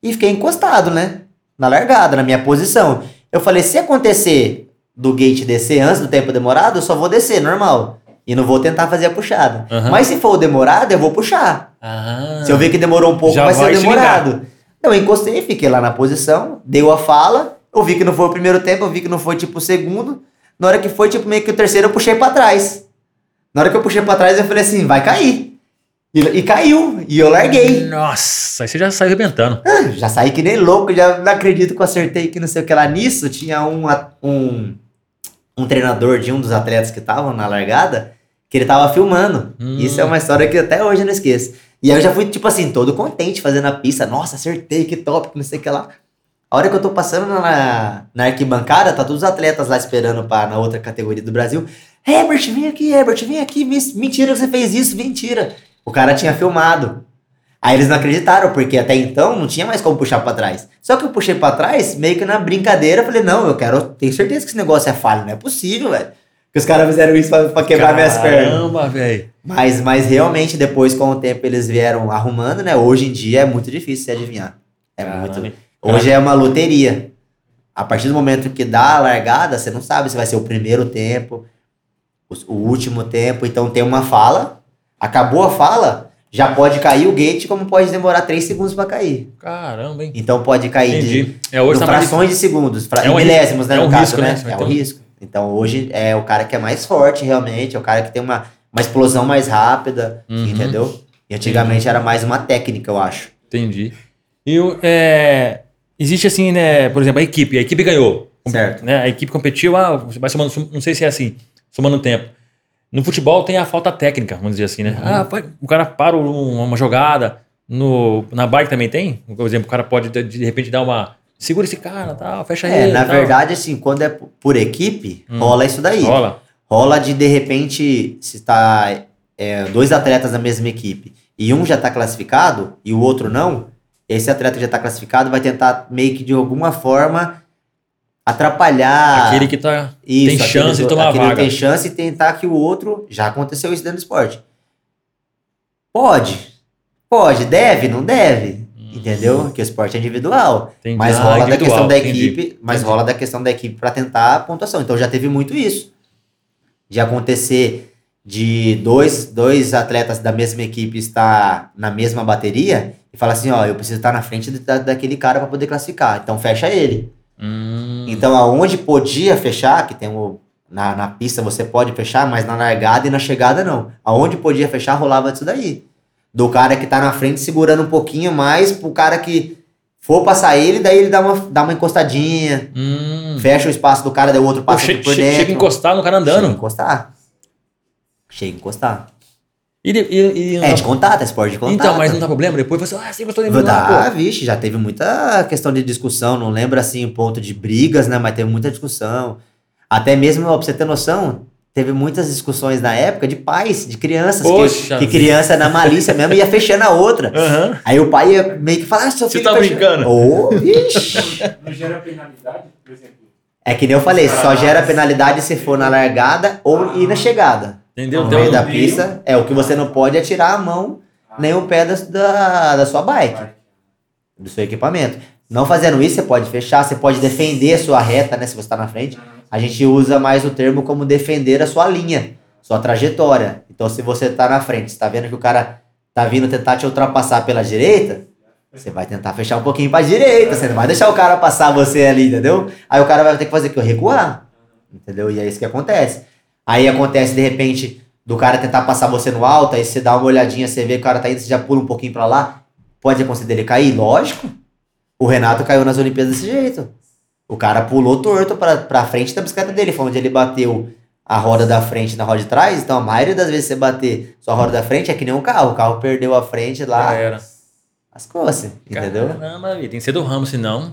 E fiquei encostado, né? Na largada, na minha posição. Eu falei, se acontecer do gate descer antes do tempo demorado, eu só vou descer, normal. E não vou tentar fazer a puxada. Aham. Mas se for o demorado, eu vou puxar. Ah. Se eu ver que demorou um pouco, Já vai ser demorado. Então eu encostei, fiquei lá na posição, deu a fala, eu vi que não foi o primeiro tempo, eu vi que não foi tipo o segundo. Na hora que foi, tipo, meio que o terceiro, eu puxei pra trás. Na hora que eu puxei pra trás, eu falei assim, vai cair. E, e caiu. E eu larguei. Nossa, aí você já saiu arrebentando. Já saí que nem louco, já não acredito que eu acertei que não sei o que lá. Nisso, tinha um, um, um treinador de um dos atletas que estavam na largada, que ele tava filmando. Hum. Isso é uma história que até hoje eu não esqueço. E aí eu já fui, tipo assim, todo contente fazendo a pista. Nossa, acertei, que top, não sei o que lá. A hora que eu tô passando na, na arquibancada, tá todos os atletas lá esperando pra, na outra categoria do Brasil. Herbert, vem aqui, Herbert, vem aqui. Mentira que você fez isso, mentira. O cara tinha filmado. Aí eles não acreditaram, porque até então não tinha mais como puxar pra trás. Só que eu puxei pra trás, meio que na brincadeira, falei, não, eu quero, tenho certeza que esse negócio é falho, não é possível, velho. Que os caras fizeram isso pra, pra quebrar minhas pernas. Caramba, velho. Mas, mas realmente, depois, com o tempo, eles vieram arrumando, né? Hoje em dia é muito difícil se adivinhar. É muito. Hoje é uma loteria. A partir do momento que dá a largada, você não sabe se vai ser o primeiro tempo, o, o último tempo. Então tem uma fala, acabou a fala, já pode cair o gate, como pode demorar 3 segundos pra cair. Caramba, hein? Então pode cair de Entendi. É, hoje tá frações de segundos, fra É um milésimos, né, é um caso, risco, né? né? É Então- risco. Então hoje é o cara que é mais forte, realmente, é o cara que tem uma, uma explosão mais rápida, Uhum. entendeu? E antigamente era mais uma técnica, eu acho. Entendi. E é, existe assim, né? Por exemplo, a equipe. A equipe ganhou. Certo. Né? A equipe competiu, ah, vai somando, não sei se é assim, somando tempo. No futebol tem a falta técnica, vamos dizer assim, né? Uhum. Ah, vai- o cara para um- uma jogada. No, na bike também tem? Por exemplo, o cara pode de, de repente dar uma. Segura esse cara, tal, fecha É, ele. na tal. verdade, assim, quando é por equipe, Hum. rola isso daí. Rola. Rola de, de repente, se tá é, dois atletas da mesma equipe e um já tá classificado e o outro não, esse atleta que já está classificado vai tentar meio que de alguma forma atrapalhar. Aquele que tá, Isso, tem chance de tomar aquele que vaga. tem chance de tentar que o outro. Já aconteceu isso dentro do esporte. Pode. Pode. Deve, não deve. Entendeu? Que o esporte é individual. Hum. Entendi. Mas Ah, rola da individual, questão da entendi. equipe. Mas Entendi. rola da questão da equipe para tentar a pontuação. Então já teve muito isso. De acontecer de dois, dois atletas da mesma equipe estar na mesma bateria e falar assim, ó, eu preciso estar na frente da, daquele cara para poder classificar. Então fecha ele. Hum, Então, aonde podia fechar, que tem o. Na, na pista você pode fechar, mas na largada e na chegada não. Aonde podia fechar, rolava disso daí. Do cara que tá na frente segurando um pouquinho mais pro cara que for passar ele, daí ele dá uma, dá uma encostadinha, hum. fecha o espaço do cara, daí o outro passa che- por che- dentro. chega a encostar no cara Chega a andando. encostar. Chega a encostar. E, de- e, e É dá- de contato, é esporte de contato. Então, mas não dá problema. Depois você, ah, você encostou em mim. Dá, lá, pô. vixe, já teve muita questão de discussão, não lembro assim o ponto de brigas, né? Mas teve muita discussão. Até mesmo, ó, pra você ter noção, teve muitas discussões na época de pais, de crianças, Poxa que, que criança na malícia mesmo ia fechando a outra. Aham. Aí o pai ia meio que falar, ah, seu Você filho tá fechando." brincando? Ô, vixe. Não gera penalidade, por exemplo. É que nem eu falei, só gera penalidade se for na largada ou ir na chegada. Entendeu? No Então, meio da pista, é o que você não pode é tirar a mão nem o pé da, da, da sua bike. do seu equipamento. Não fazendo isso, você pode fechar, você pode defender a sua reta, né? Se você está na frente. A gente usa mais o termo como defender a sua linha, sua trajetória. Então, se você está na frente, está vendo que o cara tá vindo tentar te ultrapassar pela direita, você vai tentar fechar um pouquinho para direita, você não vai deixar o cara passar você ali, entendeu? Aí o cara vai ter que fazer o quê? Recuar. Entendeu? E é isso que acontece. Aí acontece, de repente, do cara tentar passar você no alto, aí você dá uma olhadinha, você vê que o cara tá indo, você já pula um pouquinho para lá. Pode acontecer dele cair? Lógico. O Renato caiu nas Olimpíadas desse jeito. O cara pulou torto pra, pra frente da bicicleta dele. Foi onde ele bateu a roda da frente na roda de trás. Então, a maioria das vezes você bater sua roda da frente é que nem um carro. O carro perdeu a frente já lá, era. lascou-se. Entendeu? Caramba, tem que ser do ramo, senão.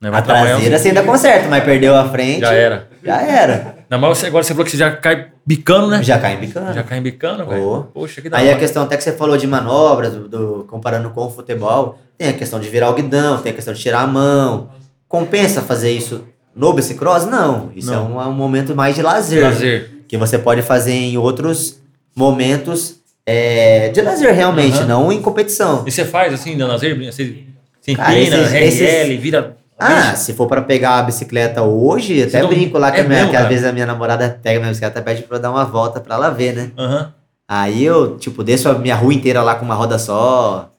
Não A traseira você ainda conserta, mas perdeu a frente. Já era. Já era. Não, mas você, agora você falou que você já cai bicando, né? Já cai em bicana. Já cai bicando, velho. Poxa, que da Aí a hora. questão até que você falou de manobras, do, do- comparando com o futebol, tem a questão de virar o guidão, tem a questão de tirar a mão. Compensa fazer isso no bicicross? Não. Isso Não. é um, é um momento mais de lazer. Lazer. Que você pode fazer em outros momentos é, de lazer, realmente, Aham. não em competição. E você faz assim, no lazer? Você se empina, esses- RL, vira. Ah, se for pra pegar a bicicleta hoje, até não- brinco lá que, é a minha- que às vezes a minha namorada pega minha bicicleta e pede pra eu dar uma volta pra ela ver, né? Aham. Aí eu, tipo, desço a minha rua inteira lá com uma roda só,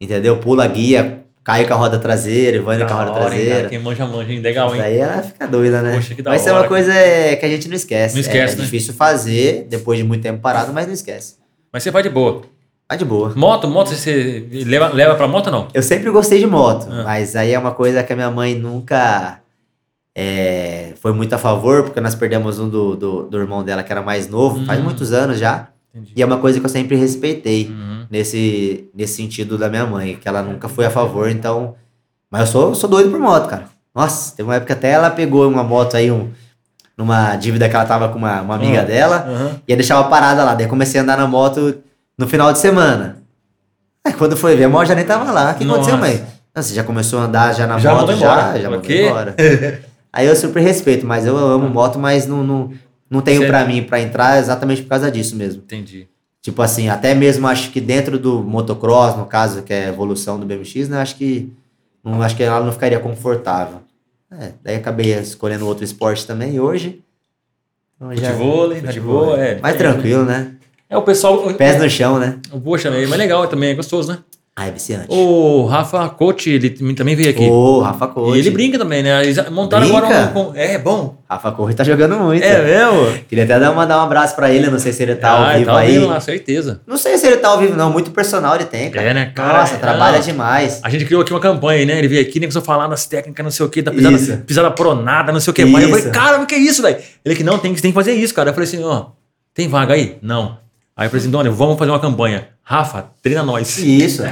entendeu? Pulo a guia, caio com a roda traseira, indo com a Da roda hora, hein, traseira. Quem manja, manja, hein? Legal, hein? Daí ela fica doida, né? Poxa, que da mas isso é hora, uma coisa é, que a gente não esquece. Não esquece, é, né? difícil fazer depois de muito tempo parado, mas não esquece. Mas você vai de boa. Vai de boa. Moto, moto, você leva, leva pra moto ou não? Eu sempre gostei de moto, Ah. mas aí é uma coisa que a minha mãe nunca é, foi muito a favor, porque nós perdemos um do, do, do irmão dela que era mais novo, faz Hum. muitos anos já. Entendi. E é uma coisa que eu sempre respeitei. Uhum. nesse, nesse sentido da minha mãe, que ela nunca foi a favor, então. Mas eu sou, sou doido por moto, cara. Nossa, teve uma época até ela pegou uma moto aí, um, numa dívida que ela tava com uma, uma amiga Ah. dela, Aham. e aí deixava parada lá. Daí comecei a andar na moto no final de semana. Aí quando foi ver, a moto já nem tava lá. O que aconteceu, mãe? Não, você já começou a andar já na Já moto, já, já mandou embora. aí eu super respeito, mas eu amo moto, mas não, não, não tenho pra mim pra entrar exatamente por causa disso mesmo. Entendi. Tipo assim, até mesmo acho que dentro do motocross, no caso, que é a evolução do BMX, né? Acho que não acho que ela não ficaria confortável. É, daí acabei escolhendo outro esporte também e hoje. então já- Futevôlei, de boa, é. Mais tranquilo, né? É o pessoal. Pés no chão, né? Poxa, é mais legal também, é gostoso, né? Ah, é viciante. O Rafa Coach, ele também veio aqui. Ô, Rafa E Corre. ele brinca também, né? Eles montaram Brinca? agora um. É bom. Rafa Corre tá jogando muito. É mesmo? Queria até dar, mandar um abraço pra ele, não sei se ele tá ao ah, vivo tá ao aí. lá, certeza. Não sei se ele tá ao vivo, não. Muito personal ele tem, cara. É, né, cara? Nossa, trabalha Ah. demais. A gente criou aqui uma campanha, né? Ele veio aqui, nem começou a falar nas técnicas, não sei o que, da pisada, Isso. pisada pronada, não sei o que mais. Eu falei, Isso. cara, o que é isso, velho? Ele que não, tem, que- tem que fazer isso, cara. Eu falei assim, ó, tem vaga aí? Não. Aí eu falei assim, Doni, vamos fazer uma campanha. Rafa, treina nós. Isso.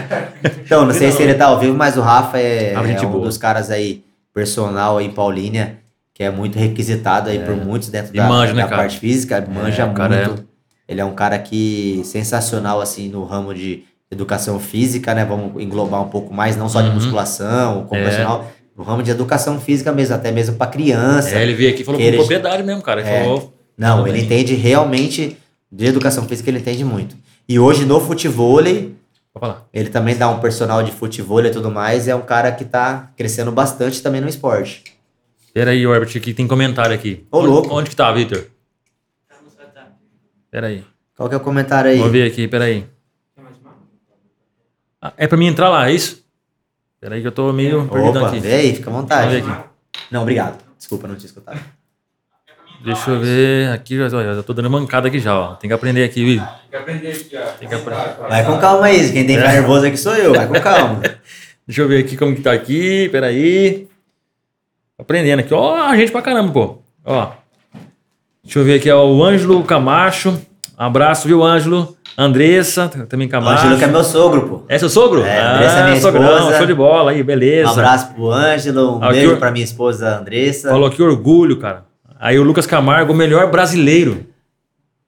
Então, não sei se ele tá ao vivo, mas o Rafa é, gente é um boa. dos caras aí, personal aí em Paulínia, que é muito requisitado aí por muitos dentro da, manja, né, da cara? parte física, manja o cara muito. Ele é um cara que sensacional, assim, no ramo de, educação física, né? Vamos englobar um pouco mais, não só de Uhum. musculação, É. personal, no ramo de educação física mesmo, até mesmo para criança. É, ele veio aqui e falou Ele- com propriedade mesmo, cara. Ele É. falou. Não, ele entende realmente de educação física, ele entende muito. E hoje no falar. ele também dá um personal de futevôlei e tudo mais, é um cara que tá crescendo bastante também no esporte. Pera aí, Herbert, que tem comentário aqui. Ô, onde, louco. Onde que tá, Victor? Pera aí. Qual que é o comentário aí? Vamos ver aqui, pera aí. Ah, é pra mim entrar lá, é isso? Pera aí que eu tô meio perdido aqui. vê aí, fica à vontade. Não, obrigado. Desculpa, não tinha escutado. Deixa eu ver aqui, já, já já tô dando mancada aqui já, ó. Tem que aprender aqui, Vitor. Tem que aprender aqui, ó. Tem que aprender. Vai com calma aí, quem tem que ficar nervoso aqui sou eu, vai com calma. Deixa eu ver aqui como que tá aqui, pera aí. Aprendendo aqui, ó, a gente pra caramba, pô. Ó. Deixa eu ver aqui, ó, o Ângelo Camacho. Abraço, viu, Ângelo? Andressa, também Camacho. Ângelo que é meu sogro, pô. É seu sogro? É, Andressa é minha sogrão, esposa. show de bola aí, beleza. Um abraço pro Ângelo, um Aqui beijo eu- pra minha esposa Andressa. Falou que orgulho, cara. Aí o Lucas Camargo, o melhor brasileiro.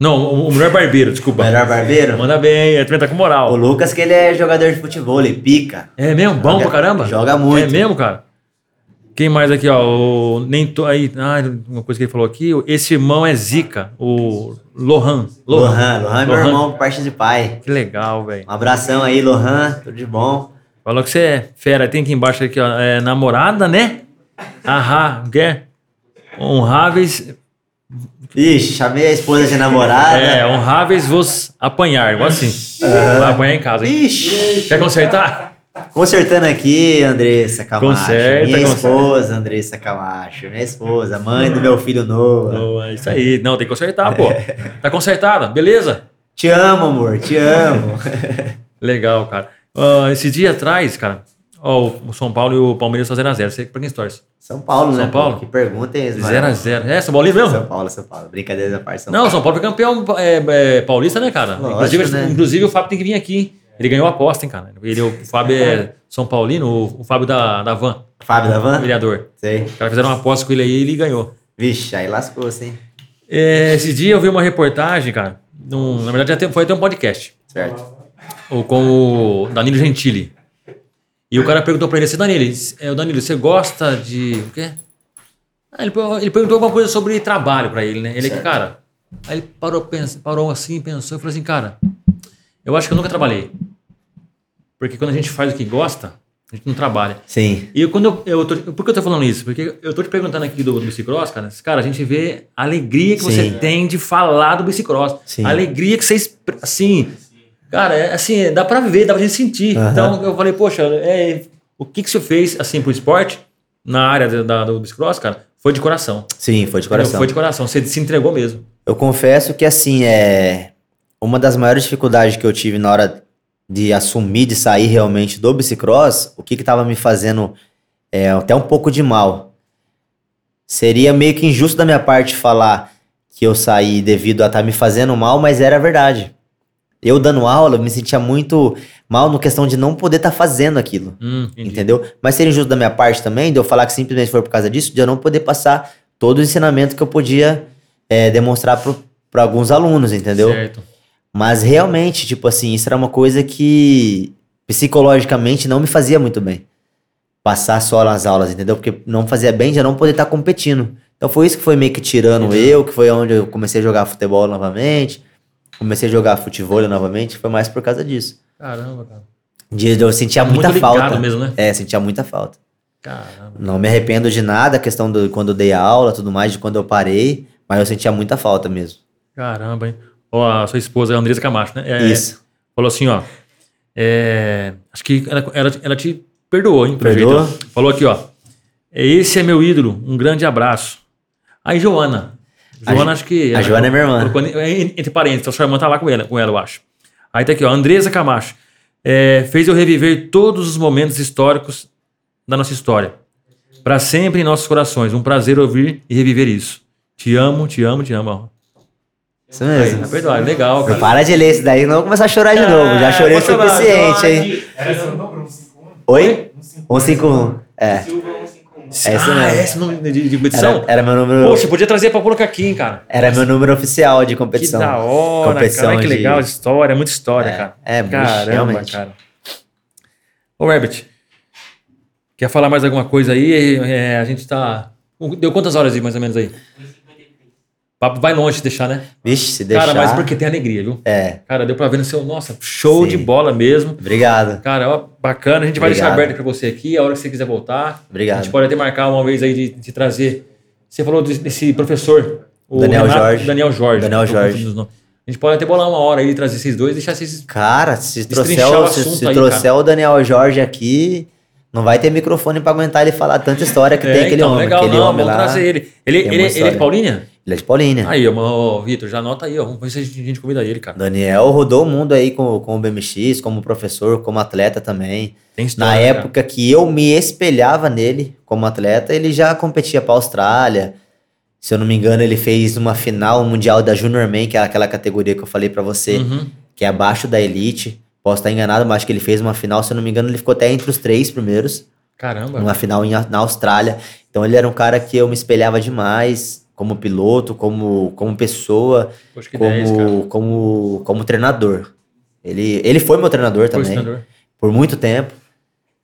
Não, o o melhor barbeiro, desculpa. Melhor barbeiro? Manda bem, ele também tá com O moral. Lucas, que ele é jogador de futebol, ele pica. É mesmo? Bom Joga- pra caramba? joga muito. É mesmo, cara? Quem mais aqui, ó? O, nem to, aí, ah, uma coisa que ele falou aqui. o- Esse irmão é Zica, o Lohan. Lohan, Lohan é meu irmão por parte de pai. Que legal, velho. Um abração aí, Lohan, tudo de bom. Falou que você é fera. Tem aqui embaixo aqui, ó. É namorada, né? Ahá, quer? Honráveis. Ixi, chamei a esposa de namorada. É, honráveis vos apanhar. Igual assim. Vai apanhar em casa, hein? Ixi, Quer consertar? consertando aqui, Andressa Camacho. Conserta, minha conserta. esposa, Andressa Camacho. Minha esposa, mãe do meu filho é isso aí. Não, tem que consertar, pô. Tá consertada, beleza? Te amo, amor, te amo. Legal, cara. Ah, esse dia atrás, cara, ó, o São Paulo e o Palmeiras são 0x0. Você pra quem torce? São Paulo, né? São Paulo? Que perguntem eles, 0x0. É, São Paulo mesmo? São Paulo, São Paulo. Brincadeira da parte, São Não, o São Paulo foi campeão é, é, paulista, né, cara? Lógico, inclusive, né? inclusive, o Fábio tem que vir aqui. Ele ganhou a aposta, hein, cara. Ele, o Fábio é São Paulino, o, o Fábio da, da Van, Fábio da Van? vereador. Sei. Os caras fizeram uma aposta com ele aí e ele ganhou. Vixe, aí lascou-se, hein? É, esse dia eu vi uma reportagem, cara. num- na verdade, já tem- foi até um podcast. Certo. ou com o Danilo Gentili. E o cara perguntou pra ele assim, Danilo, é, Danilo, você gosta de... o quê? Ah, ele, ele perguntou alguma coisa sobre trabalho pra ele, né? Ele, Certo. cara... Aí ele parou, pensa, parou assim, pensou e falou assim, cara, eu acho que eu nunca trabalhei. Porque quando a gente faz o que gosta, a gente não trabalha. Sim. E quando eu, eu tô, por que eu tô falando isso? Porque eu tô te perguntando aqui do, do bicicross, cara. Cara, a gente vê a alegria que você Sim. tem de falar do bicicross. Sim. A alegria que você, expre- assim... Cara, é, assim, dá pra ver, dá pra gente sentir. Aham. Então, eu falei, poxa, é, o que que você fez, assim, pro esporte, na área da, da- do bicicross, cara, foi de coração. Sim, foi de coração. Foi de coração, você se entregou mesmo. Eu confesso que, assim, é. Uma das maiores dificuldades que eu tive na hora de assumir, de sair realmente do bicicross, o que que tava me fazendo é, até um pouco de mal. Seria meio que injusto da minha parte falar que eu saí devido a estar me fazendo mal, mas era verdade. Eu dando aula, eu me sentia muito mal no questão de não poder estar fazendo aquilo. Hum. Entendeu? Mas seria injusto da minha parte também, de eu falar que simplesmente foi por causa disso, de eu não poder passar todo o ensinamento que eu podia é, demonstrar para alguns alunos, entendeu? Certo. Mas realmente, tipo assim, isso era uma coisa que psicologicamente não me fazia muito bem. Passar só nas aulas, entendeu? Porque não fazia bem de eu não poder estar competindo. Então foi isso que foi meio que tirando eu, que foi onde eu comecei a jogar futebol novamente, comecei a jogar futebol novamente, foi mais por causa disso. Caramba, cara. De eu sentia Muito muita ligado falta. mesmo, né? É, sentia muita falta. Caramba. Não me arrependo de nada, a questão do quando eu dei aula, tudo mais, de quando eu parei, mas eu sentia muita falta mesmo. Caramba, hein? Ó, a sua esposa é a Andresa Camacho, né? É, Isso. Falou assim, ó. é, acho que ela, ela, ela te perdoou, hein? Perdoou? jeito. Falou aqui, ó. Esse é meu ídolo. Um grande abraço. Aí, Joana. A Joana, Jo- acho que. a ela Joana é minha irmã. en- Entre parênteses, então sua irmã tá lá com ela, com ela, eu acho. Aí tá aqui, ó. Andresa Camacho. É, fez eu reviver todos os momentos históricos da nossa história. Para sempre em nossos corações. Um prazer ouvir e reviver isso. Te amo, te amo, te amo. Isso mesmo. é verdade, legal, cara. Para de ler isso daí, não vou começar a chorar de novo. Já É, chorei o suficiente, hein? Era esse o número? 151? Oi? 151. É. Silva 151. É ah, mesmo. é esse nome de, de competição? Era, era meu número. Poxa, podia trazer pra colocar aqui, hein, cara. Era meu número oficial de Que competição. da hora, Competição cara. Que legal, história, muita história, É, cara. é, Caramba, realmente. cara. Ô, Herbert, quer falar mais alguma coisa aí? É, a gente tá... Deu quantas horas aí, mais ou menos aí? Papo vai longe de deixar, né? Vixe, se deixar. Cara, mas porque tem alegria, viu? É, Cara, deu pra ver no seu... Nossa, show Sim. de bola mesmo. obrigado. Cara, ó, bacana. A gente vai deixar aberto pra você aqui, a hora que você quiser voltar. Obrigado. A gente pode até marcar uma vez aí de, de trazer. Você falou desse, professor, o Daniel Jorge. Daniel Jorge. Daniel Jorge. A gente pode até bolar uma hora aí, trazer esses dois e deixar esses. Cara, se trouxer, o se, se aí, trouxer o Daniel Jorge aqui, não vai ter microfone pra aguentar ele falar tanta história que tem aquele então, homem. legal, aquele não, homem vamos lá. trazer ele. Ele, ele, ele é de. Paulínia? Ele é de Paulínia. Aí, Vitor, já anota aí, ó. Vamos ver se a gente, convida ele, cara. Daniel rodou o mundo aí com, com o BMX, como professor, como atleta também. Tem Na história. cara. época que eu me espelhava nele como atleta, ele já competia pra Austrália. Se eu não me engano, ele fez uma final mundial da Junior Man, que é aquela categoria que eu falei pra você, Uhum. que é abaixo da elite. Posso estar enganado, mas acho que ele fez uma final, se eu não me engano, ele ficou até entre os três primeiros. Caramba. numa final em- na Austrália. Então ele era um cara que eu me espelhava demais, como piloto, como, como pessoa, Poxa, esse, cara. como, como, como treinador. Ele, ele foi meu treinador Foi também, treinador. por muito tempo.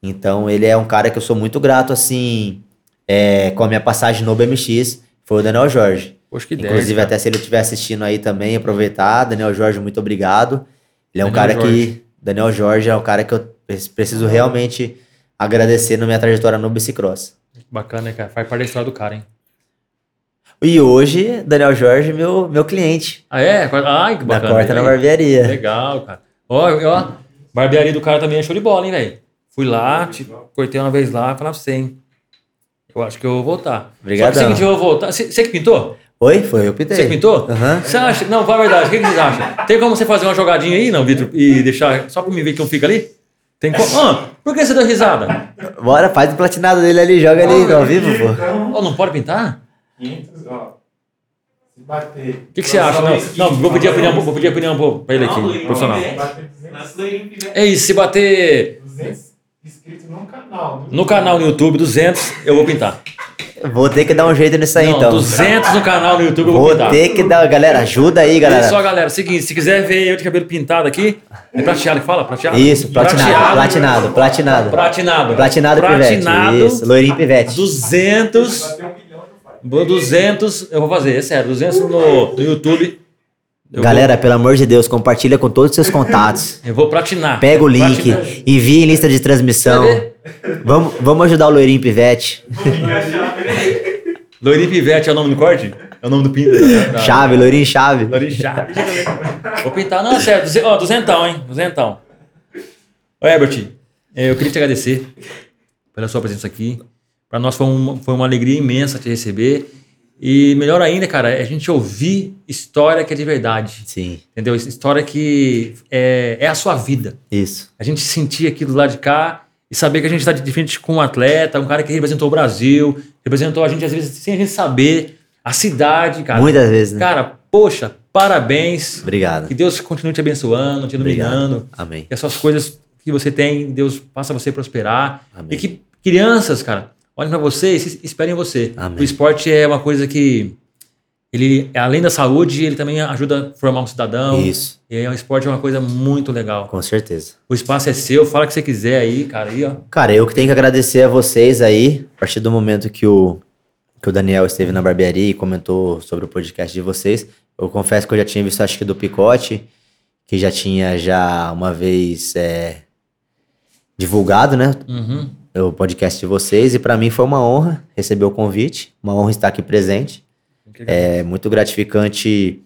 Então ele é um cara que eu sou muito grato, assim, é, com a minha passagem no BMX, foi o Daniel Jorge. Poxa, que. Inclusive, cara. até se ele estiver assistindo aí também, aproveitar. Daniel Jorge, muito obrigado. Ele é um Daniel cara que. Daniel Jorge é um cara que eu pre- preciso realmente agradecer na minha trajetória no bicicross. Bacana, né, cara? Faz parte da história do cara, hein? E hoje, Daniel Jorge, meu, meu cliente. Ah, é? Ai, que Da bacana. Corta na. Barbearia. Legal, cara. Ó, ó, barbearia do cara também é show de bola, hein, velho? Fui lá, te, cortei uma vez lá, falava você, hein? Eu acho que eu vou voltar. Obrigadão. Só que é seguinte, eu vou voltar. Você que pintou? Oi? Foi eu pintei. Você que pintou? Aham. Você acha? Não, fala a verdade. O que, que vocês acham? Tem como você fazer uma jogadinha aí, não, Vitor? E deixar só pra me ver que um fica ali? Tem como? Ah, por que você deu risada? Bora, faz o platinado dele ali, joga ali ao vivo, pô. Oh, não pode pintar? 500, ó. Se bater. O que, que você acha? Não, não, vou pedir a opinião, vou pedir a opinião pro- pra ele aqui, profissional. 200, É isso, se bater 200 inscritos no canal. no canal no YouTube 200, eu vou pintar. Vou ter que dar um jeito nisso aí, Não, então. 200 no canal no YouTube eu vou Vou pintar. ter que dar. Galera, ajuda aí, Olha só, galera. galera, seguinte, se quiser ver eu de cabelo pintado aqui, é prateado que fala? Prateado? Isso, platinado, platinado, platinado. Platinado. Platinado Pivete. Platinado. Isso, loirinho Pivete. Bater 200. 200, eu vou fazer, é sério, 200 no, no YouTube. Eu Galera, pelo amor de Deus, compartilha com todos os seus contatos. Vou, eu vou platinar. Pega o link, Platinar. envia em lista de transmissão. Vamos, vamos ajudar o loirinho Pivete. Loirinho Pivete é o nome do corte? É o nome do pinto. Tá. Chave, loirinho chave. Loirinho Chave. Vou pintar, não, é sério, duze- ó, duzentão, hein? Duzentão. Ô, Herbert, eu queria te agradecer pela sua presença aqui. Para nós foi uma, foi uma alegria imensa te receber. E melhor ainda, cara, é a gente ouvir história que é de verdade. Sim, Entendeu? História que é, é a sua vida. isso. A gente sentir aquilo lá de cá e saber que a gente está de frente com um atleta, um cara que representou o Brasil, representou a gente, às vezes, sem a gente saber, a cidade, cara. Muitas vezes, né? Cara, poxa, parabéns. Obrigado. Que Deus continue te abençoando, te iluminando. Obrigado. Amém. Que essas coisas que você tem, Deus faça você prosperar. Amém. E que crianças, cara, olhem para você e esperem em você. Amém. O esporte é uma coisa que ele, além da saúde, ele também ajuda a formar um cidadão. Isso, E aí, o esporte é uma coisa muito legal. com certeza. O espaço é seu, fala o que você quiser aí, cara. Aí, ó. Cara, eu que tenho que agradecer a vocês aí, a partir do momento que o, que o Daniel esteve na barbearia e comentou sobre o podcast de vocês. Eu confesso que eu já tinha visto, acho que do Picote, que já tinha já uma vez é, divulgado, né? Uhum. O podcast de vocês. E para mim foi uma honra receber o convite, uma honra estar aqui presente. É muito gratificante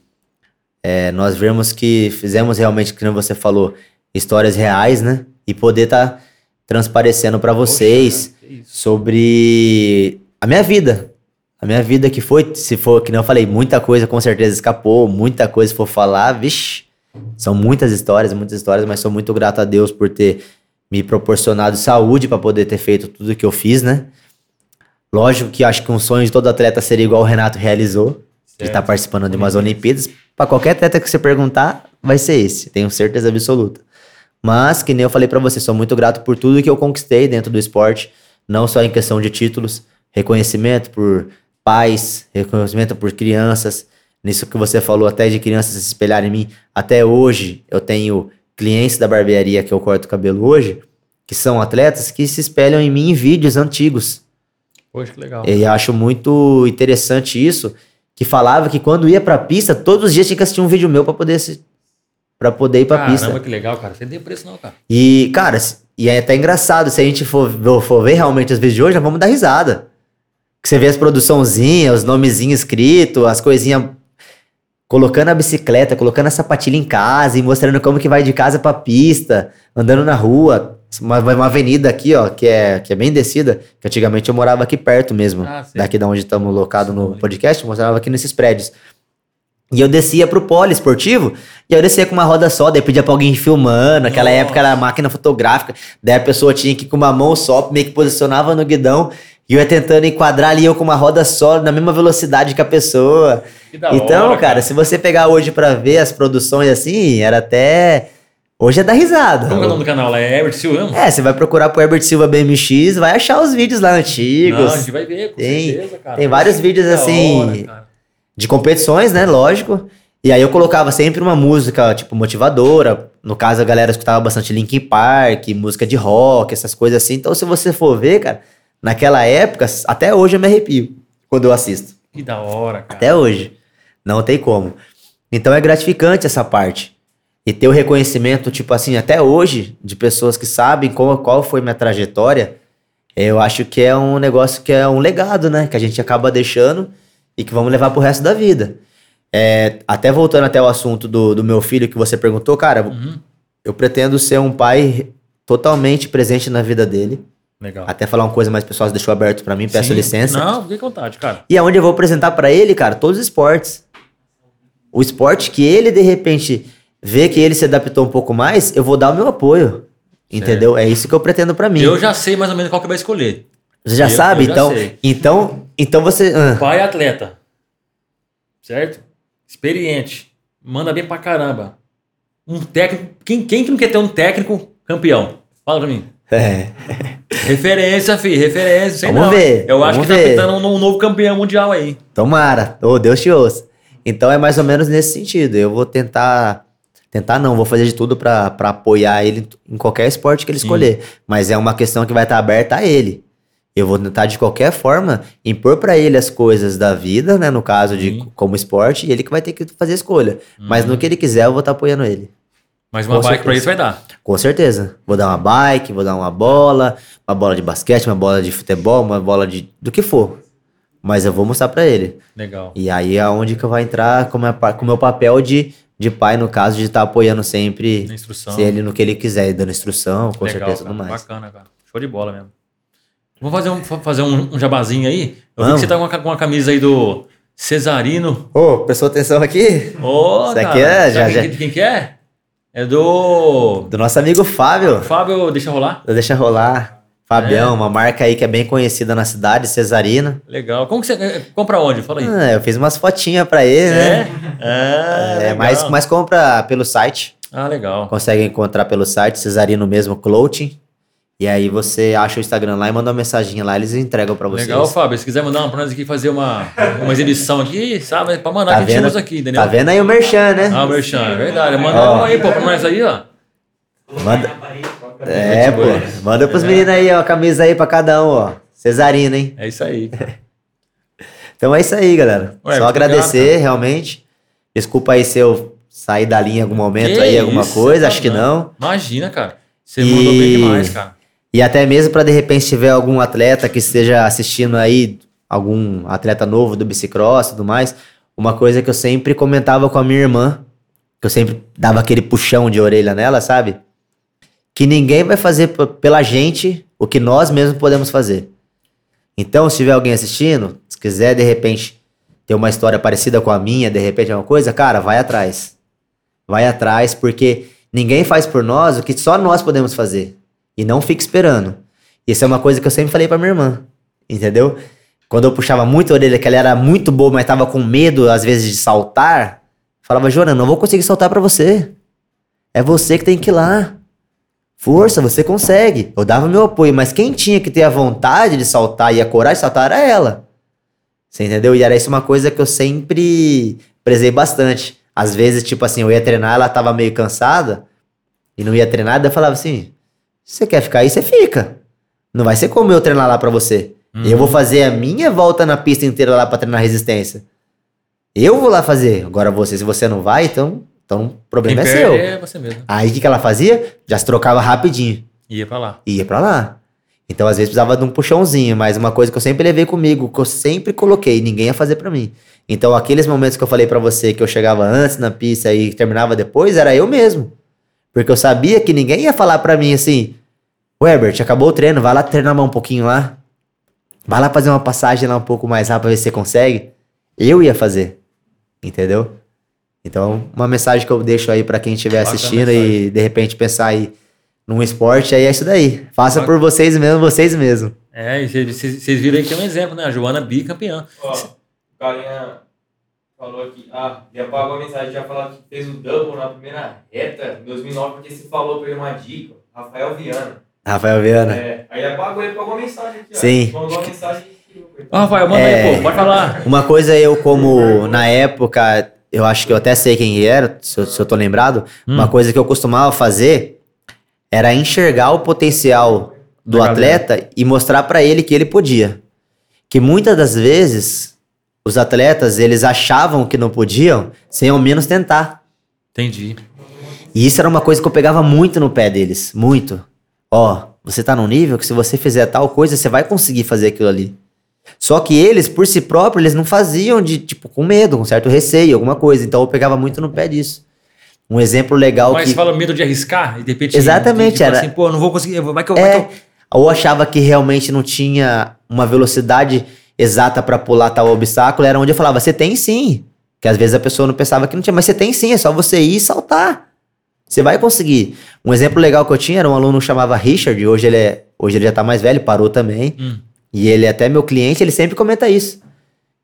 é, nós vermos que fizemos realmente, como você falou, histórias reais, né? E poder estar transparecendo para vocês Poxa, sobre a minha vida. A minha vida que foi, se for, que não eu falei, muita coisa com certeza escapou, muita coisa for falar, vixe, são muitas histórias, muitas histórias, mas sou muito grato a Deus por ter me proporcionado saúde para poder ter feito tudo que eu fiz, né? Lógico que acho que um sonho de todo atleta seria igual o Renato realizou, de estar participando de umas Olimpíadas. Para qualquer atleta que você perguntar, vai ser esse, tenho certeza absoluta. Mas, que nem eu falei para você, sou muito grato por tudo que eu conquistei dentro do esporte, não só em questão de títulos, reconhecimento por pais, reconhecimento por crianças. Nisso que você falou, até de crianças se espelharem em mim. Até hoje, eu tenho clientes da barbearia que eu corto o cabelo hoje, que são atletas que se espelham em mim em vídeos antigos. Poxa, que legal. E eu acho muito interessante isso, que falava que quando ia pra pista, todos os dias tinha que assistir um vídeo meu pra poder se, para poder ir pra Caramba, pista. que legal, cara. Você não tem preço não, cara. E, cara, e é até engraçado, se a gente for, for ver realmente os vídeos de hoje, nós vamos dar risada. Que você vê as produçãozinhas, os nomezinhos escritos, as coisinhas. Colocando a bicicleta, colocando a sapatilha em casa e mostrando como que vai de casa pra pista, andando na rua. Uma, uma avenida aqui, ó, que é, que é bem descida, que antigamente eu morava aqui perto mesmo. Ah, daqui da onde estamos locados no podcast, eu morava aqui nesses prédios. E eu descia pro polo esportivo, e eu descia com uma roda só, daí pedia pra alguém filmando. Naquela Nossa. época era máquina fotográfica, daí a pessoa tinha que ir com uma mão só, meio que posicionava no guidão, e eu ia tentando enquadrar ali eu com uma roda só, na mesma velocidade que a pessoa. Que da então, hora, cara, se você pegar hoje pra ver as produções assim, era até. Hoje é dar risada. Como é o nome do canal lá? É Herbert Silva? É, você vai procurar pro Herbert Silva BMX, vai achar os vídeos lá antigos. Não, a gente vai ver, com Tem- certeza, cara. tem vários vídeos da assim, hora, cara. de competições, né? Lógico. E aí eu colocava sempre uma música, tipo, motivadora. No caso, a galera escutava bastante Linkin Park, música de rock, essas coisas assim. Então, se você for ver, cara, naquela época, até hoje eu me arrepio quando eu assisto. Que da hora, cara. Até hoje. Não tem como. Então é gratificante essa parte. E ter o reconhecimento, tipo assim, até hoje, de pessoas que sabem qual, qual foi minha trajetória, eu acho que é um negócio que é um legado, né? Que a gente acaba deixando e que vamos levar pro resto da vida. É, até voltando até o assunto do, do meu filho que você perguntou, cara, Uhum. eu pretendo ser um pai totalmente presente na vida dele. Legal. Até falar uma coisa mais pessoal, você deixou aberto pra mim, peço Sim. licença. Não, fique à vontade, cara. E aonde eu vou apresentar pra ele, cara, todos os esportes. O esporte que ele, de repente, vê que ele se adaptou um pouco mais, eu vou dar o meu apoio. Entendeu? É isso que eu pretendo pra mim. Eu já sei mais ou menos qual que vai escolher. Você já eu- sabe? eu já então, sei. então, então você. ah, Pai atleta. Certo? Experiente. Manda bem pra caramba. Um técnico. Quem, quem que não quer ter um técnico campeão? Fala pra mim. É. Referência, fi, referência. Sei Vamos não. ver, Eu acho que tá ver. pintando um, um novo campeão mundial aí. Tomara. Ô, Deus te ouça. Então é mais ou menos nesse sentido. Eu vou tentar. Tentar não, vou fazer de tudo pra pra apoiar ele em qualquer esporte que ele Sim. escolher. Mas é uma questão que vai estar aberta a ele. Eu vou tentar de qualquer forma impor pra ele as coisas da vida, né? No caso de Sim. como esporte, e ele que vai ter que fazer a escolha. Mas Uhum. no que ele quiser, eu vou estar apoiando ele. Mas uma Com bike pra certeza. isso vai dar. Com certeza. Vou dar uma bike, vou dar uma bola, uma bola de basquete, uma bola de futebol, uma bola de. do que for. Mas eu vou mostrar pra ele. Legal. E aí é onde que eu vou entrar com o meu papel de, de pai, no caso, de estar apoiando sempre Na instrução. se ele no que ele quiser, dando instrução, com Legal, certeza, cara. tudo mais. Bacana, cara. Show de bola mesmo. Vamos fazer um, fa- fazer um, um jabazinho aí? Eu vi Vamos. que você tá com uma, ca- com uma camisa aí do Cesarino. Ô, prestou atenção aqui? Ô, Isso cara, aqui é- já- sabe já- quem- quem que é? É do Do nosso amigo Fábio. Fábio, deixa rolar. Deixa rolar. Fabião, É. uma marca aí que é bem conhecida na cidade, Cesarina. Legal. Como que você eh, compra onde? Fala aí. Ah, eu fiz umas fotinhas pra ele, né? É? É, É, legal. mas, mas compra pelo site. Ah, legal. Consegue encontrar pelo site, Cesarino mesmo, Clothing. E aí você acha o Instagram lá e manda uma mensagem lá, eles entregam pra vocês. Legal, Fábio. Se quiser mandar uma pra nós aqui fazer uma, uma exibição aqui, sabe? Pra mandar Tá que a gente vendo? aqui, entendeu? Tá vendo aí o Merchan, né? Ah, Merchan, é verdade. Manda Ó. um aí, pô, pra nós aí, ó. Manda. É, pô. Manda pros É. meninos aí, ó, a camisa aí pra cada um, ó. Cesarino, hein? É isso aí. Então é isso aí, galera. Ué, Só agradecer, realmente. Desculpa aí se eu sair da linha em algum momento Que aí, alguma isso, coisa, tá acho que não. não. Imagina, cara. Você E- mandou bem demais, cara. E até mesmo para de repente tiver algum atleta que esteja assistindo aí, algum atleta novo do bicicross e tudo mais, uma coisa que eu sempre comentava com a minha irmã, que eu sempre dava aquele puxão de orelha nela, sabe? Que ninguém vai fazer pela gente o que nós mesmos podemos fazer. Então, se tiver alguém assistindo, se quiser de repente ter uma história parecida com a minha, de repente alguma coisa, cara, vai atrás. Vai atrás, porque ninguém faz por nós o que só nós podemos fazer. E não fique esperando. Isso é uma coisa que eu sempre falei pra minha irmã. Entendeu? Quando eu puxava muito a orelha, que ela era muito boa, mas tava com medo, às vezes, de saltar, falava, Jona, não vou conseguir saltar pra você. É você que tem que ir lá. Força, você consegue. Eu dava meu apoio, mas quem tinha que ter a vontade de saltar e a coragem de saltar era ela. Você entendeu? E era isso uma coisa que eu sempre prezei bastante. Às vezes, tipo assim, eu ia treinar, ela tava meio cansada e não ia treinar, daí eu falava assim: você quer ficar aí, você fica. Não vai ser como eu treinar lá pra você. Eu vou fazer a minha volta na pista inteira lá pra treinar resistência. Eu vou lá fazer. Agora você, se você não vai, então, então o Quem problema é perde seu. é você mesmo. Aí o que, que ela fazia? Já se trocava rapidinho. Ia pra lá. Ia pra lá. Então, às vezes, precisava de um puxãozinho, mas uma coisa que eu sempre levei comigo, que eu sempre coloquei, ninguém ia fazer pra mim. Então, aqueles momentos que eu falei pra você que eu chegava antes na pista e terminava depois, era eu mesmo. Porque eu sabia que ninguém ia falar pra mim assim: Werbert, acabou o treino, vai lá treinar mais um pouquinho lá. Vai lá fazer uma passagem lá um pouco mais rápido pra ver se você consegue. Eu ia fazer. Entendeu? Então, uma mensagem que eu deixo aí pra quem estiver assistindo e de repente pensar aí num esporte, aí é isso daí. Faça por vocês mesmos, vocês mesmos. É, e vocês- viram aí que tem um exemplo, né? A Joana bicampeã. Ó, o carinha falou aqui, ah, já apagou a mensagem, já falou que fez o double na primeira reta em 2009, porque você falou pra ele uma dica, Rafael Viana. Rafael Viana. É, aí apagou, ele pagou a mensagem aqui, ó. Sim. Mandou uma mensagem Ó, Rafael, manda É. aí, pô, pode falar. Uma coisa eu, como na época, eu acho que eu até sei quem era, se eu, se eu tô lembrado, Hum. uma coisa que eu costumava fazer era enxergar o potencial do galera. atleta e mostrar pra ele que ele podia. Que muitas das vezes os atletas, eles achavam que não podiam, sem ao menos tentar. Entendi. E isso era uma coisa que eu pegava muito no pé deles, muito. Ó, você tá num nível que se você fizer tal coisa, você vai conseguir fazer aquilo ali. Só que eles, por si próprios, eles não faziam de, tipo, com medo, com certo receio, alguma coisa. Então eu pegava muito no pé disso. Um exemplo legal Mas que... você fala medo de arriscar e de repente. Exatamente, tipo era- assim, pô, não vou conseguir. Vai que eu. É, que eu- ou achava que realmente não tinha uma velocidade exata pra pular tal obstáculo, era onde eu falava, você tem sim. Que às vezes a pessoa não pensava que não tinha, mas você tem sim, é só você ir e saltar. Você vai conseguir. Um exemplo legal que eu tinha era um aluno que chamava Richard, hoje ele, é, hoje ele já tá mais velho, parou também. Hum. E ele é até meu cliente, ele sempre comenta isso.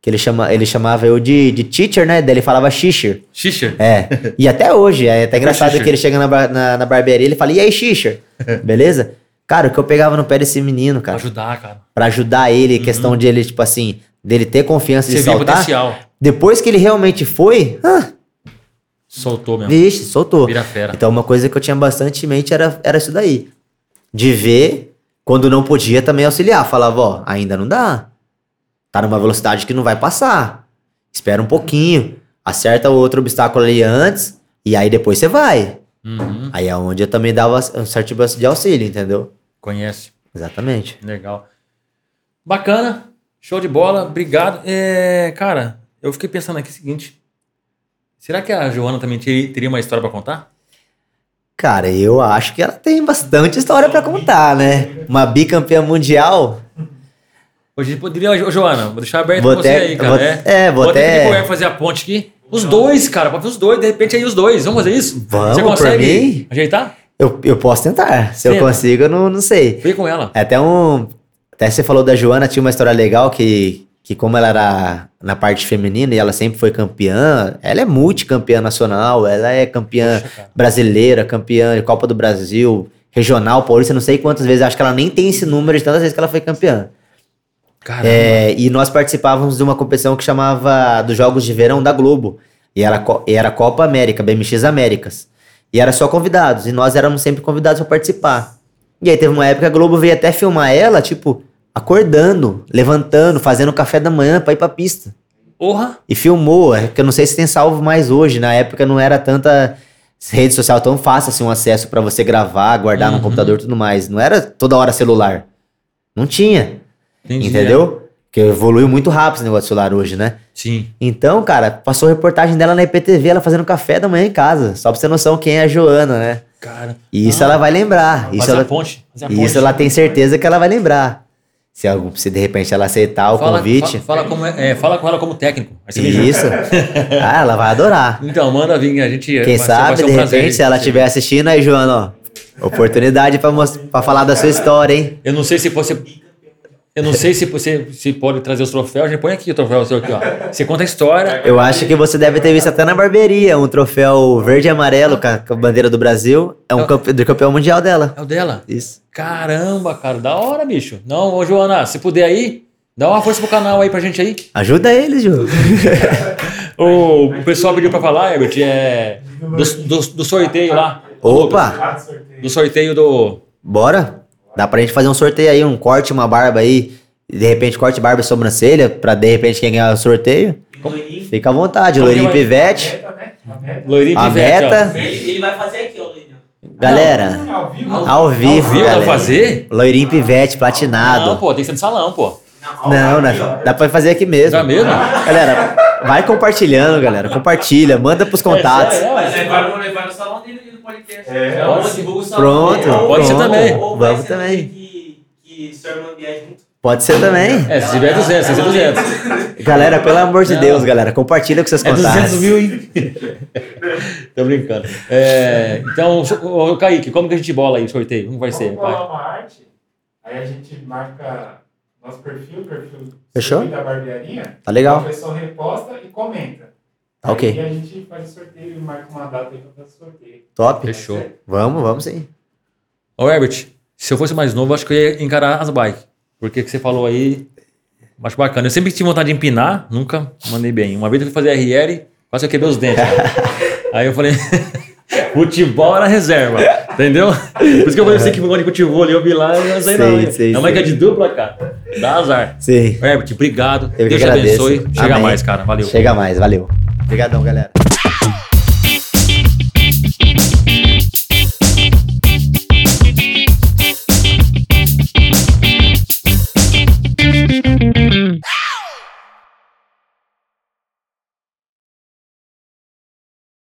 Que ele, chama, ele chamava eu de, de teacher, né? Daí ele falava xixer. Xixer. É. E até hoje, é até engraçado que ele chega na, na, na barbearia e ele fala, e aí, xixer? Beleza? Cara, o que eu pegava no pé desse menino, Pra cara, ajudar, cara. pra ajudar ele, questão de ele, tipo assim, dele ter confiança Você de saltar. potencial. Depois que ele realmente foi, ah, Soltou mesmo. vixe, soltou. Vira fera. Então, uma coisa que eu tinha bastante em mente era, era isso daí. De ver, quando não podia, também auxiliar. Falava, ó, ainda não dá. Tá numa velocidade que não vai passar. Espera um pouquinho. Acerta o outro obstáculo ali antes. E aí depois você vai. Uhum. Aí é onde eu também dava um certo tipo de auxílio, entendeu? Conhece. Exatamente. Legal. Bacana. Show de bola. Obrigado. É, cara, eu fiquei pensando aqui o seguinte. Será que a Joana também ter- teria uma história pra contar? Cara, eu acho que ela tem bastante história pra contar, né? Uma bicampeã mundial. Hoje poderia, Ô, Joana, vou deixar aberto Vou você aí, cara. vou- é, é, vou ter até- fazer a ponte aqui. Os dois, cara, pra ver os dois, de repente aí os dois. Vamos fazer isso? Vamos, Você consegue mim. ajeitar? Eu, eu posso tentar. Se eu Tenta. consigo, eu não, não sei. Vem com ela. É até um. Até você falou da Joana, tinha uma história legal que, que como ela era na parte feminina e ela sempre foi campeã, ela é multicampeã nacional, ela é campeã Poxa, brasileira, campeã de Copa do Brasil, regional, paulista, não sei quantas vezes, acho que ela nem tem esse número de tantas vezes que ela foi campeã. É, e nós participávamos de uma competição que chamava dos Jogos de Verão da Globo. E era, e era Copa América, BMX Américas. E era só convidados. E nós éramos sempre convidados para participar. E aí teve uma época que a Globo veio até filmar ela, tipo, acordando, levantando, fazendo café da manhã pra ir pra pista. Porra. E filmou, é que eu não sei se tem salvo mais hoje. Na época não era tanta rede social tão fácil assim, um acesso pra você gravar, guardar Uhum. no computador e tudo mais. Não era toda hora celular. Não tinha. Entendi, Entendeu? Porque evoluiu muito rápido esse negócio de celular hoje, né? é. Sim. Então, cara, passou reportagem dela na IPTV, ela fazendo café da manhã em casa. Só pra você ter noção quem é a Joana, né? Cara. E isso Ah, ela vai lembrar. Isso ela, a ponte. Fazer a ponte. isso ela tem certeza que ela vai lembrar. Se, se de repente ela aceitar o fala, convite. fa- Fala, como é, é, fala com ela como técnico. Isso. ah, ela vai adorar. Então, manda vir, a gente. Quem vai vai sabe, ser um de repente, se ela estiver assistindo aí, Joana, ó. Oportunidade pra falar da sua história, hein? Eu não sei se você. Eu não sei se você se pode trazer os troféus. A gente põe aqui o troféu seu aqui, ó. Você conta a história. Eu acho que você deve ter visto até na barbearia um troféu verde e amarelo com a, com a bandeira do Brasil. É um campe- do campeão mundial dela. É o dela. Isso. Caramba, cara, da hora, bicho. Não, ô Joana, se puder aí, dá uma força pro canal aí pra gente aí. Ajuda eles, Ju. O, o pessoal pediu pra falar, Herbert, é. Do, do, do sorteio lá. Opa. Do sorteio do. bora. Dá pra gente fazer um sorteio aí, um corte, uma barba aí. De repente, corte, barba e sobrancelha. Pra de repente quem ganhar o sorteio. Loirinho. Fica à vontade. Loirinho? Pivete. Né? Loirinho Pivete. Ele, ele vai fazer aqui, ó, Loirinho. Galera, Ao vivo? ao vivo, Ao vivo galera. pra fazer? Loirinho Pivete, Não, platinado. pô, tem que ser no salão, pô. Não, não, dá pra fazer aqui mesmo. Dá mesmo? Galera, vai compartilhando, galera. Compartilha, manda pros contatos. É, é, Mas é. É, o salão Pronto. Ou- pode ser pronto. também. ou vai Vamos ser também. dia Que, que viaja junto. Pode ser também. É, se tiver 200, se tiver 200. Galera, pelo amor de Não. Deus, galera, compartilha com seus É 200 contatos. mil, hein? Tô brincando. É, então, ô, Kaique, como que a gente bola aí o sorteio? Como vai ser? Vamos Vai. bolar uma arte, aí a gente marca nosso perfil, perfil Fechou? da barbearia. Tá legal. A pessoa reposta e comenta. Tá ok. Aí a gente faz o sorteio e marca uma data aí pra fazer o sorteio. Top. Fechou. Vamos, vamos sim. Ô, Herbert, se eu fosse mais novo, acho que eu ia encarar as bikes. Porque que você falou aí, acho bacana. Eu sempre tive vontade de empinar, nunca mandei bem. Uma vez eu fui fazer RL, quase eu quebrei os dentes. aí eu falei, futebol era reserva, entendeu? Por isso que eu falei você que gosta de futebol ali, eu vi lá e não sei não. Sei, hein? sei, é uma que é sei. de dupla, cara. Dá azar. Sim. Herbert, obrigado. Eu Deus te agradeço. abençoe. Chega Amém. mais, cara. Valeu. Chega mais, valeu. Obrigadão, galera.